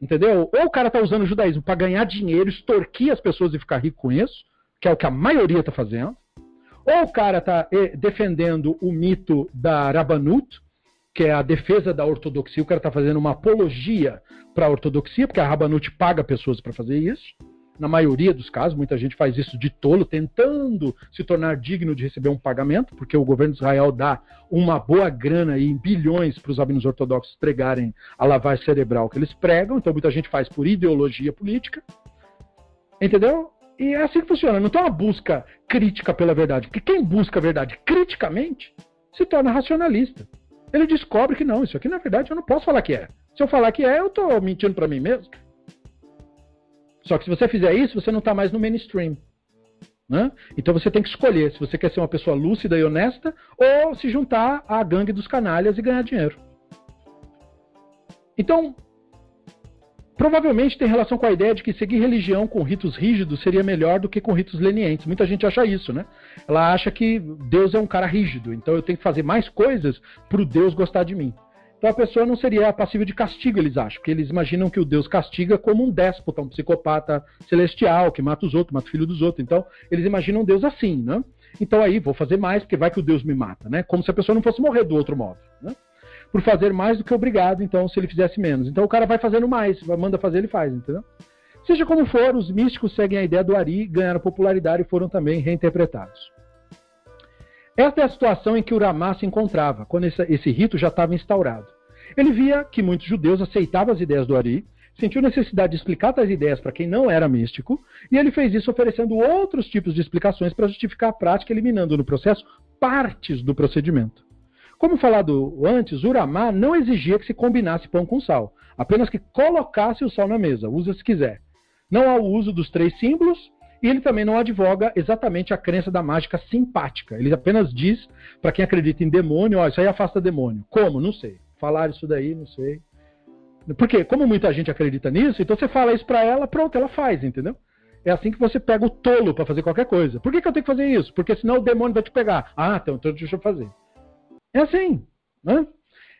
A: Entendeu? Ou o cara está usando o judaísmo para ganhar dinheiro, extorquir as pessoas e ficar rico com isso, que é o que a maioria está fazendo. Ou o cara está eh, defendendo o mito da Rabanut, que é a defesa da ortodoxia, o cara está fazendo uma apologia para a ortodoxia, porque a Rabanut paga pessoas para fazer isso na maioria dos casos, muita gente faz isso de tolo, tentando se tornar digno de receber um pagamento, porque o governo de Israel dá uma boa grana em bilhões para os rabinos ortodoxos entregarem a lavagem cerebral que eles pregam, então muita gente faz por ideologia política. Entendeu? E é assim que funciona, não tem uma busca crítica pela verdade, porque quem busca a verdade criticamente se torna racionalista. Ele descobre que não, isso aqui na verdade eu não posso falar que é. Se eu falar que é, eu estou mentindo para mim mesmo. Só que se você fizer isso, você não está mais no mainstream. Né? Então você tem que escolher se você quer ser uma pessoa lúcida e honesta ou se juntar à gangue dos canalhas e ganhar dinheiro. Então, provavelmente tem relação com a ideia de que seguir religião com ritos rígidos seria melhor do que com ritos lenientes. Muita gente acha isso, né? Ela acha que Deus é um cara rígido, então eu tenho que fazer mais coisas para o Deus gostar de mim. Então a pessoa não seria passível de castigo, eles acham, porque eles imaginam que o Deus castiga como um déspota, um psicopata celestial, que mata os outros, mata o filho dos outros. Então, eles imaginam Deus assim, né? Então aí, vou fazer mais, porque vai que o Deus me mata, né? Como se a pessoa não fosse morrer do outro modo, né? Por fazer mais do que obrigado, então, se ele fizesse menos. Então o cara vai fazendo mais, manda fazer, ele faz, entendeu? Seja como for, os místicos seguem a ideia do Ari, ganharam popularidade e foram também reinterpretados. Esta é a situação em que o Ramá se encontrava, quando esse, esse rito já estava instaurado. Ele via que muitos judeus aceitavam as ideias do Ari, sentiu necessidade de explicar tais ideias para quem não era místico, e ele fez isso oferecendo outros tipos de explicações para justificar a prática, eliminando no processo partes do procedimento. Como falado antes, o Ramá não exigia que se combinasse pão com sal, apenas que colocasse o sal na mesa, usa se quiser. Não há o uso dos três símbolos, e ele também não advoga exatamente a crença da mágica simpática. Ele apenas diz para quem acredita em demônio, ó, isso aí afasta demônio. Como? Não sei. Falar isso daí, não sei. Porque como muita gente acredita nisso, então você fala isso para ela, pronto, ela faz, entendeu? É assim que você pega o tolo para fazer qualquer coisa. Por que, que eu tenho que fazer isso? Porque senão o demônio vai te pegar. Ah, então, então deixa eu fazer. É assim, né?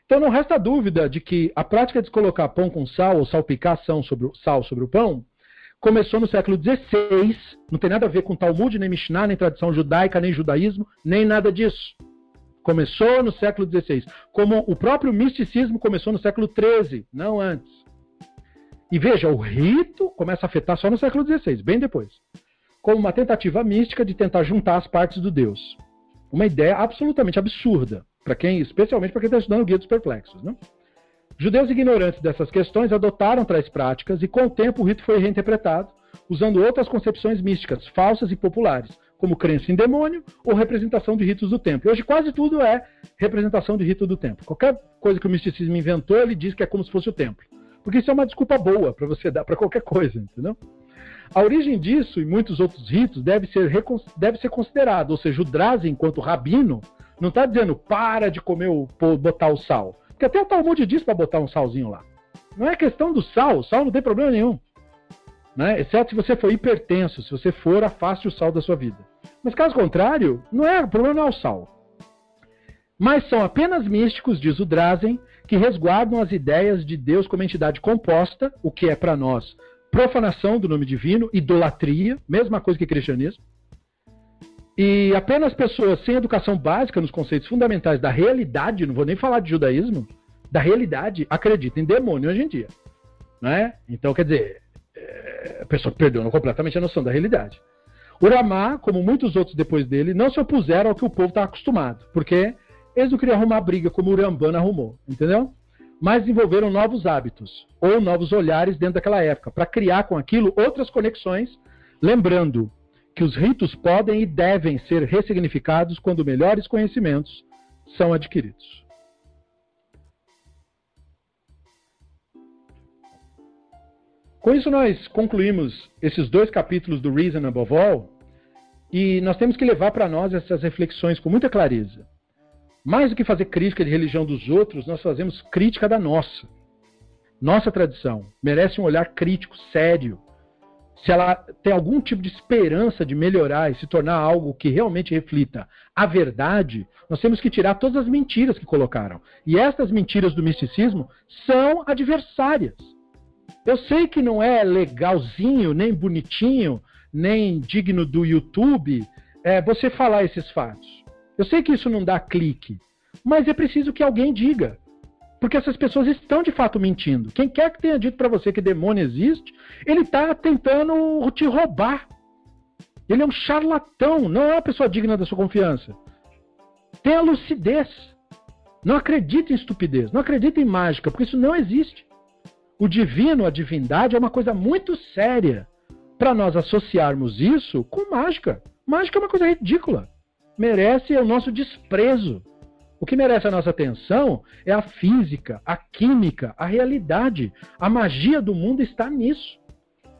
A: Então não resta dúvida de que a prática de colocar pão com sal ou salpicar sobre o, sal sobre o pão começou no século XVI, não tem nada a ver com Talmud, nem Mishnah, nem tradição judaica, nem judaísmo, nem nada disso. Começou no século XVI, como o próprio misticismo começou no século XIII, não antes. E veja, o rito começa a afetar só no século XVI, bem depois, como uma tentativa mística de tentar juntar as partes do Deus. Uma ideia absolutamente absurda, para quem, especialmente para quem está estudando o Guia dos Perplexos. Né? Judeus ignorantes dessas questões adotaram tais práticas e, com o tempo, o rito foi reinterpretado, usando outras concepções místicas, falsas e populares, como crença em demônio ou representação de ritos do templo. Hoje quase tudo é representação de rito do templo. Qualquer coisa que o misticismo inventou, ele diz que é como se fosse o templo. Porque isso é uma desculpa boa para você dar para qualquer coisa, entendeu? A origem disso e muitos outros ritos deve ser, deve ser considerado, ou seja, o Drazen, enquanto rabino, não está dizendo para de comer o, botar o sal. Porque até o Talmud diz para botar um salzinho lá. Não é questão do sal, sal não tem problema nenhum. Né? Exceto se você for hipertenso, se você for, afaste o sal da sua vida. Mas caso contrário, não é, o problema não é o sal. Mas são apenas místicos, diz o Drazen, que resguardam as ideias de Deus como entidade composta, o que é para nós profanação do nome divino, idolatria, mesma coisa que cristianismo. E apenas pessoas sem educação básica nos conceitos fundamentais da realidade, não vou nem falar de judaísmo, da realidade, acreditam em demônio hoje em dia. Né? Então, quer dizer, a pessoa perdeu completamente a noção da realidade. O Ramá, como muitos outros depois dele, não se opuseram ao que o povo está acostumado, porque eles não queriam arrumar briga como o Rambana arrumou, entendeu? Mas desenvolveram novos hábitos ou novos olhares dentro daquela época, para criar com aquilo outras conexões, lembrando que os ritos podem e devem ser ressignificados quando melhores conhecimentos são adquiridos. Com isso, nós concluímos esses dois capítulos do Reason Above All e nós temos que levar para nós essas reflexões com muita clareza. Mais do que fazer crítica de religião dos outros, nós fazemos crítica da nossa. Nossa tradição merece um olhar crítico, sério. Se ela tem algum tipo de esperança de melhorar e se tornar algo que realmente reflita a verdade, nós temos que tirar todas as mentiras que colocaram. E estas mentiras do misticismo são adversárias. Eu sei que não é legalzinho, nem bonitinho, nem digno do YouTube é, você falar esses fatos. Eu sei que isso não dá clique, mas é preciso que alguém diga. Porque essas pessoas estão de fato mentindo. Quem quer que tenha dito para você que demônio existe, ele está tentando te roubar. Ele é um charlatão, não é uma pessoa digna da sua confiança. Tenha lucidez. Não acredite em estupidez, não acredite em mágica, porque isso não existe. O divino, a divindade, é uma coisa muito séria para nós associarmos isso com mágica. Mágica é uma coisa ridícula merece o nosso desprezo. O que merece a nossa atenção é a física, a química, a realidade. A magia do mundo está nisso.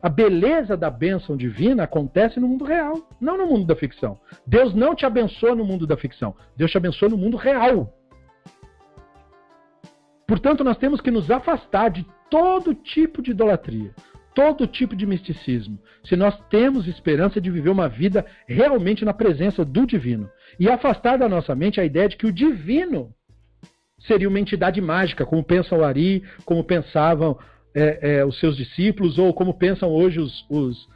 A: A beleza da bênção divina acontece no mundo real, não no mundo da ficção. Deus não te abençoa no mundo da ficção, Deus te abençoa no mundo real. Portanto, nós temos que nos afastar de todo tipo de idolatria, todo tipo de misticismo, se nós temos esperança de viver uma vida realmente na presença do divino e afastar da nossa mente a ideia de que o divino seria uma entidade mágica, como pensa o Ari, como pensavam é, é, os seus discípulos, ou como pensam hoje os, os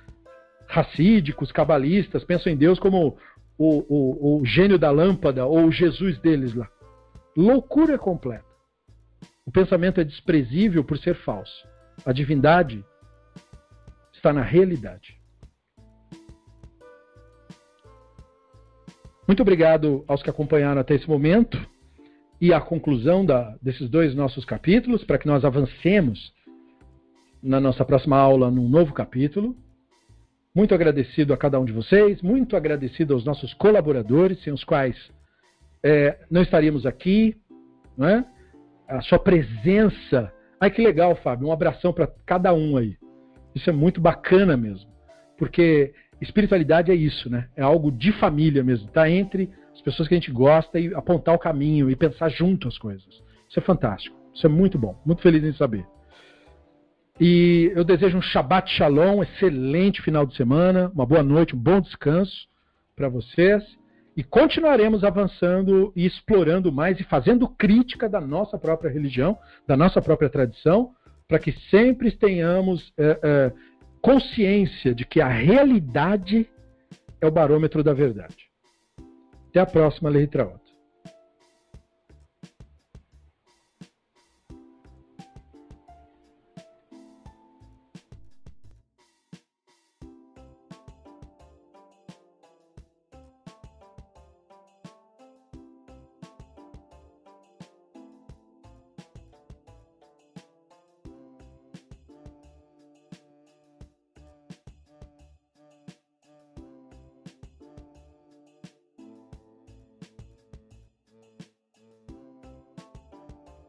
A: racídicos, cabalistas, pensam em Deus como o, o, o gênio da lâmpada ou o Jesus deles lá. Loucura completa. O pensamento é desprezível por ser falso. A divindade está na realidade. Muito obrigado aos que acompanharam até esse momento e a conclusão da, desses dois nossos capítulos, para que nós avancemos na nossa próxima aula num novo capítulo. Muito agradecido a cada um de vocês, muito agradecido aos nossos colaboradores, sem os quais é, não estaríamos aqui. Não é? A sua presença. Ai, que legal, Fábio. Um abração para cada um aí. Isso é muito bacana mesmo. Porque espiritualidade é isso, né? É algo de família mesmo. Tá entre as pessoas que a gente gosta e apontar o caminho e pensar junto as coisas. Isso é fantástico. Isso é muito bom. Muito feliz em saber. E eu desejo um Shabbat Shalom, excelente final de semana, uma boa noite, um bom descanso para vocês. E continuaremos avançando e explorando mais e fazendo crítica da nossa própria religião, da nossa própria tradição, para que sempre tenhamos é, é, consciência de que a realidade é o barômetro da verdade. Até a próxima, Leitra